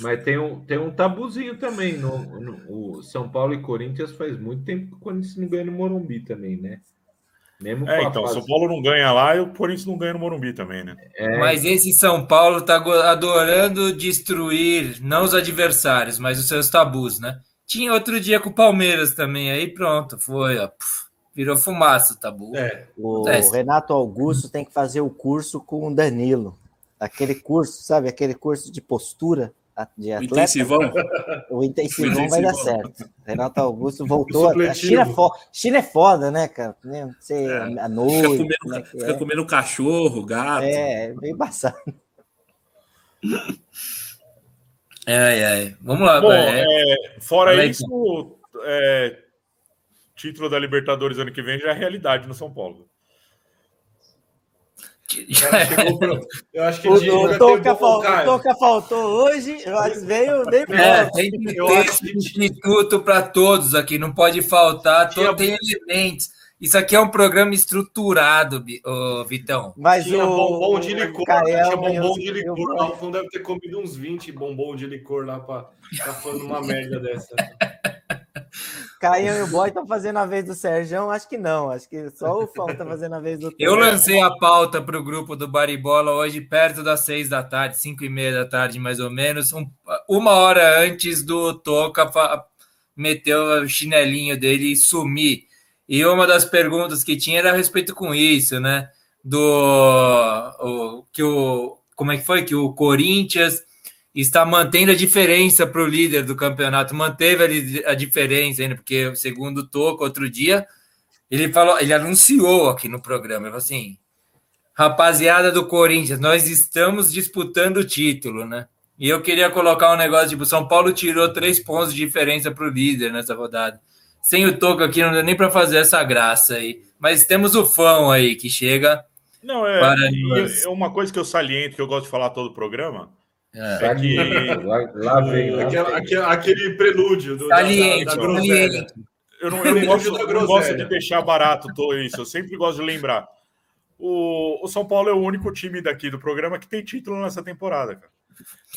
mas tem, um, tem um tabuzinho também. No, no- o São Paulo e Corinthians faz muito tempo que o Corinthians não ganha no Morumbi também, né? Mesmo É, então, fase- São Paulo não ganha lá e o Corinthians não ganha no Morumbi também, né? É, Mas esse São Paulo tá adorando destruir, não os adversários, mas os seus tabus, né? Tinha outro dia com o Palmeiras também, aí pronto, foi, ó, puf, virou fumaça o tabu. É. O Acontece. Renato Augusto tem que fazer o curso com o Danilo. Aquele curso, sabe? Aquele curso de postura a- de O atleta. intensivão. O intensivão O vai dar intensivão. certo. Renato Augusto voltou. A. China, é fo- China é foda, né, cara? Não sei, É. Fica noite. comendo, como é que fica é. comendo cachorro, gato. É, é meio embaçado. Ai, ai. Vamos lá, Bom, é, é, fora isso, é, título da Libertadores ano que vem já é realidade no São Paulo. O cara chegou pro- Eu acho que O, o Toca, ter bom, fal- o Caio. Toca faltou hoje, mas veio nem É, pronto. tem que Eu ter substituto para todos aqui, não pode faltar, todo, tem elementos. Isso aqui é um programa estruturado, ô, Vitão. Mas Tinha o, bombom de licor, Cael tinha bombom de licor lá. O Fão deve ter comido uns 20 bombom de licor lá pra tá falando uma merda dessa. *laughs* Caio e o Boy estão fazendo a vez do Sérgio? Acho que não. Acho que só o Fão tá fazendo a vez do Eu lancei a pauta para o grupo do Baribola hoje, perto das seis da tarde, cinco e meia da tarde, mais ou menos, um- uma hora antes do Toca meter o chinelinho dele e sumir. E uma das perguntas que tinha era a respeito com isso, né? Do o, que o como é que foi que o Corinthians está mantendo a diferença para o líder do campeonato, manteve a a diferença ainda, porque segundo o Toca outro dia ele falou, ele anunciou aqui no programa, ele falou assim: rapaziada do Corinthians, nós estamos disputando o título, né? E eu queria colocar um negócio tipo: São Paulo tirou três pontos de diferença para o líder nessa rodada. Sem o Toco aqui, não dá nem para fazer essa graça aí. Mas temos o fã aí que chega. Não, é, Para é uma coisa que eu saliento, que eu gosto de falar todo o programa, É. é que Lá, lá *laughs* vem, lá Aquela- vem. aquele, aquele prelúdio do, Saliente, da, da, groselha. saliente. eu não, eu não gosto, não gosto de deixar barato tô, isso. Eu sempre gosto de lembrar. O, o São Paulo é o único time daqui do programa que tem título nessa temporada, cara.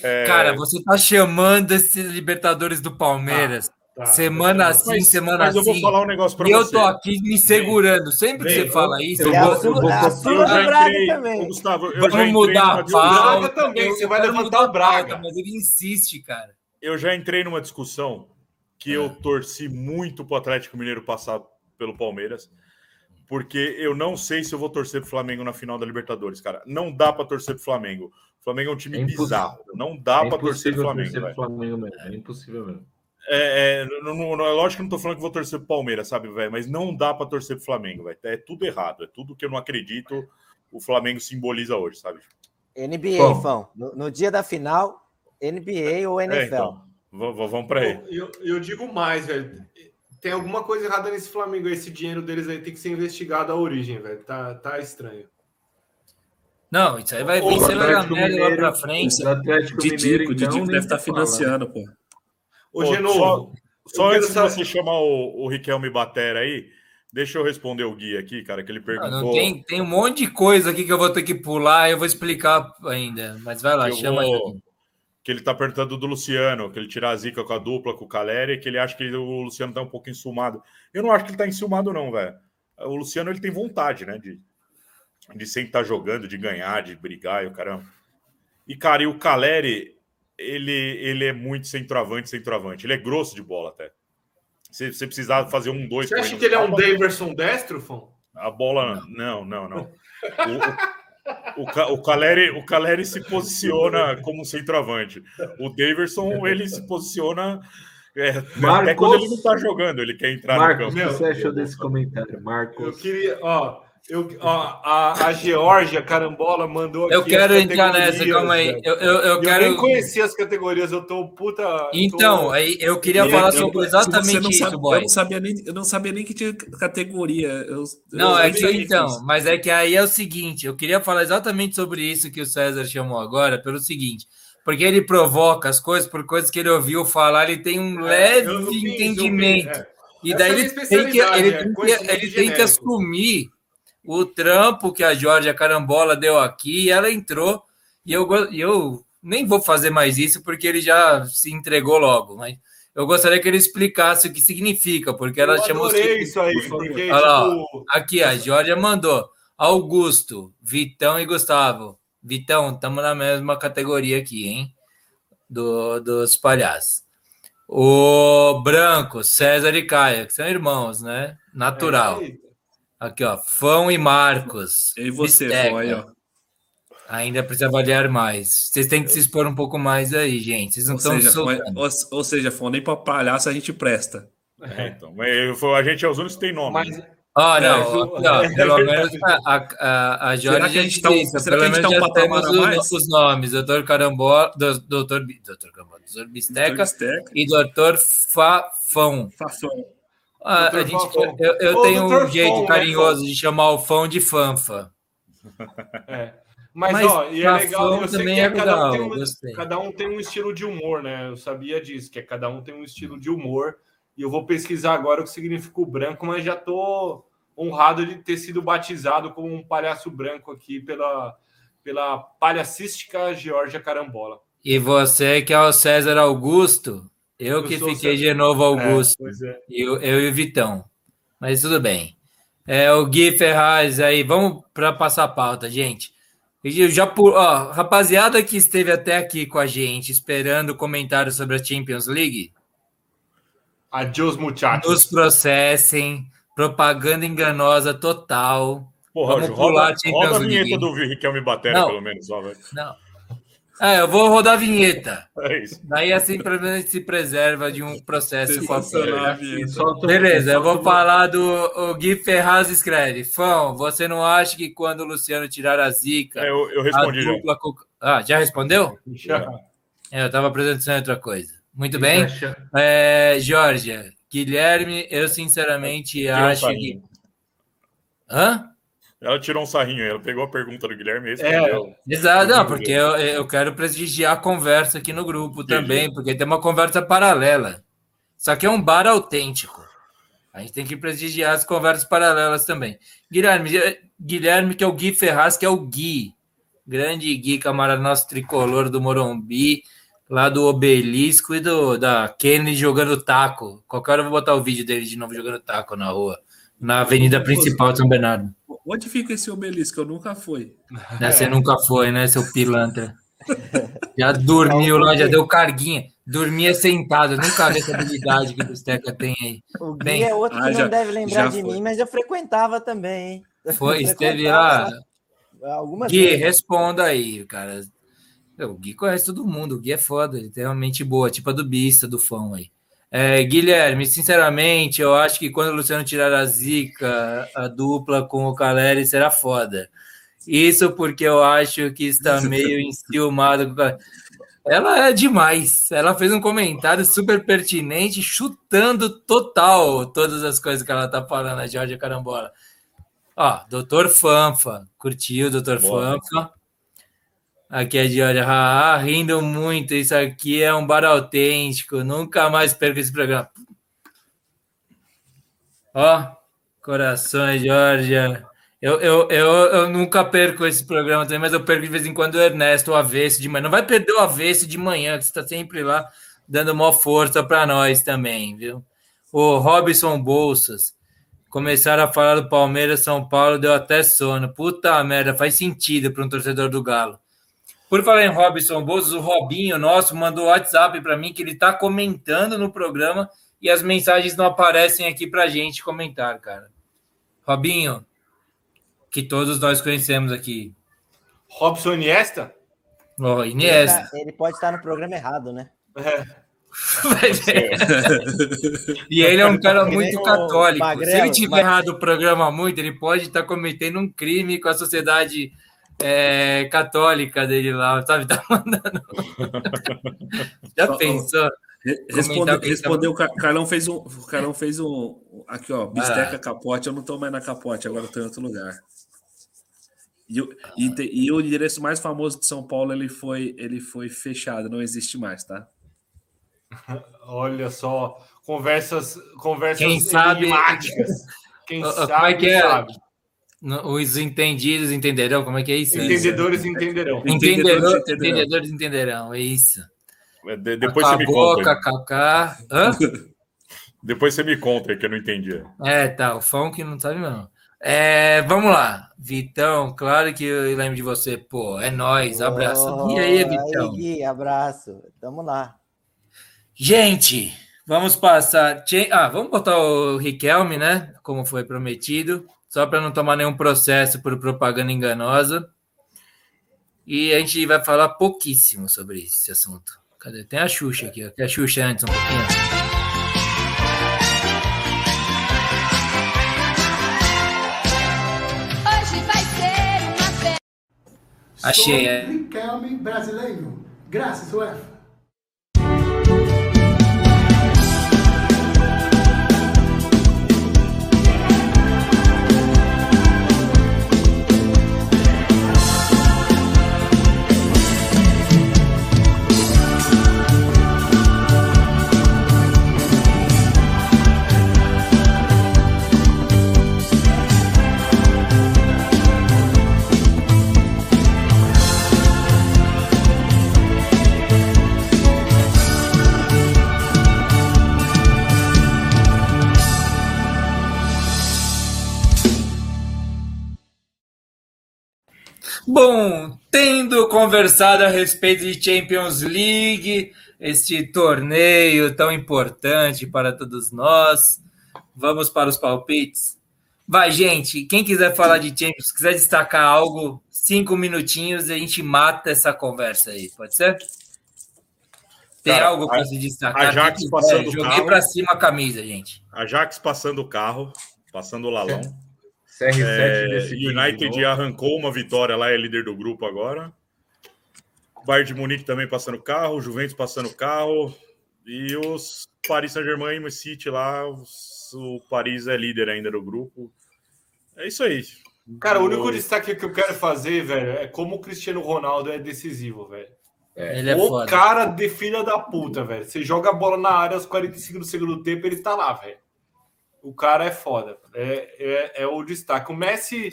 É, Cara, você tá chamando esses Libertadores do Palmeiras. Tá, semana tá. assim, mas, semana mas eu vou assim. falar um negócio pra E eu você. tô aqui me segurando. Sempre que Vem, você fala isso, eu eu vou- eu vou- Eu Braga entrei, também. Gustavo, eu Vamos já entrei mudar numa a pauta. Também, Eu você vai levantar o Braga. pauta, Mas ele insiste, cara. eu já entrei numa discussão que eu torci muito pro Atlético Mineiro passar pelo Palmeiras, porque eu não sei se eu vou torcer pro Flamengo na final da Libertadores, cara. Não dá pra torcer pro Flamengo. O Flamengo é um time É bizarro. Não dá é pra torcer pro Flamengo, torcer pro Flamengo mesmo. É impossível mesmo. É, é, não, não- é lógico que eu não tô falando que vou torcer pro Palmeiras, sabe, velho? Mas não dá pra torcer pro Flamengo, velho. É tudo errado. É tudo que eu não acredito o Flamengo simboliza hoje, sabe? NBA, Bom. Fão. No, no dia da final, NBA ou É, NFL? então. v- v- Vamos pra aí. Eu, eu digo mais, velho. Tem alguma coisa errada nesse Flamengo. Esse dinheiro deles aí tem que ser investigado a origem, velho. Tá, tá estranho. Não, isso aí vai O vir ser lá pra frente. O Atlético De Mineiro, então, deve estar se fala. financiando, pô. Ô, Genovo, Só eu quero antes de saber- você chamar o, o Riquelme Batera aí, deixa eu responder o Gui aqui, cara, que ele Não, perguntou. não tem, tem um monte de coisa aqui que eu vou ter que pular, eu vou explicar ainda. Mas vai lá, Eu chama vou- aí. Que ele tá perguntando do Luciano, que ele tirar a zica com a dupla, com o Caleri, que ele acha que o Luciano tá um pouco enciumado. Eu não acho que ele tá enciumado, não, velho. O Luciano ele tem vontade, né? De, de sempre estar jogando, de ganhar, de brigar e o caramba. E, cara, e o Caleri, ele, ele é muito centroavante, centroavante. Ele é grosso de bola até. Se você precisar fazer um, dois. você acha que ele é um Daverson destro, Fão? A bola. Não, não, não. O, o, o, Ca- o Caleri, o Caleri se posiciona como centroavante. O Daverson, ele se posiciona. é, até Marcos- quando ele não tá jogando, ele quer entrar Marcos, no o campo. que você achou desse comentário? Eu Marcos. queria, ó, eu, ó a, a Georgia Carambola mandou aqui. Eu quero as entrar nessa, calma aí. Eu, eu, eu Eu, quero. nem conhecia as categorias, eu tô puta. Então, tô- aí eu queria falar eu- sobre exatamente não isso, sabe- boy. Eu não sabia nem, eu não sabia nem que tinha categoria. Eu, Não, eu é que então, disso. mas é que aí é o seguinte, eu queria falar exatamente sobre isso que o César chamou agora, pelo seguinte, porque ele provoca as coisas por coisas que ele ouviu falar, ele tem um leve É, fiz, entendimento. é. E Essa daí é ele minha tem que, ele é tem que, ele tem que assumir o trampo que a Georgia Carambola deu aqui, ela entrou, e eu, eu nem vou fazer mais isso porque ele já se entregou logo, mas eu gostaria que ele explicasse o que significa, porque ela eu chamou adorei isso aí, porque, Olha lá, tipo, Aqui, a Georgia mandou. Augusto, Vitão e Gustavo. Vitão, estamos na mesma categoria aqui, hein? Do, dos palhaços. O Branco, César e Caia, que são irmãos, né? Natural. é isso aí. Aqui, ó. Fão e Marcos. E você, Bisteca. Fão, aí, ó. Ainda precisa avaliar mais. Vocês têm que se expor um pouco mais aí, gente. Vocês não Ou estão seja, Fão, soltando. ou, ou seja, Fão, nem pra palhaço a gente presta. É, então, a gente é os únicos que tem nome. Mas? Ó, É, não, é pelo verdade. *laughs* menos a, a, a Jorge Será que a já gente tá um- será pelo que a gente menos tá um patamar a mais? os nomes, doutor Carambola, do- doutor, doutor Carambola, doutor Bisteca Bisteca, e doutor Fafão. Fafão. Ah, a gente, eu eu Ô, tenho um jeito Fão, né, carinhoso de chamar o Fão de Fanfa. *laughs* é. Mas, Mas ó, e é legal, eu sei também que é é cada, um tem um, cada um tem um estilo de humor, né? Eu sabia disso, que é cada um tem um estilo de humor. E eu vou pesquisar agora o que significa o branco, mas já tô honrado de ter sido batizado como um palhaço branco aqui pela, pela palhacística Georgia Carambola. E você que é o César Augusto, eu, Eu que fiquei de novo Augusto. É, pois é. Eu, eu e o Vitão. Mas tudo bem. É, o Gui Ferraz aí, vamos para passar a pauta, gente. Eu já por, ó, rapaziada que esteve até aqui com a gente, esperando comentário sobre a Champions League, Adios, muchachos. nos processem, propaganda enganosa total. Porra, Vamos roda, pular a Champions roda a League. vinheta do Riquelme Batera, Não. pelo menos, ó, velho. Não. É, eu vou rodar a vinheta. É isso. Daí assim, pelo menos a gente se preserva de um processo a solta- Beleza, eu vou falar do o Gui Ferraz escreve. Fão, você não acha que quando o Luciano tirar a zica, É, eu, eu a respondi já. dupla com... Ah, já respondeu? Já. É, eu estava apresentando outra coisa. Muito bem. É, Georgia, Guilherme, eu sinceramente acho que. Hã? Ela tirou um sarrinho, ela pegou a pergunta do Guilherme e É. respondeu. Exato, não, porque eu, eu quero prestigiar a conversa aqui no grupo Entendi. também, porque tem uma conversa paralela. Isso aqui é um bar autêntico. A gente tem que prestigiar as conversas paralelas também. Guilherme, Guilherme que é o Gui Ferraz, que é o Gui. Grande Gui, camarada nosso tricolor do Morumbi, lá do Obelisco e do, da Kennedy jogando taco. Qualquer hora eu vou botar o vídeo dele de novo jogando taco na rua, na avenida principal de São Bernardo. Onde fica esse obelisco? Eu nunca fui. Né, Você nunca foi, né, seu pilantra? *laughs* Já dormiu lá, já deu carguinha. Dormia sentado. Nunca vi essa habilidade que o Bisteca tem aí. O Gui Bem, é outro que ah, não já- deve lembrar de foi. mim, mas eu frequentava também, hein? *laughs* Foi, esteve lá. Algumas Gui, vezes. responda aí, cara. O Gui conhece todo mundo. O Gui é foda, ele tem uma mente boa, tipo a do Bista, do Fão aí. É, Guilherme, sinceramente, eu acho que quando o Luciano tirar a zica, a dupla com o Caleri será foda. Isso porque eu acho que está *laughs* meio enciumado com o Caleri. Ela é demais. Ela fez um comentário super pertinente, chutando total todas as coisas que ela tá falando, a Jorge Carambola. Ó, Doutor Fanfa, curtiu, Doutor Boa. Fanfa. Aqui é de olha, ah, rindo muito. Isso aqui é um bar autêntico. Nunca mais perco esse programa. Ó, corações, Georgia. Eu, eu, eu, eu nunca perco esse programa também, mas eu perco de vez em quando o Ernesto, o avesso de manhã. Não vai perder o avesso de manhã, que está sempre lá dando maior força para nós também, viu? O Robson Bolsas. Começaram a falar do Palmeiras, São Paulo, deu até sono. Puta merda, faz sentido para um torcedor do Galo. Por falar em Robson Bolsas, o Robinho nosso mandou WhatsApp para mim que ele está comentando no programa e as mensagens não aparecem aqui para gente comentar, cara. Robinho, que todos nós conhecemos aqui. Robson Iniesta? Ele, Iniesta. tá- ele pode estar no programa errado, né? É. *laughs* e ele é um cara muito católico. Se Magrelo, ele tiver errado o programa muito, ele pode estar cometendo um crime com a sociedade é, católica dele lá, sabe? *laughs* Tá mandando. Já pensou? Comentar Respondeu, respondeu o Car- Carlão fez um. O Carlão fez um. Aqui, ó, bisteca Ah. capote. Eu não tô mais na capote, agora eu tô em outro lugar. E, o- e te- e o endereço mais famoso de São Paulo ele foi, ele foi fechado, não existe mais, tá? *laughs* Olha só, conversas, conversas Quem sabe-. Quem sabe, como é que é? sabe. Os entendidos entenderão como é que é isso? Entendedores entenderão. Entenderão. entendedores entenderão, é isso. De- depois você me Acabou, conta. kkk. Hã? *laughs* Depois você me conta que eu não entendi. É, tá, o Fão que não sabe não. É, vamos lá, Vitão, claro que eu lembro de você, pô, é nóis, abraço. E aí, Vitão? Aí, Gui, abraço. Tamo lá. Gente, vamos passar. Ah, vamos botar o Riquelme, né? Como foi prometido, só para não tomar nenhum processo por propaganda enganosa. E a gente vai falar pouquíssimo sobre esse assunto. Cadê? Tem a Xuxa aqui, ó. Quer a Xuxa antes um pouquinho? Hoje vai ser uma festa. Achei, é. Sou Riquelme brasileiro. Graças, UEFA. Tendo conversado a respeito de Champions League, este torneio tão importante para todos nós, vamos para os palpites. Vai, gente, quem quiser falar de Champions, quiser destacar algo, cinco minutinhos e a gente mata essa conversa aí, pode ser? Tem Cara, algo para a- se destacar? Ajax passando o Joguei para cima a camisa, gente. Ajax passando o carro, passando o lalão. *laughs* CR7 É, United arrancou uma vitória lá, é líder do grupo agora. Bayern de Munique também passando o carro, Juventus passando o carro. E os Paris Saint-Germain e o City lá, os- o Paris é líder ainda do grupo. É isso aí. Cara, o único destaque que eu quero fazer, velho, é como o Cristiano Ronaldo é decisivo, velho. Ele é o foda. cara de filha da puta, velho. Você joga a bola na área aos 45 do segundo tempo, ele tá lá, velho. O cara é foda. É, é, é o destaque. O Messi,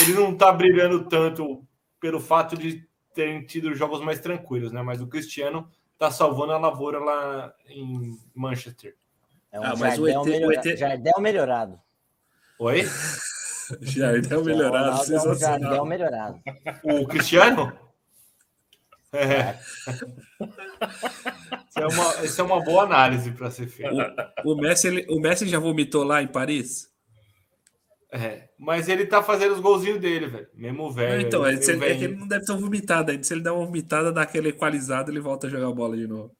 ele não tá brilhando tanto pelo fato de terem tido jogos mais tranquilos, né? Mas o Cristiano tá salvando a lavoura lá em Manchester. É um Ah, mas o Jardel, ET melhora- o ET Jardel melhorado. Oi? *laughs* Jardel O melhorado, é um sensacional. Jardel melhorado. O Cristiano? É. *laughs* Isso é uma, isso é uma boa análise para ser feita. O, o Messi, ele- o Messi já vomitou lá em Paris? É. Mas ele tá fazendo os golzinhos dele, velho. Mesmo velho. então, é, ele, é ele não deve ter vomitado ainda. Se ele der uma vomitada, dá aquele equalizado, ele volta a jogar bola de novo.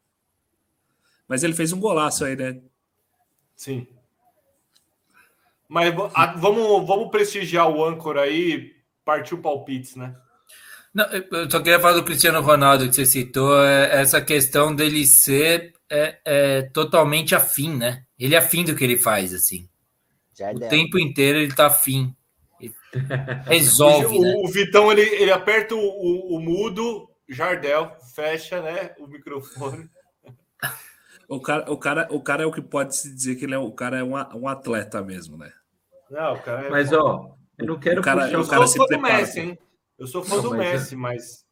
Mas ele fez um golaço aí, né? Sim. Mas a- vamos, vamos prestigiar o âncora aí, partiu palpites, né? Não, eu só queria falar do Cristiano Ronaldo que você citou, é, essa questão dele ser é, é, totalmente afim, né? Ele é afim do que ele faz, assim. O Jardel. tempo inteiro ele tá afim. Ele *laughs* resolve, o, né? o Vitão, ele, ele aperta o, o- o mudo, Jardel, fecha né, o microfone. *laughs* O cara, o, cara, o cara é o que pode se dizer que ele é o cara é um, um atleta mesmo, né? Não, o cara é Mas, ó, eu não quero O cara- puxar Eu o uma- cara sou se fã do Messi, hein? Eu sou fã Não, do mas é- Messi, mas.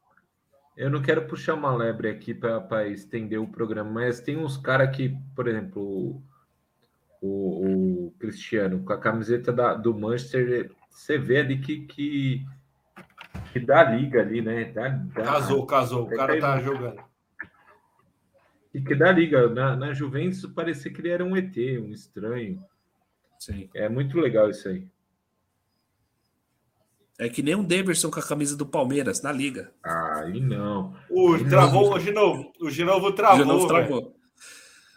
Eu não quero puxar uma lebre aqui para estender o programa, mas tem uns caras que, por exemplo, o, o- o Cristiano, com a camiseta da- do Manchester, você vê ali que, que, que dá liga ali, né? Dá, dá- Casou, casou. O cara tá jogando. Que, que dá liga. Na, na Juventus parecia que ele era um ET, um estranho. Sim. É muito legal isso aí. É que nem um Davidson com a camisa do Palmeiras na liga. Aí não. O, travou o Ginovo. O Ginovo travou. De novo velho. travou.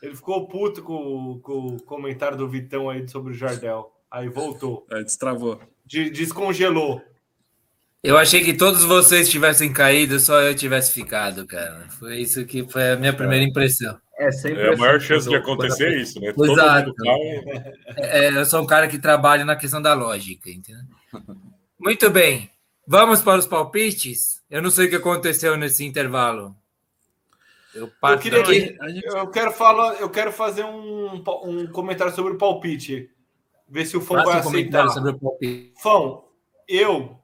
Ele ficou puto com, com o comentário do Vitão aí sobre o Jardel. Aí voltou. É, destravou. De- descongelou. Eu achei que todos vocês tivessem caído, só eu tivesse ficado, cara. Foi isso que foi a minha primeira impressão. É sempre É a maior assim, chance de acontecer quando a- é isso, né? Exato. cai. É, eu sou um cara que trabalha na questão da lógica, entendeu? Muito bem. Vamos para os palpites? Eu não sei o que aconteceu nesse intervalo. Eu Eu queria eu quero falar, eu quero fazer um, um comentário sobre o palpite. Ver se o Fão vai um aceitar. sobre o palpite. Fão, eu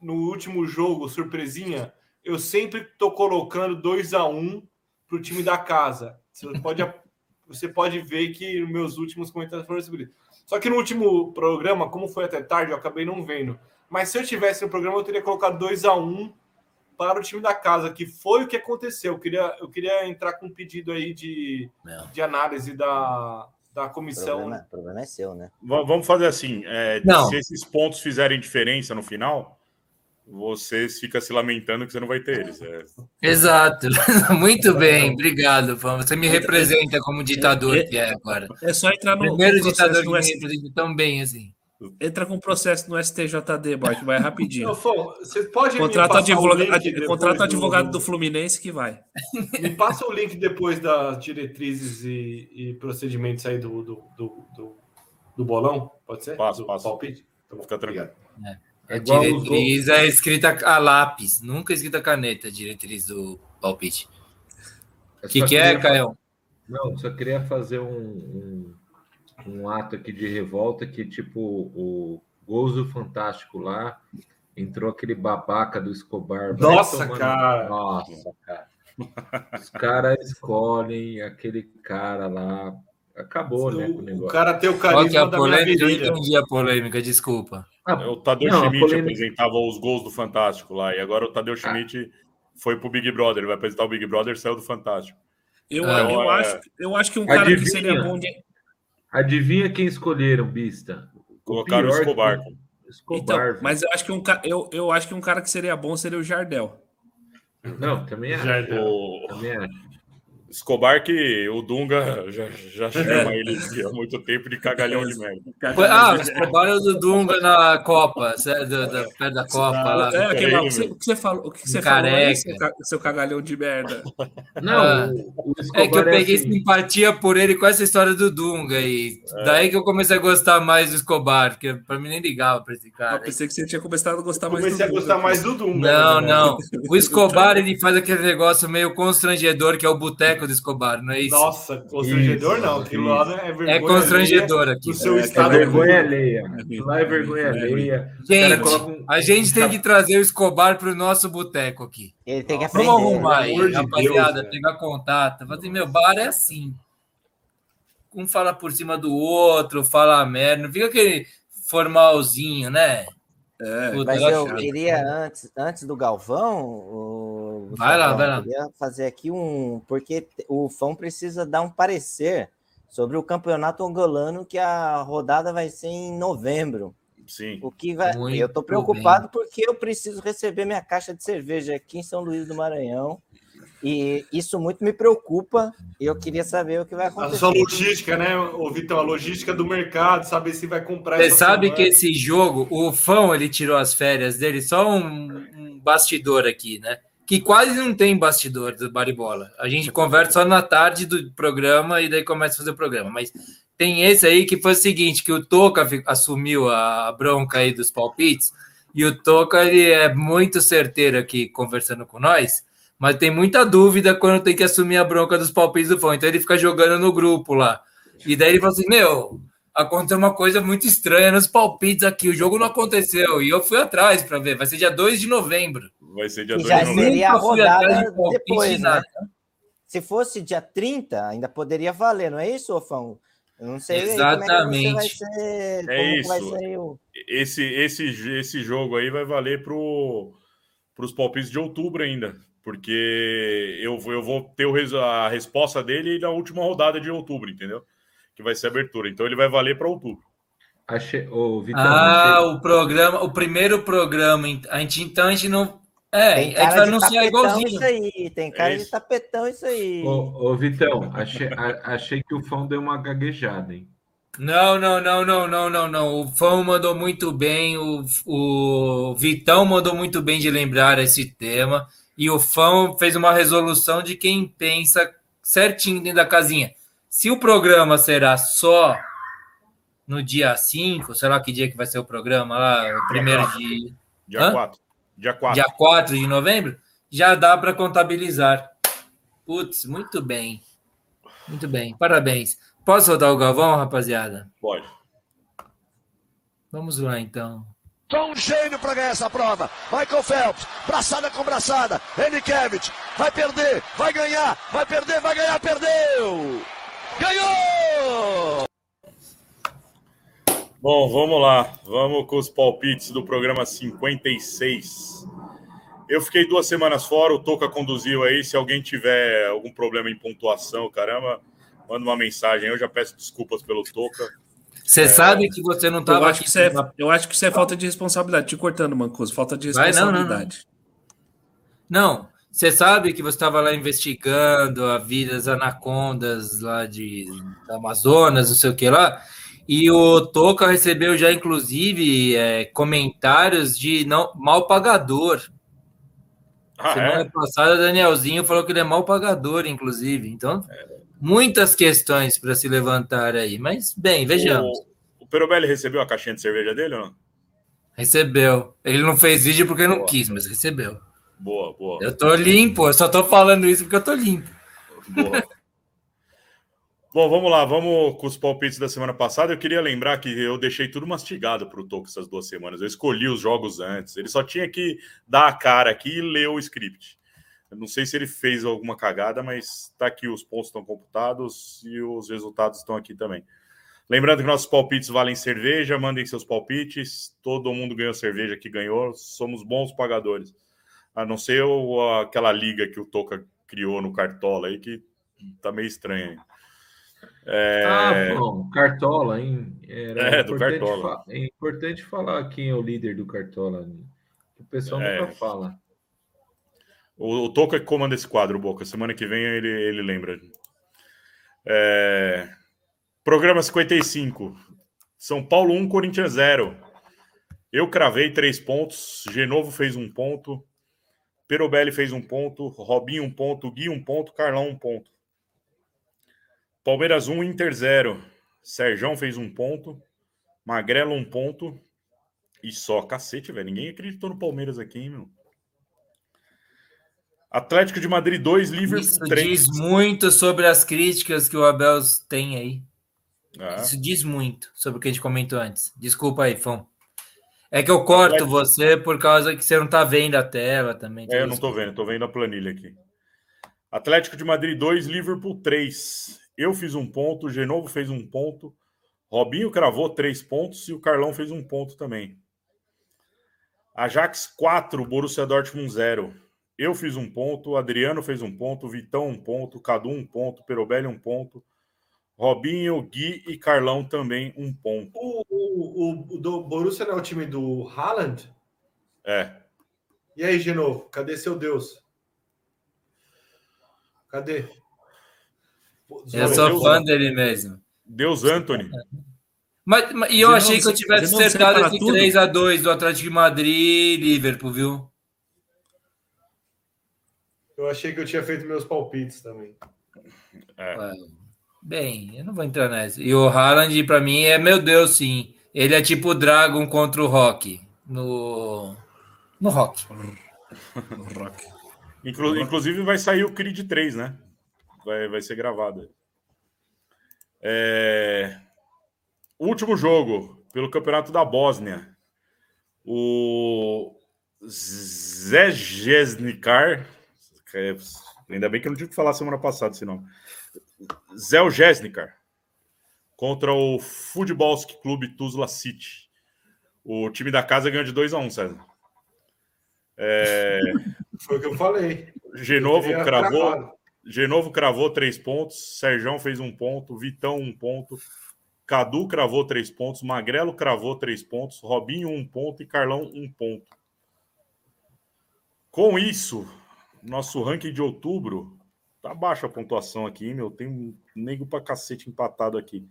no último jogo, surpresinha, eu sempre tô colocando 2 a 1 um pro time da casa. Você pode *laughs* você pode ver que meus últimos comentários foram sobre isso. Só que no último programa, como foi até tarde, eu acabei não vendo. Mas se eu tivesse no programa, eu teria colocado 2 a 1 um para o time da casa, que foi o que aconteceu. Eu queria, eu queria entrar com um pedido aí de, de análise da, da O comissão. problema, o problema é seu, né? Va- Vamos fazer assim: é, Não. se esses pontos fizerem diferença no final, você fica se lamentando que você não vai ter eles. É, Exato. *laughs* Muito bem, obrigado. Você me representa como ditador que é agora. É só entrar no, Primeiro ditador que me representa tão bem assim. Entra com processo no STJD, boy, que vai rapidinho. Você pode Contrata advogado, link ad- contrata o do- advogado do Fluminense que vai. *laughs* Me passa o link depois das diretrizes e, e procedimentos aí do, do, do, do, do bolão, pode ser? Passo, do passo. palpite? Então, Fica tranquilo. obrigado. A igual os diretriz é escrita a lápis, nunca escrita a caneta, a diretriz do palpite. O que, que é, Caio? Não, só queria fazer um, um, um ato aqui de revolta que, tipo, o Gozo Fantástico lá entrou aquele babaca do Escobar. Nossa, tomar no- cara. Nossa, cara. Os caras escolhem aquele cara lá. Acabou, né, com o O, o negócio. cara tem o Qual que é carisma a polêmica? Eu entendi a polêmica, desculpa. Ah, O Tadeu não, Schmidt polêmica- apresentava os gols do Fantástico lá, e agora o Tadeu Schmidt foi pro Big Brother. Ele vai apresentar o Big Brother e saiu do Fantástico. Eu, Ah, eu, é. acho, eu acho que um cara que Adivinha? seria bom de. Adivinha quem escolheram, Bista? Colocaram o pior Escobar. que- Escobar. Então, mas eu acho que um ca- eu, eu acho que um cara que seria bom seria o Jardel. Não, também acho. Jardel. O Também acho. Escobar que o Dunga *laughs* já, já chama ele há muito tempo de cagalhão de merda. Foi- Ah, o Escobar é o do Dunga na Copa, cê- do- do- perto da Copa lá. É, Peraí, o, que você, o que você falou, o que você Careca. falou aí, seu, ca- seu cagalhão de merda. Não, Ah. o, o É que eu Escobar peguei assim. simpatia por ele com essa história do Dunga e daí que eu comecei a gostar mais do Escobar, porque pra mim nem ligava pra esse Eu cara. pensei que você tinha começado a gostar mais Comecei a Dunga. gostar mais do Dunga. Não, né? não. *laughs* O Escobar ele faz aquele negócio meio constrangedor que é o boteco do Escobar, não é isso? Nossa, constrangedor Isso, não. Aquilo lá é vergonha. é constrangedor aqui. Do seu É, estado é vergonha alheia. Lá é vergonha alheia. O Gente, um- a gente tem que trazer o Escobar para o nosso boteco aqui. Ele tem que Nossa, aprender. Vamos arrumar aí, de rapaziada, Deus, pegar contato. Fazer, assim, meu, bar é assim. Um fala por cima do outro, fala merda. Não fica aquele formalzinho, né? É, Puta, Mas eu queria, antes, antes do Galvão, o- Vai lá, vai lá. eu queria fazer aqui um. Porque o Fão precisa dar um parecer sobre o campeonato angolano, que a rodada vai ser em novembro. Sim. O que vai. Muito eu tô preocupado porque eu preciso receber minha caixa de cerveja aqui em São Luís do Maranhão. E isso muito me preocupa. E eu queria saber o que vai A acontecer. sua logística, né, ô Vitão? A logística do mercado, saber se vai comprar Você sabe semana. que esse jogo, o Fão, ele tirou as férias dele, só um, um bastidor aqui, né? Que quase não tem bastidor do Baribola. A gente conversa só na tarde do programa e daí começa a fazer o programa. Mas tem esse aí que foi o seguinte, que o Toca assumiu a bronca aí dos palpites, e o Toca, ele é muito certeiro aqui conversando com nós, mas tem muita dúvida quando tem que assumir a bronca dos palpites do Fão. Então ele fica jogando no grupo lá. E daí ele falou assim, meu, aconteceu uma coisa muito estranha nos palpites aqui. O jogo não aconteceu. E eu fui atrás para ver. Vai ser dia 2 de novembro. Vai ser dia Que 2 já de novembro. seria a rodada depois, de né? Se fosse dia 30, ainda poderia valer, não é isso, Fão? Eu não sei Exatamente. como é que você vai ser. É como que vai isso. ser o. Esse, esse, esse jogo aí vai valer para os palpites de outubro ainda. Porque eu, vou- eu vou ter o res- a resposta dele na última rodada de outubro, entendeu? Que vai ser a abertura. Então ele vai valer para outubro. Achei, Vitão, Ah, achei- o programa, o primeiro programa. A gente, então a gente não. É, Tem a gente cara vai de anunciar igualzinho. isso aí. Tem cara É de isso. tapetão isso aí. ô, ô, Vitão, achei, a- achei que o Fão deu uma gaguejada, hein? Não, não, não, não, não, não, não. O Fão mandou muito bem, o, o Vitão mandou muito bem de lembrar esse tema. E o Fão fez uma resolução de quem pensa certinho dentro da casinha. Se o programa será só no dia 5, sei lá que dia que vai ser o programa lá, o primeiro de Dia Hã? 4. Dia 4. dia 4 de novembro, já dá para contabilizar. Putz, muito bem. Muito bem, parabéns. Posso rodar o Galvão, rapaziada? Pode. Vamos lá, então. Só um gênio para ganhar essa prova. Michael Phelps, braçada com braçada. Enikevich, vai perder, vai ganhar, vai perder, vai ganhar, perdeu! Ganhou! Bom, vamos lá. Vamos com os palpites do programa 56. Eu fiquei duas semanas fora, o Toca conduziu aí. Se alguém tiver algum problema em pontuação, caramba, manda uma mensagem. Eu já peço desculpas pelo Toca. Você sabe que você não Eu estava acho, que isso é, eu acho que isso é falta de responsabilidade. Te cortando, Mancuso. Falta de Vai, não, não, não. responsabilidade. Não, você sabe que você estava lá investigando a vida das anacondas lá de Amazonas, não sei o que lá, e o Toca recebeu já, inclusive, é, comentários de não mal pagador. Ah, Semana é? passada, o Danielzinho falou que ele é mal pagador, inclusive. Então, muitas questões para se levantar aí. Mas, bem, vejamos. O, o Perobelli recebeu a caixinha de cerveja dele ou não? Recebeu. Ele não fez vídeo porque não Boa. quis, mas recebeu. Boa, boa. Eu tô limpo, eu só tô falando isso porque eu tô limpo. Boa. Bom, vamos lá, vamos com os palpites da semana passada. Eu queria lembrar que eu deixei tudo mastigado para o Toco essas duas semanas. Eu escolhi os jogos antes. Ele só tinha que dar a cara aqui e ler o script. Eu não sei se ele fez alguma cagada, mas tá aqui, os pontos estão computados e os resultados estão aqui também. Lembrando que nossos palpites valem cerveja, mandem seus palpites. Todo mundo ganhou cerveja que ganhou. Somos bons pagadores. A não ser aquela liga que o Toca criou no Cartola aí, que tá meio estranho. É, Ah, bom, Cartola, hein? Era É, do importante Cartola. É importante falar quem é o líder do Cartola. né? O pessoal É. nunca fala. O, o Toca que comanda esse quadro, Boca. Semana que vem ele, ele lembra. É, Programa 55. São Paulo 1, Corinthians 0. Eu cravei três pontos. Genovo fez um ponto. Perobelli fez um ponto. Robinho um ponto. Gui um ponto. Carlão um ponto. Palmeiras 1, Inter 0. Serjão fez um ponto. Magrelo um ponto. E só, cacete, velho. Ninguém acreditou no Palmeiras aqui, hein, meu? Atlético de Madrid 2, Liverpool Isso 3. diz muito sobre as críticas que o Abel tem aí. Ah, Isso diz muito sobre o que a gente comentou antes. Desculpa aí, Fão. É que eu corto Atlético- você por causa que você não tá vendo a tela também. é, eu não tô vendo, tô vendo a planilha aqui. Atlético de Madrid 2, Liverpool 3. Eu fiz um ponto, o Genovo fez um ponto, Robinho cravou três pontos e o Carlão fez um ponto também. Ajax 4, Borussia Dortmund 0. Eu fiz um ponto, Adriano fez um ponto, Vitão um ponto, Cadu um ponto, Perobelli um ponto, Robinho, Gui e Carlão também um ponto. O, o, o, do Borussia não é o time do Haaland? É. E aí, de novo, cadê seu Deus? Cadê? Pô, Eu sou Deus, fã dele mesmo. Deus Anthony. Mas, mas- e eu achei que eu tivesse acertado esse tudo? 3x2 do Atlético de Madrid e Liverpool, viu? Eu achei que eu tinha feito meus palpites também. É. Bem, eu não vou entrar nessa. E o Haaland, pra mim, é meu Deus, sim. Ele é tipo o Dragon contra o Rock. No. No Rock. Rock. *laughs* Inclu- inclusive vai sair o Creed 3, né? Vai, vai ser gravado. É... Último jogo pelo Campeonato da Bósnia. O Zejesnikar. é, Ainda bem que eu não tive que falar semana passada esse nome. Zeljesnikar. Contra o Futbolski Clube Tuzla City. O time da casa ganhou de 2 a 1 César. É... *laughs* Foi o que eu falei. Genovo Eu teria cravou. Genovo cravou três pontos, Serjão fez um ponto, Vitão um ponto, Cadu cravou três pontos, Magrelo cravou três pontos, Robinho um ponto e Carlão um ponto. Com isso, nosso ranking de outubro tá baixa a pontuação aqui, meu. Tem um nego pra cacete empatado aqui.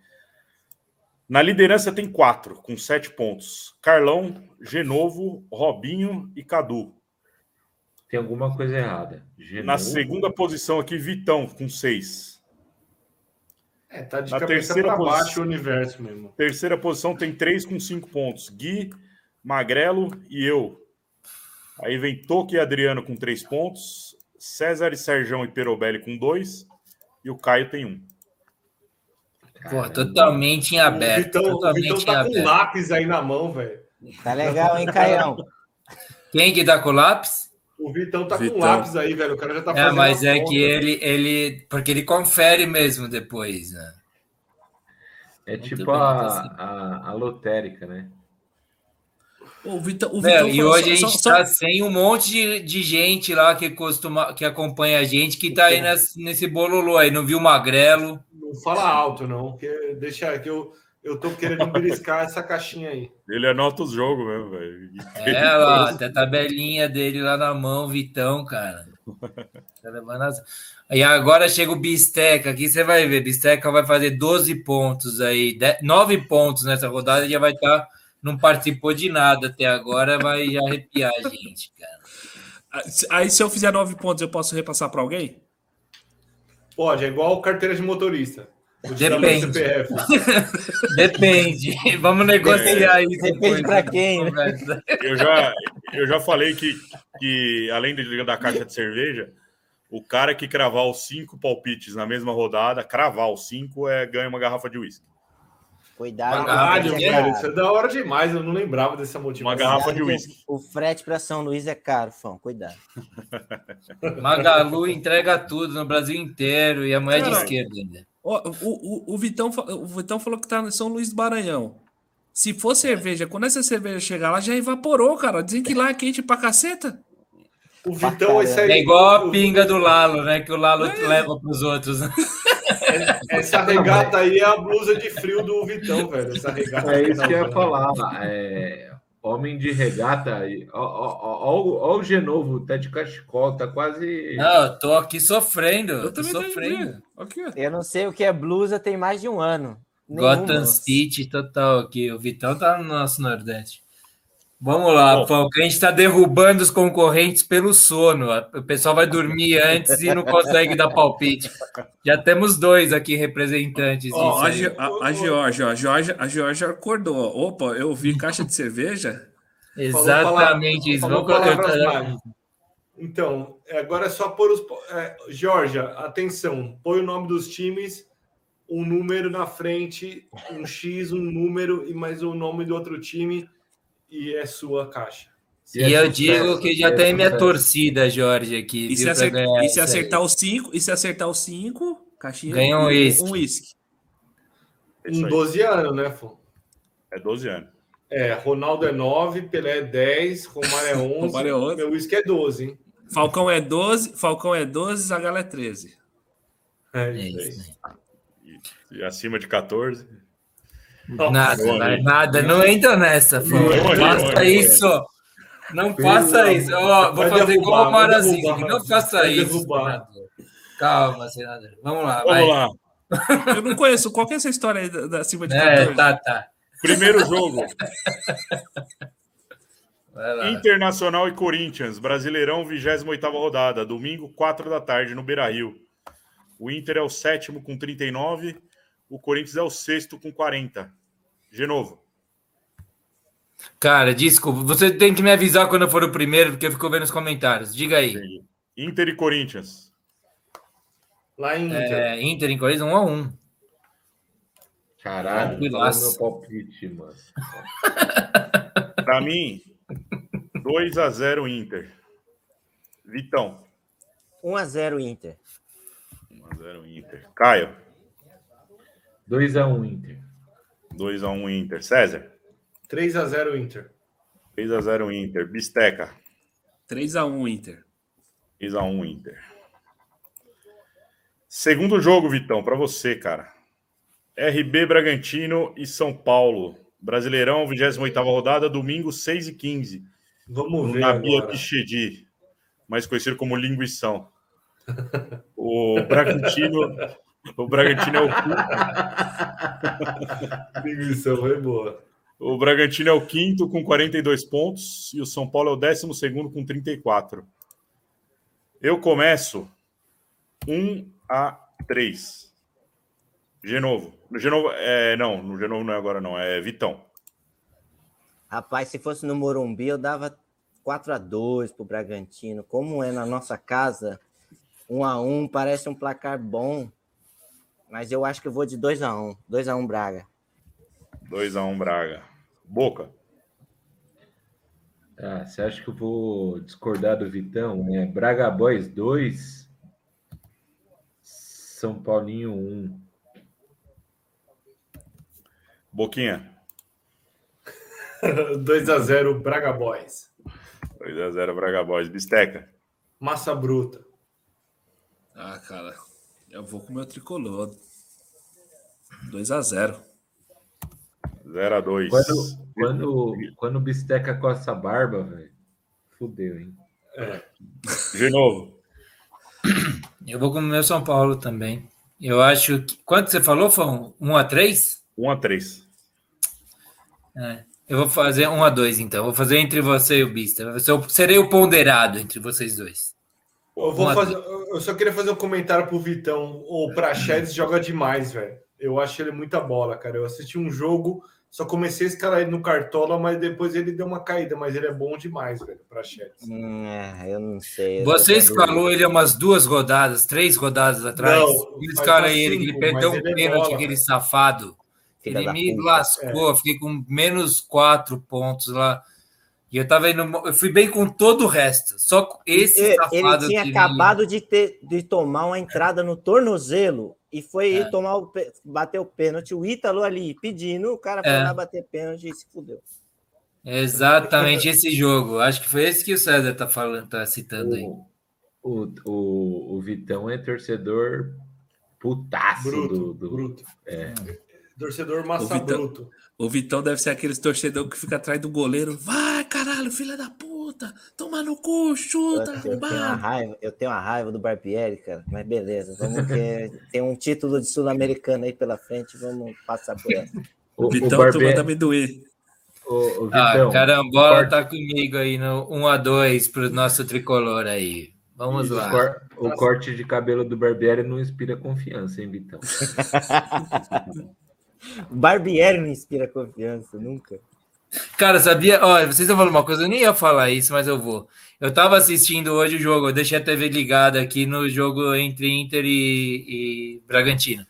Na liderança tem quatro, com sete pontos: Carlão, Genovo, Robinho e Cadu. Tem alguma coisa errada. Genovo- Na segunda posição aqui, Vitão, com seis. É, tá de Na terceira para posição- baixo o universo mesmo. Terceira posição tem três com cinco pontos. Gui, Magrelo e eu. Aí vem Toque e Adriano com três pontos. César e Serjão e Perobelli com dois. E o Caio tem um. Pô, totalmente em O aberto. Vitão, o totalmente Vitão em tá com aberto. lápis aí na mão, velho. Tá legal, hein, Caião? Quem que dá colapso? O Vitão tá com Vitão. lápis aí, velho. O cara já tá É, fazendo mas a é conta. que ele, ele. Porque ele confere mesmo depois, né? É Muito tipo a, assim. a, a lotérica, né? O Vitão, o Vitão e hoje a só- gente só- tá sem um monte de, de gente lá que costuma, que acompanha a gente, que tá aí nesse, nesse bololô aí, não viu o Magrelo. Não fala alto, não. Que deixa que eu, eu tô querendo beliscar essa caixinha aí. Ele anota os jogos mesmo, velho. É, lá, tem a tabelinha dele lá na mão, Vitão, cara. *laughs* Tá levando as- E agora chega o Bisteca, aqui você vai ver, Bisteca vai fazer 12 pontos aí, 9 pontos nessa rodada, e já vai estar, não participou de nada até agora, vai arrepiar a gente, cara. Aí, se eu fizer nove pontos, eu posso repassar para alguém? Pode, é igual carteira de motorista. Depende. *laughs* Depende, vamos negociar isso. Depende pra da quem, né? conversa. Eu já, eu já falei que, que, além de da caixa de cerveja, o cara que cravar os cinco palpites na mesma rodada, cravar os cinco, é, ganha uma garrafa de uísque. Cuidado. Caralho, velho. Isso é da hora demais. Eu não lembrava dessa motivação. Uma garrafa de uísque. O frete para São Luís é caro, Fão. Cuidado. Magalu entrega tudo no Brasil inteiro e a moeda de Cara, esquerda ainda. Ó, o, o, o, Vitão, o Vitão falou que tá em São Luís do Maranhão. Se for cerveja, quando essa cerveja chegar lá, já evaporou, cara. Dizem que lá é quente pra caceta. O Vitão, esse aí. É igual a pinga do Lalo, né? Que o Lalo leva para os outros. né? Essa regata aí é a blusa de frio do Vitão, velho. Essa regata. É isso que eu ia Não, falar. É, homem de regata. aí. Ó, ó, ó, ó o- ó o Genovo, tá de cachecol, tá quase. Não, eu tô aqui sofrendo. Eu tô sofrendo. Aqui. Eu não sei o que é blusa, tem mais de um ano. Gotham Nenhuma. City total aqui. O Vitão tá no nosso Nordeste. Vamos lá, Bom. A gente tá derrubando os concorrentes pelo sono. O pessoal vai dormir antes e não consegue dar palpite. Já temos dois aqui representantes Ó, a, a, a Georgia, a Georgia, a Georgia acordou. Opa, eu vi caixa de cerveja. Exatamente isso. falou Vamos colocar-. Então, agora é só pôr os. É, Georgia, atenção, põe o nome dos times, um número na frente, um X, um número e mais o nome do outro time, e é sua caixa. E, eu digo que já tem minha torcida, Jorge, aqui. E se, acertar, e se acertar os cinco, e se acertar os cinco, caixinha Ganha um uísque. Um. É Em aí. 12 anos, né, Fô? É 12 anos. É, Ronaldo é 9, Pelé é 10, Romário é *laughs* 11, Romário é 11. meu uísque é 12, hein? Falcão é 12, Falcão é 12, Zagallo é 13. É É isso aí. isso aí. E acima de 14. Nada, vai, amigo. nada, não entra nessa, Não faça isso. Não faça isso. Ó, vou Vai fazer derrubar, igual o vai Marazinho. Não faça Vai isso. Calma, senador. Vamos lá, vai. Vamos lá. *laughs* Eu não conheço. Qual que é essa história aí da, da acima de É, 14? tá, tá. Primeiro jogo. *laughs* Vai. Internacional e Corinthians, Brasileirão, 28 rodada, domingo, 4 da tarde, no Beira Rio. O Inter é o sétimo com 39, o Corinthians é o sexto com 40. De novo. Cara, desculpa. Você tem que me avisar quando eu for o primeiro, porque eu fico vendo os comentários. Diga aí. Inter e Corinthians. Lá em Inter. É, Inter em Corinthians, um a um. Caralho, Tranquilaço. meu palpite, mano. *laughs* Para mim, 2 a 0 Inter. Vitão, 1x0 Inter. 1 a 0 Inter. Caio, 2x1 Inter. 2 a 1 Inter. César, 3x0 Inter. 3 a 0 Inter. Bisteca, 3x1 Inter. 3 a 1 Inter. Segundo jogo, Vitão, para você, cara. RB Bragantino e São Paulo. Brasileirão, 28ª rodada, domingo, 6 e 15 Vamos ver Nabia agora. Pichedi, mais conhecido como Linguição. O Bragantino, *laughs* o Bragantino é o Linguição *laughs* foi boa. O Bragantino é o quinto com 42 pontos e o São Paulo é o décimo segundo com 34. Eu começo 1 a 3. Genovo. No Genovo, é, não, no Genovo não é agora não, é Vitão. Rapaz, se fosse no Morumbi, eu dava 4x2 pro Bragantino. Como é na nossa casa, 1x1 parece um placar bom. Mas eu acho que eu vou de 2x1. 2x1 Braga. 2 a 1 Braga. Boca. Ah, você acha que eu vou discordar do Vitão? É Braga Boys 2, São Paulinho 1. Boquinha. *laughs* 2x0 Braga Boys. 2 a 0 Braga Boys. Bisteca. Massa bruta. Ah, cara. Eu vou com o meu tricolor. 2x0. 0 a 2. Quando, quando, quando o Bisteca coça a barba, velho, fudeu, hein? De novo. *coughs* Eu vou com o meu São Paulo também. Eu acho que. Quanto você falou? Foi um, um a 3? 1 a 3. É. Eu vou fazer um a 2, então. Vou fazer entre você e o Bista. Eu serei o ponderado entre vocês dois. Eu, vou Um a fazer, eu só queria fazer um comentário pro Vitão. O Praxedes *laughs* joga demais, velho. Eu acho ele muita bola, cara. Eu assisti um jogo, só comecei a escalar ele no Cartola, mas depois ele deu uma caída. Mas ele é bom demais, velho, Praxedes. Hum, é, eu não sei. eu Você escalou ele umas duas rodadas, três rodadas atrás. Não, escala ele, cinco, ele perdeu um ele é pênalti, aquele safado. Filha ele me puta. lascou, eu fiquei com menos quatro pontos lá. E eu tava indo. Eu fui bem com todo o resto. Só esse Ele, safado. ele tinha que acabado de, ter, de tomar uma entrada no tornozelo e foi É. tomar o, bater o pênalti. O Ítalo ali pedindo, o cara foi É. lá bater pênalti e se fudeu. Exatamente esse jogo. Acho que foi esse que o César tá falando, tá citando aí. O, o, o, o Vitão é torcedor putaço Bruto, do, do- bruto. É. Torcedor massa O bruto. O Vitão deve ser aqueles torcedor que fica atrás do goleiro. Vai, caralho, filha da puta! Toma no cu, Eu, chuta, eu tenho uma raiva, eu tenho uma raiva do Barbieri, cara. Mas beleza, vamos que *laughs* tem um título de sul-americano aí pela frente, vamos passar por essa. O, o, Vitão Barbe- tomando amendoim. o, o Ah, Vitão, carambola corte- tá comigo aí no 1 a 2 pro nosso tricolor aí. Vamos o, lá. cor- o corte de cabelo do Barbieri não inspira confiança, hein, Vitão? *laughs* Barbieri não inspira confiança, nunca. Cara, sabia? Olha, vocês estão falando uma coisa, eu nem ia falar isso, mas eu vou. Eu tava assistindo hoje o jogo, eu deixei a TV ligada aqui no jogo entre Inter e, e Bragantino.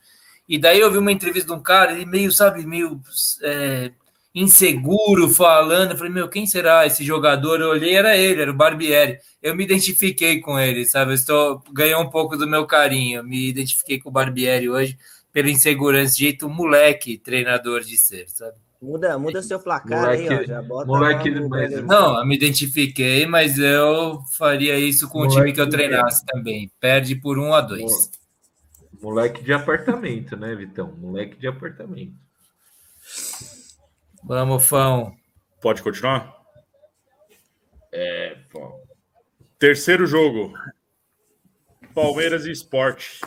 E daí eu vi uma entrevista de um cara, ele meio, sabe, meio é, inseguro falando. Eu falei, meu, quem será esse jogador? Eu olhei, era ele, era o Barbieri. Eu me identifiquei com ele, sabe? Eu estou ganhou um pouco do meu carinho. Me identifiquei com o Barbieri hoje pela insegurança, jeito moleque, treinador de ser, sabe? Muda, muda seu placar Moleque- aí, ó. Já bota moleque lá mais- Não, eu me identifiquei, mas eu faria isso com o time que eu Moleque- treinasse também. Perde por um a dois. Moleque de apartamento, né, Vitão? Moleque de apartamento. Vamos, Fão. Pode continuar? É, pô. Terceiro jogo. Palmeiras e Sport.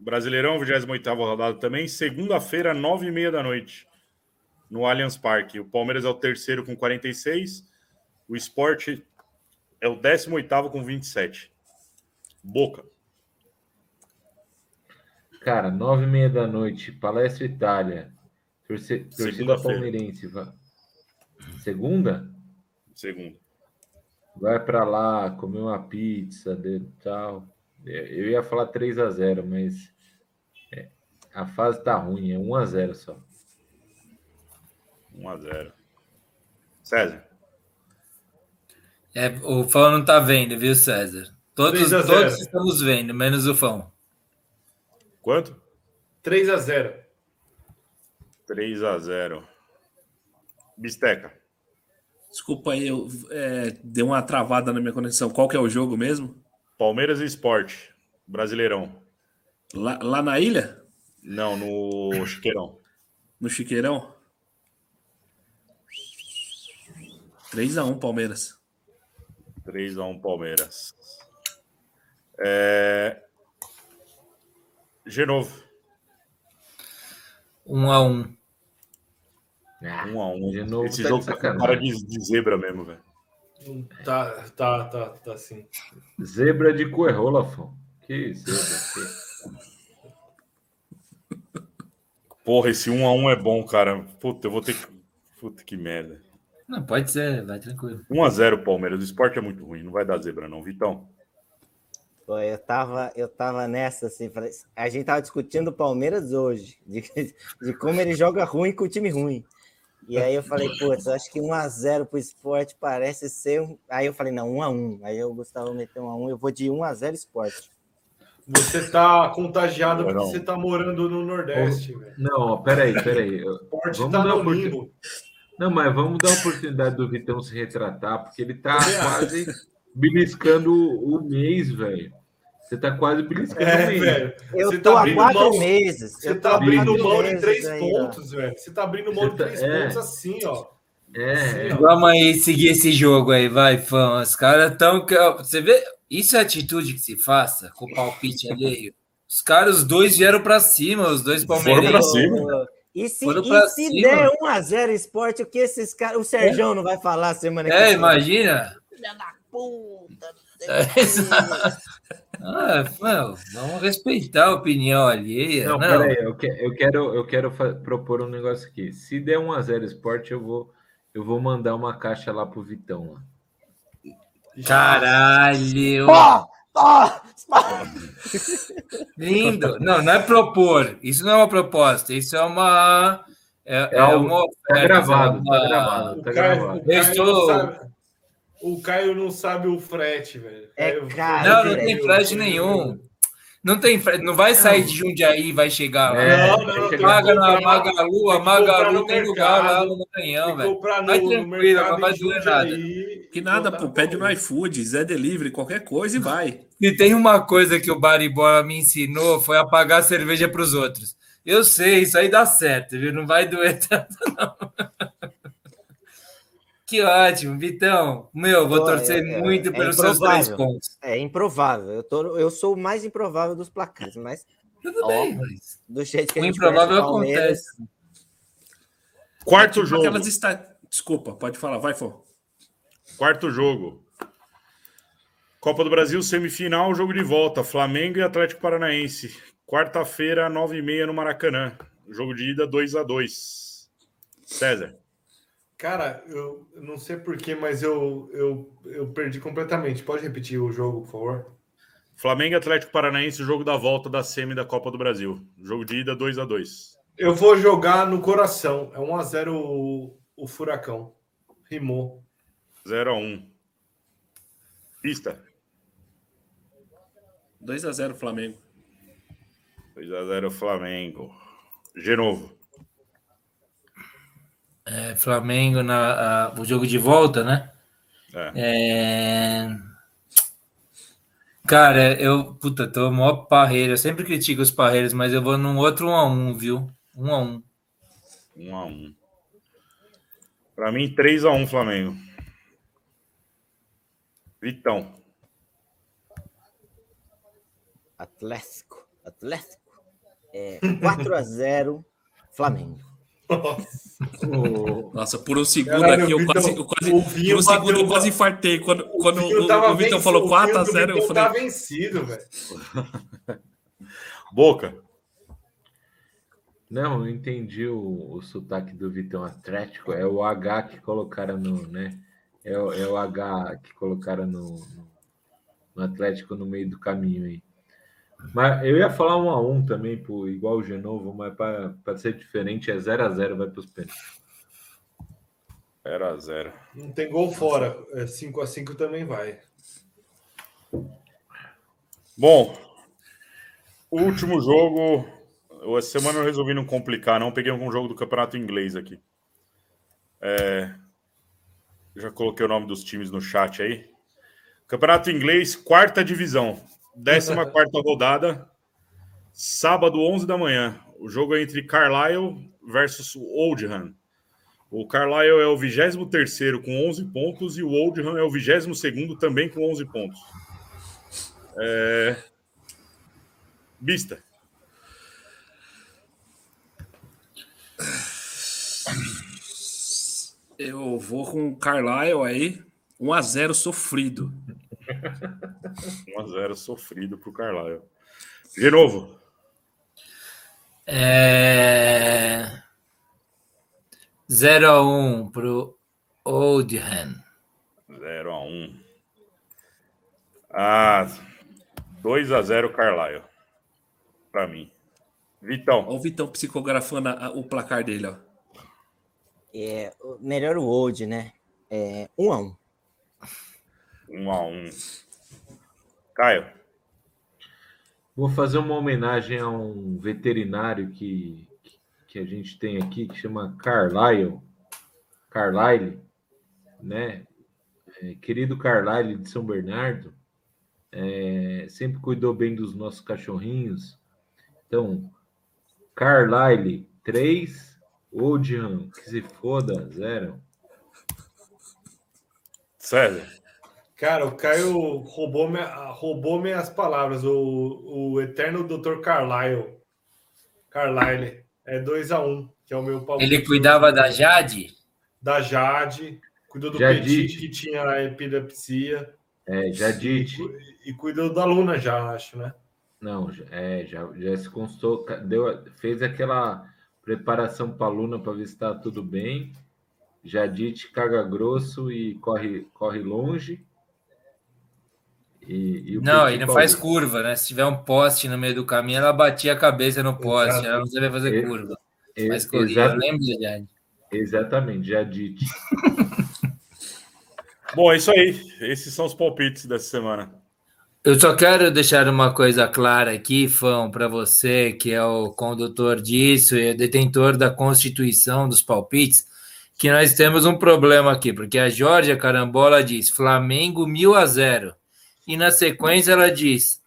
Brasileirão, 28 rodada também. Segunda-feira, 9h30 da noite. No Allianz Parque. O Palmeiras é o terceiro com 46. O Sport é o 18 com 27. Boca. Cara, nove e meia da noite, Palestra Itália. Torce, torcida palmeirense. Segunda? Segundo. Vai pra lá, comer uma pizza de tal. É, Eu ia falar 3 a 0 mas é, a fase tá ruim, é 1 a 0 só. 1 a 0 César. É, o Fão não tá vendo, viu, César? Todos, 3 a 0. todos estamos vendo, menos o Fão. Quanto? 3 a 0 3 a 0 Bisteca. Desculpa aí, eu é, deu uma travada na minha conexão. Qual que é o jogo mesmo? Palmeiras e Sport. Brasileirão. Lá, lá na ilha? Não, no Chiqueirão. No Chiqueirão? 3x1 Palmeiras. 3 a 1 Palmeiras. É... Genovo. Um a um. 1 a 1 de novo Esse tá jogo tá com cara de, de zebra mesmo, velho. Tá, tá, tá, tá sim. Zebra de Coerrola, Fão. Que zebra. Porra, esse 1 a 1 é bom, cara. Puta, eu vou ter que. Puta que merda. Não, pode ser, vai tranquilo. 1 a 0 Palmeiras. O esporte é muito ruim, não vai dar zebra não, Vitão. Pô, eu tava, eu tava nessa, assim, falei- a gente tava discutindo o Palmeiras hoje, de, de como ele joga ruim com o time ruim. E aí eu falei, putz, eu acho que 1x0 pro esporte parece ser um. Aí eu falei, não, 1x1. Aí o Gustavo meteu 1x1, eu vou de 1x0 esporte. Você tá contagiado Não. porque você tá morando no Nordeste, velho. Não, peraí, peraí. *laughs* O esporte Vamos tá dar no oportun- limbo. Não, mas vamos dar a oportunidade do Vitão se retratar, porque ele tá quase beliscando o mês, velho. Você tá quase beliscando o É, mês. velho. Eu Você tô tá há quatro mão- meses. Você tá abrindo mão de três aí, ó. pontos, velho. Você tá abrindo mão de tá- três é. pontos assim, ó. É, é. Vamos aí seguir esse jogo aí, vai, fã. Os caras estão. Você vê? Isso é atitude que se faça com palpite alheio. Os caras, os dois vieram pra cima, os dois pra palmeirenses. cima. E se, Foram e pra se cima. der 1x0 esporte, o que esses caras. O Serjão não vai falar semana que É, vem? imagina. Filha da puta. É. *laughs* Ah, mano, vamos respeitar a opinião alheia. Não, Não, peraí, eu, que- eu quero, eu quero propor um negócio aqui. Se der 1x0 esporte, eu vou, eu vou mandar uma caixa lá pro Vitão. Lá. Caralho. Lindo. Não, não é propor. Isso não é uma proposta. Isso é uma. É, É é uma Tá oferta, gravado, é uma- tá gravado, tá gravado. Caio estou- o Caio não sabe o frete, velho. É caro, Não, não tem frete nenhum. Não tem frete. Não vai sair de Jundiaí e vai chegar lá. É, Não, tem não, Paga na comprar- Magalu, a Magalu no tem lugar lá no Maranhão, velho. comprar no, Vai no tranquilo, não vai doer nada. Que e nada, pô. Pede no iFood, Zé Delivery, qualquer coisa e vai. Se tem uma coisa que o Baribola me ensinou foi a pagar cerveja para os outros. Eu sei, isso aí dá certo, viu? Não vai doer *laughs* tanto, não. Que ótimo, Vitão. Meu, vou Pô, torcer é- é- muito é pelos seus três improvável. pontos. É improvável. Eu, tô, eu sou o mais improvável dos placares, mas Tudo Ó, bem, mas do jeito que a o gente improvável conhece o Palmeiras, acontece. Quarto jogo. Aquelas esta... Desculpa, pode falar, vai, Fô. Quarto jogo. Copa do Brasil, semifinal, jogo de volta. Flamengo e Atlético Paranaense. Quarta-feira, 9h30 no Maracanã. Jogo de ida 2 a 2 César. Cara, eu não sei porquê, mas eu, eu, eu perdi completamente. Pode repetir o jogo, por favor? Flamengo e Atlético Paranaense, jogo da volta da semi da Copa do Brasil. Jogo de ida 2 a 2 Eu vou jogar no coração. É 1x0 o, o Furacão. Rimou. 0 a 1 Pista. 2 a 0 Flamengo. 2 a 0 Flamengo. Genovo. É, Flamengo na a- o jogo de volta, né? É. É... Cara, eu puta, tô maior parreira. Eu sempre critico os parreiros, mas eu vou num outro 1 a 1, viu? 1 a 1. 1 a 1 Pra mim, 3 a 1 Flamengo. Vitão. Atlético. Atlético. É 4x0 Flamengo. Nossa, por um segundo Caralho, aqui, eu o Vitão- quase, eu quase, o por um segundo bateu eu quase infartei. Quando, quando Vinho o, o Vitor falou o 4 a Vinho do 0 eu falei, tá vencido, velho. *laughs* Boca. Não, eu entendi o, o sotaque do Vitão Atlético. É o H que colocaram no, né? É, o- é o H que colocaram no, no, no Atlético no meio do caminho aí. Mas eu ia falar um a um também, pô, igual o Genovo, mas para ser diferente é 0 a 0 vai para os pênaltis. 0 a 0 Não tem gol fora. É 5x5 também vai. Bom, o último jogo. Essa semana eu resolvi não complicar, não. Peguei um jogo do campeonato inglês aqui. É, já coloquei o nome dos times no chat aí. Campeonato inglês, quarta divisão, 14 quarta rodada, sábado, 11 da manhã. O jogo é entre Carlisle versus Oldham. O Carlisle é o 23 com 11 pontos e o Oldham é o 22 também com 11 pontos. É... Bista. eu vou com o Carlisle aí, 1 a 0 sofrido. 1x0 sofrido pro Carlisle. De novo. É... 0 a 1 pro Oldham. 0x1. Ah, 2x0 Carlisle. Pra mim. Vitão. Olha o Vitão psicografando a- a- o placar dele, ó. É, melhor o Old, né? É 1x1. 1x1. Caio. Vou fazer uma homenagem a um veterinário que, que a gente tem aqui, que chama Carlyle. Carlyle, né? É, querido Carlyle de São Bernardo, é, sempre cuidou bem dos nossos cachorrinhos. Então, Carlyle, 3, Oldham, que se foda, 0. César. Cara, o Caio roubou, minha, roubou minhas palavras. O, o eterno Dr. Carlyle. Carlyle. É 2x1, que é o meu palpite. Ele cuidava da Jade? Da Jade. Cuidou do Jadite. Petit, que tinha epilepsia. É, Jadite. E cuidou da Luna já, acho, né? Não, já- é, já, já se constou, deu, fez aquela preparação para a Luna para ver se está tudo bem. Jadite caga grosso e corre, corre longe. E, e o Não, ele não faz curva, né? Se tiver um poste no meio do caminho, ela batia a cabeça no poste. Exato. Ela não sabia fazer E- curva. E- Mas corria, eu lembro Jade. Exatamente, Jadite. *laughs* Bom, é isso aí. Esses são os palpites dessa semana. Eu só quero deixar uma coisa clara aqui, Fão, para você, que é o condutor disso e é detentor da constituição dos palpites, que nós temos um problema aqui, porque a Jorge Carambola diz Flamengo 1000 a 0 e na sequência ela diz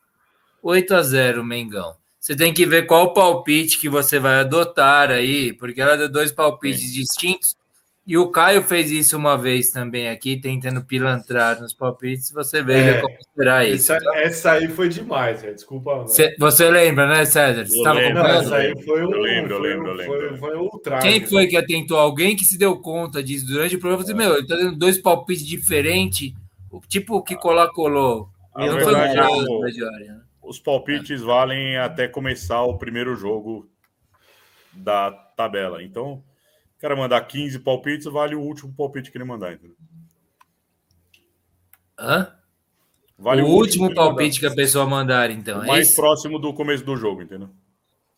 8 a 0 Mengão. Você tem que ver qual palpite que você vai adotar aí, porque ela deu dois palpites distintos. E o Caio fez isso uma vez também aqui, tentando pilantrar nos palpites. Você veja É, como será isso. Essa, essa aí foi demais, velho. Desculpa. Cê- você lembra, né, César? Você Eu estava acompanhando? essa aí foi um. Eu lembro, eu foi, lembro, eu lembro. Foi, foi um ultraje. Quem foi que atentou? Alguém que se deu conta disso durante o programa? Você, meu, ele tá dando dois palpites diferentes, o- tipo o que Colá colou. A Não verdade foi é o o- né? Os palpites valem até começar o primeiro jogo da tabela. Então, cara mandar 15 palpites, vale o último palpite que ele mandar, entendeu? Hã? Vale o último que ele palpite que mandar. a pessoa mandar, então. O É mais isso? próximo do começo do jogo, entendeu?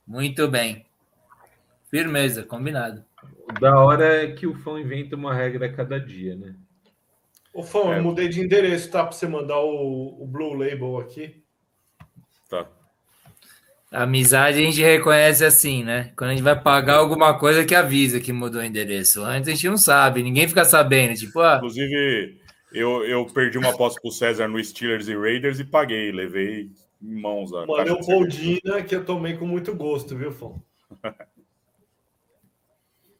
Muito bem. Firmeza, combinado. O da hora é que o fã inventa uma regra a cada dia, né? Ô, Fão, É. eu mudei de endereço, tá? Pra você mandar o, o Blue Label aqui. Tá. A amizade a gente reconhece assim, né? Quando a gente vai pagar alguma coisa que avisa que mudou o endereço. Antes a gente não sabe, ninguém fica sabendo. Tipo, ah, Inclusive, eu, eu perdi uma aposta pro César no Steelers e Raiders e paguei, levei em mãos a Mandei caixa o de cerveja. Poldina que eu tomei com muito gosto, viu, Fão? *laughs*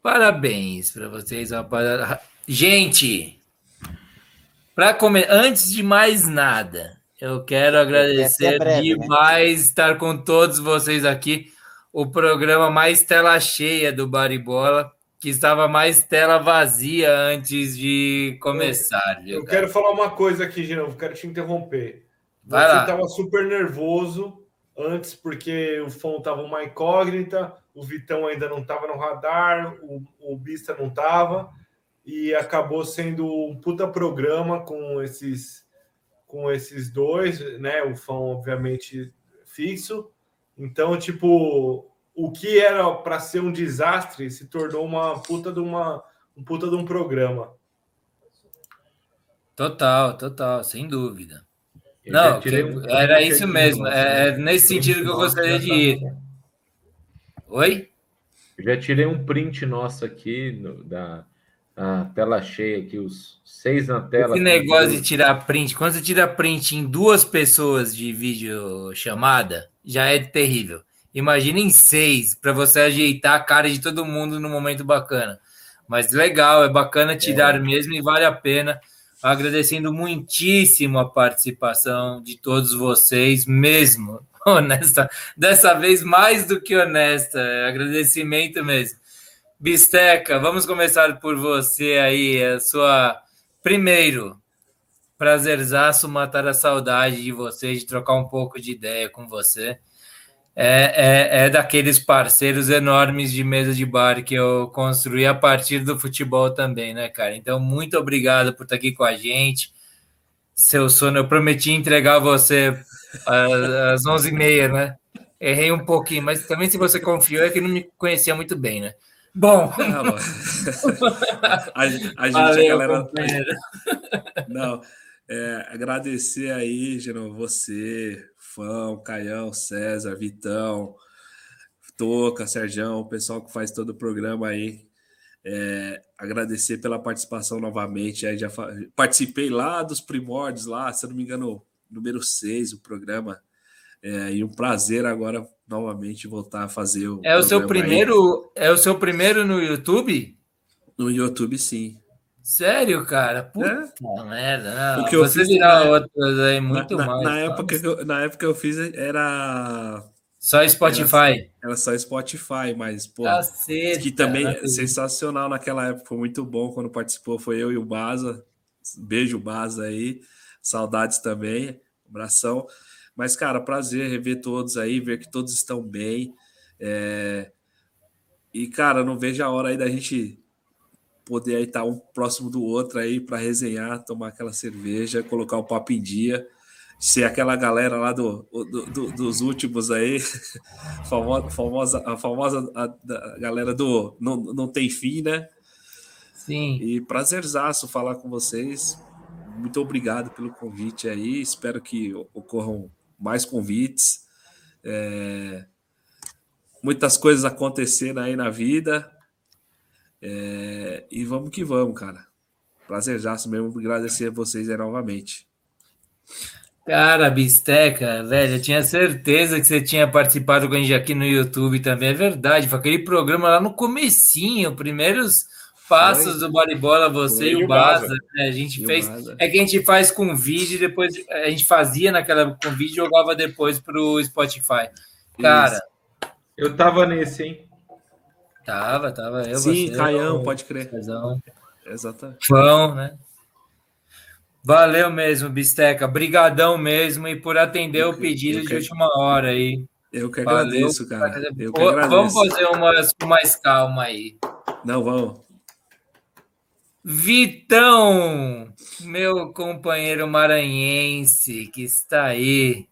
Parabéns para vocês, rapaziada. Gente, para comer, antes de mais nada, eu quero agradecer é breve, né? demais estar com todos vocês aqui. O programa mais tela cheia do Baribola, que estava mais tela vazia antes de começar. viu, Eu cara? quero falar uma coisa aqui, novo, quero te interromper. Vai Você estava super nervoso antes, porque o Fão estava uma incógnita, o Vitão ainda não estava no radar, o, o Bista não estava, e acabou sendo um puta programa com esses, com esses dois, né? O Fão, obviamente, fixo. Então, tipo, o que era para ser um desastre se tornou uma puta de uma um puta de um programa. Total, total, sem dúvida. Eu Não, já tirei que- um era isso mesmo. nossa, É, é nesse sentido que eu gostaria de ir. Oi? Eu já tirei um print nosso aqui no- da, da tela cheia aqui, os seis na tela. Esse negócio de tirar print, quando você tira print em duas pessoas de vídeo chamada, já é terrível. Imagina em seis, para você ajeitar a cara de todo mundo num momento bacana. Mas legal, é bacana tirar mesmo e vale a pena. Agradecendo muitíssimo a participação de todos vocês, mesmo. *laughs* Honesta, dessa vez mais do que honesta, é agradecimento mesmo. Bisteca, vamos começar por você aí, a sua primeiro prazerzaço matar a saudade de você, de trocar um pouco de ideia com você. É, é, é daqueles parceiros enormes de mesa de bar que eu construí a partir do futebol também, né, cara? Então, muito obrigado por estar aqui com a gente. Seu sono, eu prometi entregar você às 11h30, né? Errei um pouquinho, mas também se você confiou é que não me conhecia muito bem, né? Bom, Não, não. *laughs* a, a gente, a valeu, galera. companheiro. *laughs* Não, é, agradecer aí, Gerão, você, Fão, Caião, César, Vitão, Toca, Serjão, o pessoal que faz todo o programa aí. É, agradecer pela participação novamente. Aí já fa- participei lá dos primórdios, lá, se eu não me engano, número 6, o programa. É, e um prazer agora novamente voltar a fazer o. É o seu programa aí. primeiro, é o seu primeiro no YouTube? No YouTube, sim. Sério, cara? Puta merda. Não. Eu Você fiz virar na- outras aí muito na, mais. Na tá? época, que eu, na época eu fiz era Só Spotify. Era só Spotify, mas, pô, Caceta, que também é sensacional naquela época, foi muito bom quando participou, foi eu e o Baza. Beijo, Baza aí. Saudades também. Abração. Mas, cara, prazer rever todos aí, ver que todos estão bem. É, E, cara, não vejo a hora aí da gente poder aí estar um próximo do outro aí para resenhar, tomar aquela cerveja, colocar o papo em dia. Ser aquela galera lá do, do- do- dos últimos aí, *laughs* famosa, famosa, a famosa a- da galera do não, não tem fim, né? Sim. E prazerzaço falar com vocês. Muito obrigado pelo convite aí. Espero que ocorram mais convites. É, Muitas coisas acontecendo aí na vida. É, E vamos que vamos, cara. Prazerzaço mesmo. Agradecer a vocês aí novamente. Cara, Bisteca, velho, eu tinha certeza que você tinha participado com a gente aqui no YouTube também. É verdade, foi aquele programa lá no comecinho, primeiros passos do Bola você Foi. e o Baza. Baza. né? A gente E fez. É que a gente faz com vídeo e depois a gente fazia naquela com vídeo e jogava depois pro Spotify. Cara, Eu tava nesse, hein? tava, tava eu, Sim, você, Caião, o pode crer. Cezão. Exatamente. Fão, né? Valeu mesmo, Bisteca. Brigadão mesmo e por atender o pedido eu de que- última hora aí. Eu que Valeu. agradeço, cara. Eu que agradeço. Vamos fazer umas com mais calma aí. Não, vamos. Vitão, meu companheiro maranhense que está aí,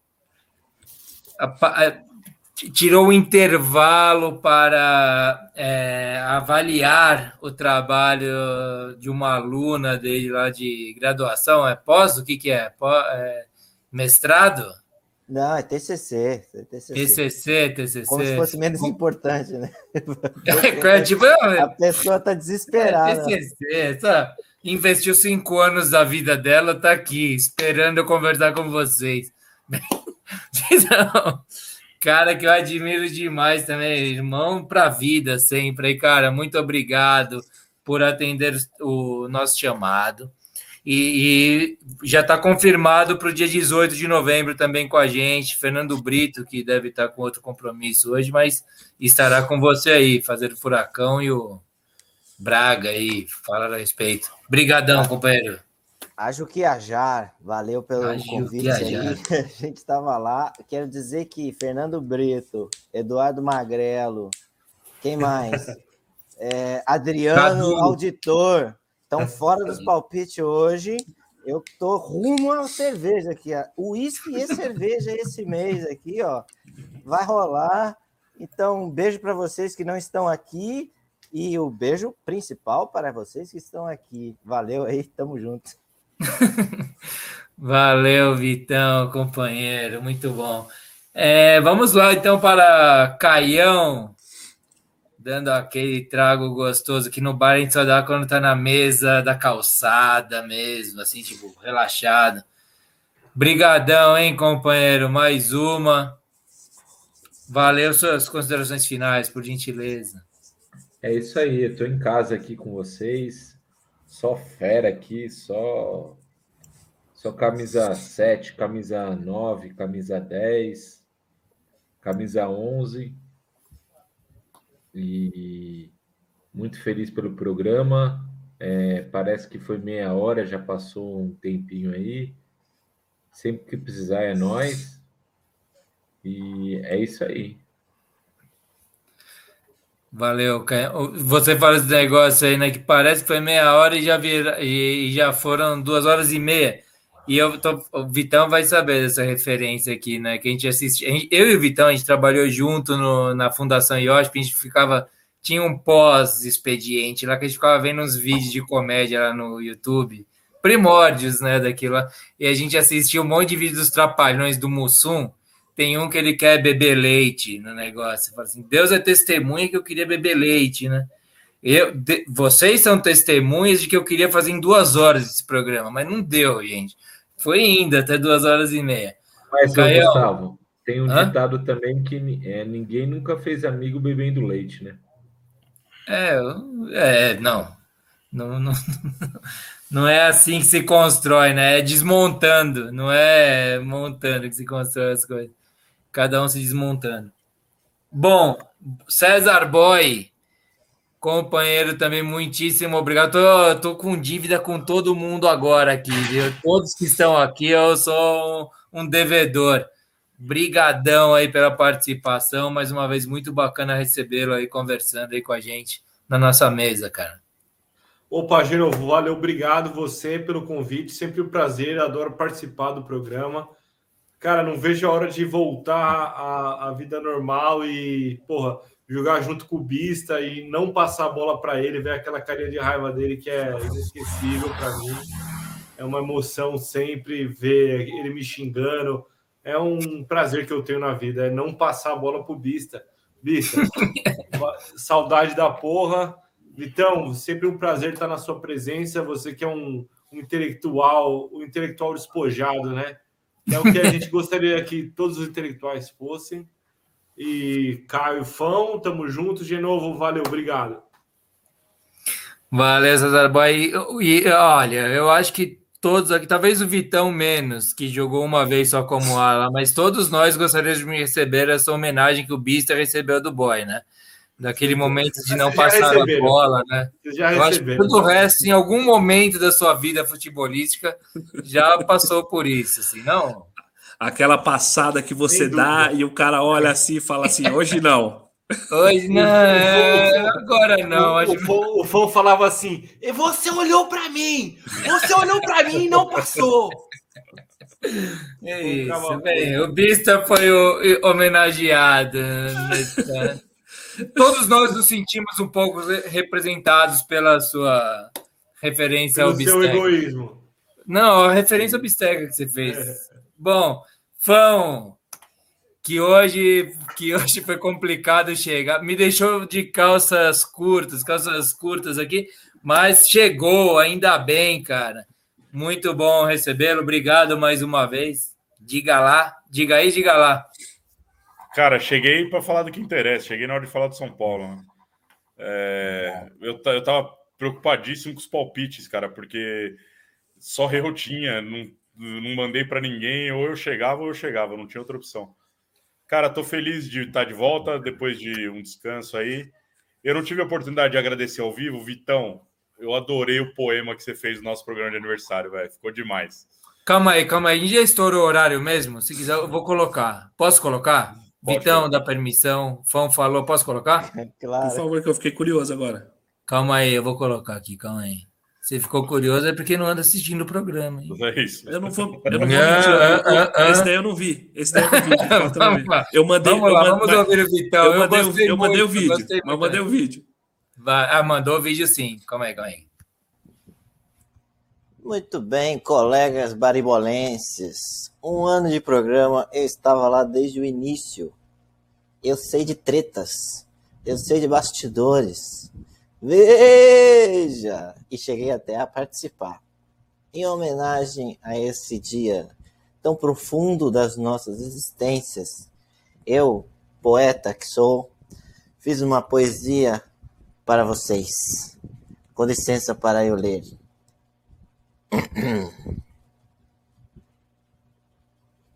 tirou o intervalo para é, avaliar o trabalho de uma aluna dele lá de graduação. É pós? O que, que é? Pós, é mestrado? Não, é TCC. É TCC. TCC, TCC. Como se fosse menos importante, né? *laughs* É, tipo, a pessoa está desesperada. É TCC, tá? Investiu cinco anos da vida dela, tá aqui, esperando eu conversar com vocês. *laughs* Não, cara que eu admiro demais também, irmão para a vida sempre. E, cara, muito obrigado por atender o nosso chamado. E, e já está confirmado para o dia 18 de novembro também com a gente, Fernando Brito, que deve estar tá com outro compromisso hoje, mas estará com você aí, fazer o Furacão e o Braga aí, falar a respeito. Obrigadão, companheiro. A Juquiajar, valeu pelo a convite aí. *laughs* A gente estava lá. Quero dizer que Fernando Brito, Eduardo Magrelo, quem mais? *laughs* É, Adriano, Cadu. auditor, estão fora dos palpites hoje. Eu tô rumo a cerveja aqui. Uísque e cerveja esse mês aqui, ó. Vai rolar. Então, um beijo para vocês que não estão aqui e o beijo principal para vocês que estão aqui. Valeu aí, tamo junto. *laughs* Valeu, Vitão, companheiro, muito bom. É, vamos lá então para Caião, dando aquele trago gostoso que no bar a gente só dá quando tá na mesa da calçada mesmo, assim, tipo, relaxado. Brigadão, hein, companheiro? Mais uma. Valeu suas considerações finais, por gentileza. É isso aí, eu tô em casa aqui com vocês. Só fera aqui, só só camisa 7, camisa 9, camisa 10, camisa 11. E muito feliz pelo programa. É, parece que foi meia hora, já passou um tempinho aí. Sempre que precisar é nós. E é isso aí. Valeu, Caio. Você fala esse negócio aí, né? Que parece que foi meia hora e já, vira, e, já foram duas horas e meia. E eu tô, o Vitão vai saber dessa referência aqui, né? Que a gente assiste. A gente, eu e o Vitão, a gente trabalhou junto no, na Fundação IOSP, a gente ficava. Tinha um pós-expediente lá que a gente ficava vendo uns vídeos de comédia lá no YouTube, primórdios, né? Daquilo lá. E a gente assistia um monte de vídeos dos Trapalhões do Mussum tem um que ele quer beber leite no negócio. Fala assim, Deus é testemunha que eu queria beber leite, né? Eu, de, vocês são testemunhas de que eu queria fazer em duas horas esse programa, mas não deu, gente. Foi ainda até duas horas e meia. Mas, Gael, Gustavo, tem um Hã? ditado também que é, ninguém nunca fez amigo bebendo leite, né? É, é não. Não, não, *laughs* não é assim que se constrói, né? É desmontando, não é montando que se constrói as coisas cada um se desmontando. Bom, César Boy, companheiro também, muitíssimo obrigado. Tô, tô com dívida com todo mundo agora aqui, viu? Todos que estão aqui, eu sou um, um devedor. Brigadão aí pela participação, mais uma vez muito bacana recebê-lo aí conversando aí com a gente na nossa mesa, cara. Opa, Genovo, valeu, obrigado você pelo convite, sempre um prazer, adoro participar do programa. Cara, não vejo a hora de voltar à, à vida normal e, porra, jogar junto com o Bista e não passar a bola para ele, ver aquela carinha de raiva dele que é inesquecível para mim. É uma emoção sempre ver ele me xingando. É um prazer que eu tenho na vida, é não passar a bola pro Bista. Bista, *laughs* saudade da porra. Vitão, sempre um prazer estar na sua presença. Você que é um, um intelectual, um intelectual despojado, né? É o que a gente *laughs* gostaria que todos os intelectuais fossem. E Caio Fão, tamo junto. De novo, valeu, obrigado. Valeu, César Boy. E, e olha, eu acho que todos aqui, talvez o Vitão menos, que jogou uma vez só como *laughs* ala, mas todos nós gostaríamos de receber essa homenagem que o Bista recebeu do Boy, né? daquele momento de não passar a bola, né? Eu acho que todo o resto, em algum momento da sua vida futebolística, já passou por isso, assim, não? Aquela passada que você dá e o cara olha assim e fala assim, hoje não. Hoje não, é, agora não. O, acho- o, fã, o falava assim: "E você olhou pra mim! Você olhou pra mim e não passou! É isso, bem, o Bista foi o, homenageado. nessa- Todos nós nos sentimos um pouco representados pela sua referência ao Pelo seu egoísmo. Não, a referência ao Bisteca que você fez. Bom, Fão, que hoje, que hoje foi complicado chegar, me deixou de calças curtas, calças curtas aqui, mas chegou, ainda bem, cara. Muito bom recebê-lo, obrigado mais uma vez. Diga lá, diga aí, diga lá. Cara, cheguei para falar do que interessa. Cheguei na hora de falar do São Paulo. né? É, eu, eu tava preocupadíssimo com os palpites, cara, porque só eu tinha, não, não mandei para ninguém. Ou eu chegava ou eu chegava, não tinha outra opção. Cara, tô feliz de estar de volta depois de um descanso aí. Eu não tive a oportunidade de agradecer ao vivo, Vitão. Eu adorei o poema que você fez no nosso programa de aniversário, velho. Ficou demais. Calma aí, calma aí. A gente já estourou o horário mesmo? Se quiser, eu vou colocar. Posso colocar? Pode Vitão, dá permissão. Fão falou, posso colocar? *laughs* Por Claro. favor, que eu fiquei curioso agora. Calma aí, eu vou colocar aqui, calma aí. Você ficou curioso é porque não anda assistindo o programa, hein? É isso. Eu não vou, eu não vou Ah, mentir. eu- eu- ah, ah. Esse daí eu não vi. Esse daí eu não vi. *laughs* eu. Vamos lá. Eu mandei. Vamos eu lá, vamos ouvir o Vitão. Eu Eu mandei, o- gostei eu mandei o muito, eu vídeo. eu muito. mandei o vídeo. Vai- Ah, mandou o vídeo sim. Calma aí, calma aí. Muito bem, colegas baribolenses. Um ano de programa, eu estava lá desde o início. Eu sei de tretas, eu sei de bastidores. Veja! E cheguei até a participar. Em homenagem a esse dia tão profundo das nossas existências, eu, poeta que sou, fiz uma poesia para vocês. Com licença para eu ler. *clears throat*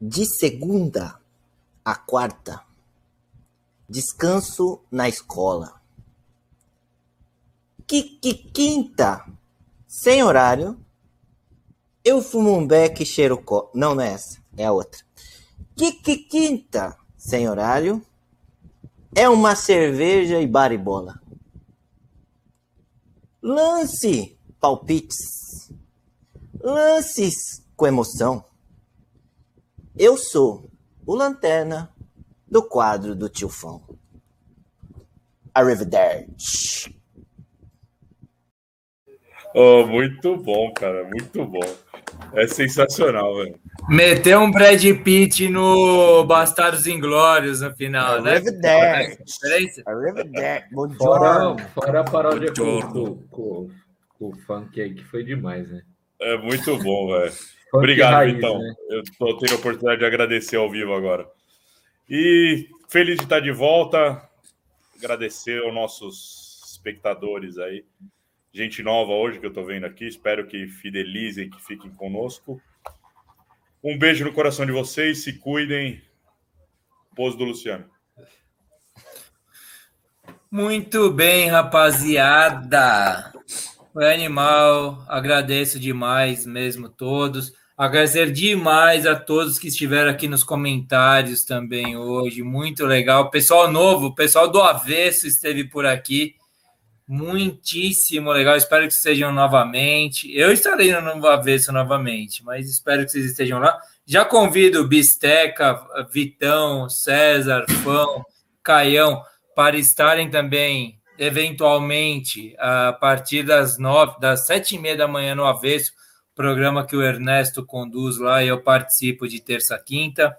De segunda a quarta, descanso na escola. Quinta, sem horário, eu fumo um beck e cheiro co... Não, não é essa, é a outra. Quinta, sem horário, é uma cerveja e baribola. Lance palpites lances com emoção. Eu sou o Lanterna do quadro do Tio Fão. Arrivederci. Oh, muito bom, cara. Muito bom. É sensacional, velho. Meteu um Brad Pitt no Bastardos Inglórios no final, né? Arrivederci. Arrivederci. Fora, fora a paródia com, com, com, com o funk aí, que foi demais, né? É muito bom, velho. Obrigado, raiz, Vitão. né? Eu tô tendo a oportunidade de agradecer ao vivo agora. E feliz de estar de volta. Agradecer aos nossos espectadores aí. Gente nova hoje que eu tô vendo aqui. Espero que fidelizem, que fiquem conosco. Um beijo no coração de vocês. Se cuidem. Pose do Luciano. Muito bem, rapaziada. Foi animal. Agradeço demais mesmo todos. Agradecer demais a todos que estiveram aqui nos comentários também hoje. Muito legal. Pessoal novo, pessoal do Avesso esteve por aqui. Muitíssimo legal. Espero que estejam novamente. Eu estarei no Avesso novamente, mas espero que vocês estejam lá. Já convido Bisteca, Vitão, César, Fão, Caião para estarem também, eventualmente, a partir das nove, das sete e meia da manhã no Avesso, programa que o Ernesto conduz lá e eu participo de terça a quinta.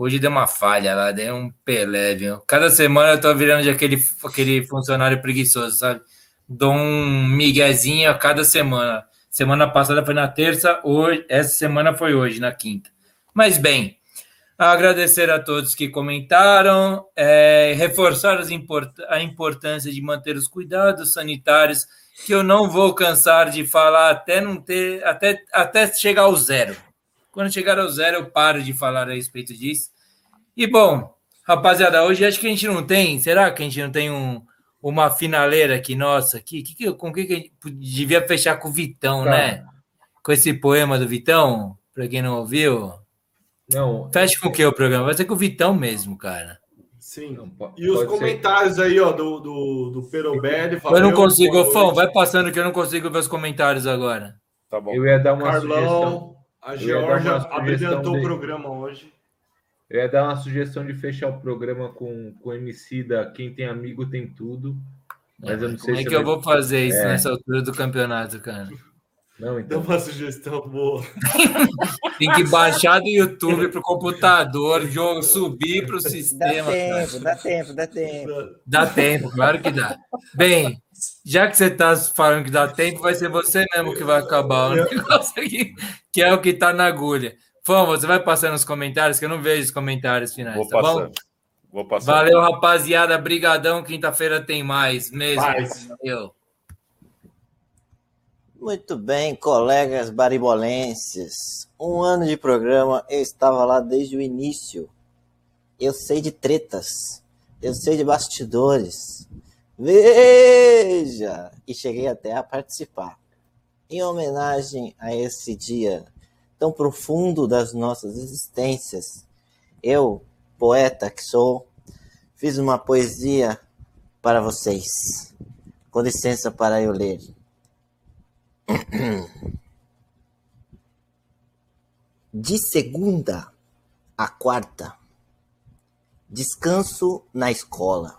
Hoje deu uma falha lá, deu um Pelé, viu? Cada semana eu tô virando de aquele, aquele funcionário preguiçoso, sabe? Dou um miguezinho a cada semana. Semana passada foi na terça, hoje, essa semana foi hoje, na quinta. Mas bem, agradecer a todos que comentaram, é, reforçar import a importância de manter os cuidados sanitários, que eu não vou cansar de falar até não ter, até, até chegar ao zero. Quando chegar ao zero, eu paro de falar a respeito disso. E bom, rapaziada, hoje acho que a gente não tem. Será que a gente não tem um, uma finaleira aqui nossa aqui? Que que, com que, que a gente devia fechar com o Vitão, Tá. né? Com esse poema do Vitão, para quem não ouviu. Não, Fecha com o que o programa? Vai ser com o Vitão mesmo, cara. Sim. Não, E os pode ser- comentários aí, ó, do, do, do Perobelli. Eu não consigo, Fão, vai passando que eu não consigo ver os comentários agora. Tá bom. Eu ia dar uma sugestão. A Georgia sugestão abrilhantou o de- programa hoje. Eu ia dar uma sugestão de fechar o programa com, com o MC da Quem Tem Amigo Tem Tudo. Mas eu não sei Como é se que vai- eu vou fazer isso É. nessa altura do campeonato, cara? Não, Dá então. uma sugestão boa. *laughs* Tem que baixar do YouTube pro computador, jogo, subir pro Dá sistema. cara. tempo, dá tempo, dá tempo. Dá tempo, claro que dá. Bem, já que você está falando que dá tempo, vai ser você mesmo que vai acabar o negócio aqui, que é o que está na agulha. Fão, você vai passando os comentários, que eu não vejo os comentários finais, Vou tá passando. bom? Vou passar. Valeu, rapaziada. Brigadão. Quinta-feira tem mais mesmo. Mais. Valeu. Muito bem, colegas baribolenses. Um ano de programa, eu estava lá desde o início. Eu sei de tretas, eu sei de bastidores. Veja! E cheguei até a participar. Em homenagem a esse dia tão profundo das nossas existências, eu, poeta que sou, fiz uma poesia para vocês. Com licença para eu ler. *clears throat* De segunda a quarta, descanso na escola.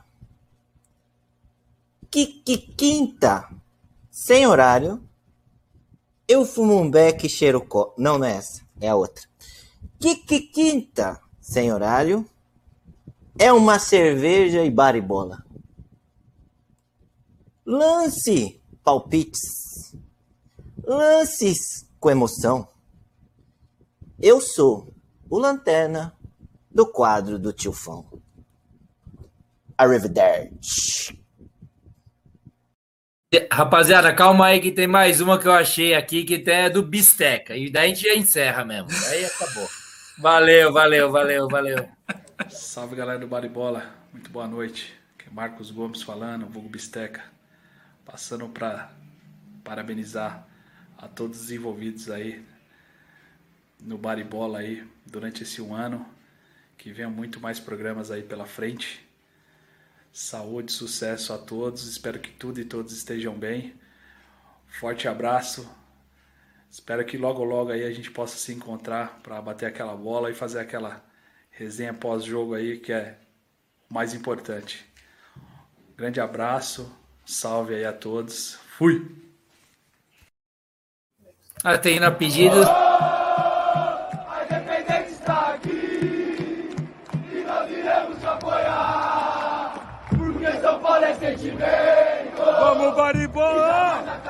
Quinta, sem horário, eu fumo um beck e cheiro co... Não, não é essa, é a outra. Quinta, sem horário, é uma cerveja e baribola. Lance palpites lances com emoção. Eu sou o Lanterna do quadro do Tio Fão. Arrivederci. Rapaziada, calma aí que tem mais uma que eu achei aqui que é do Bisteca. E daí a gente já encerra mesmo. Aí acabou. Valeu, valeu, valeu, valeu. Salve galera do Baribola, muito boa noite. Aqui é Marcos Gomes falando, vulgo Bisteca. Passando para parabenizar a todos os envolvidos aí no Baribola aí durante esse um ano. Que venham muito mais programas aí pela frente. Saúde, sucesso a todos. Espero que tudo e todos estejam bem. Forte abraço. Espero que logo logo aí a gente possa se encontrar para bater aquela bola e fazer aquela resenha pós-jogo aí que é o mais importante. Grande abraço, salve aí a todos. Fui. Ah, tem na pedido. Apoiar.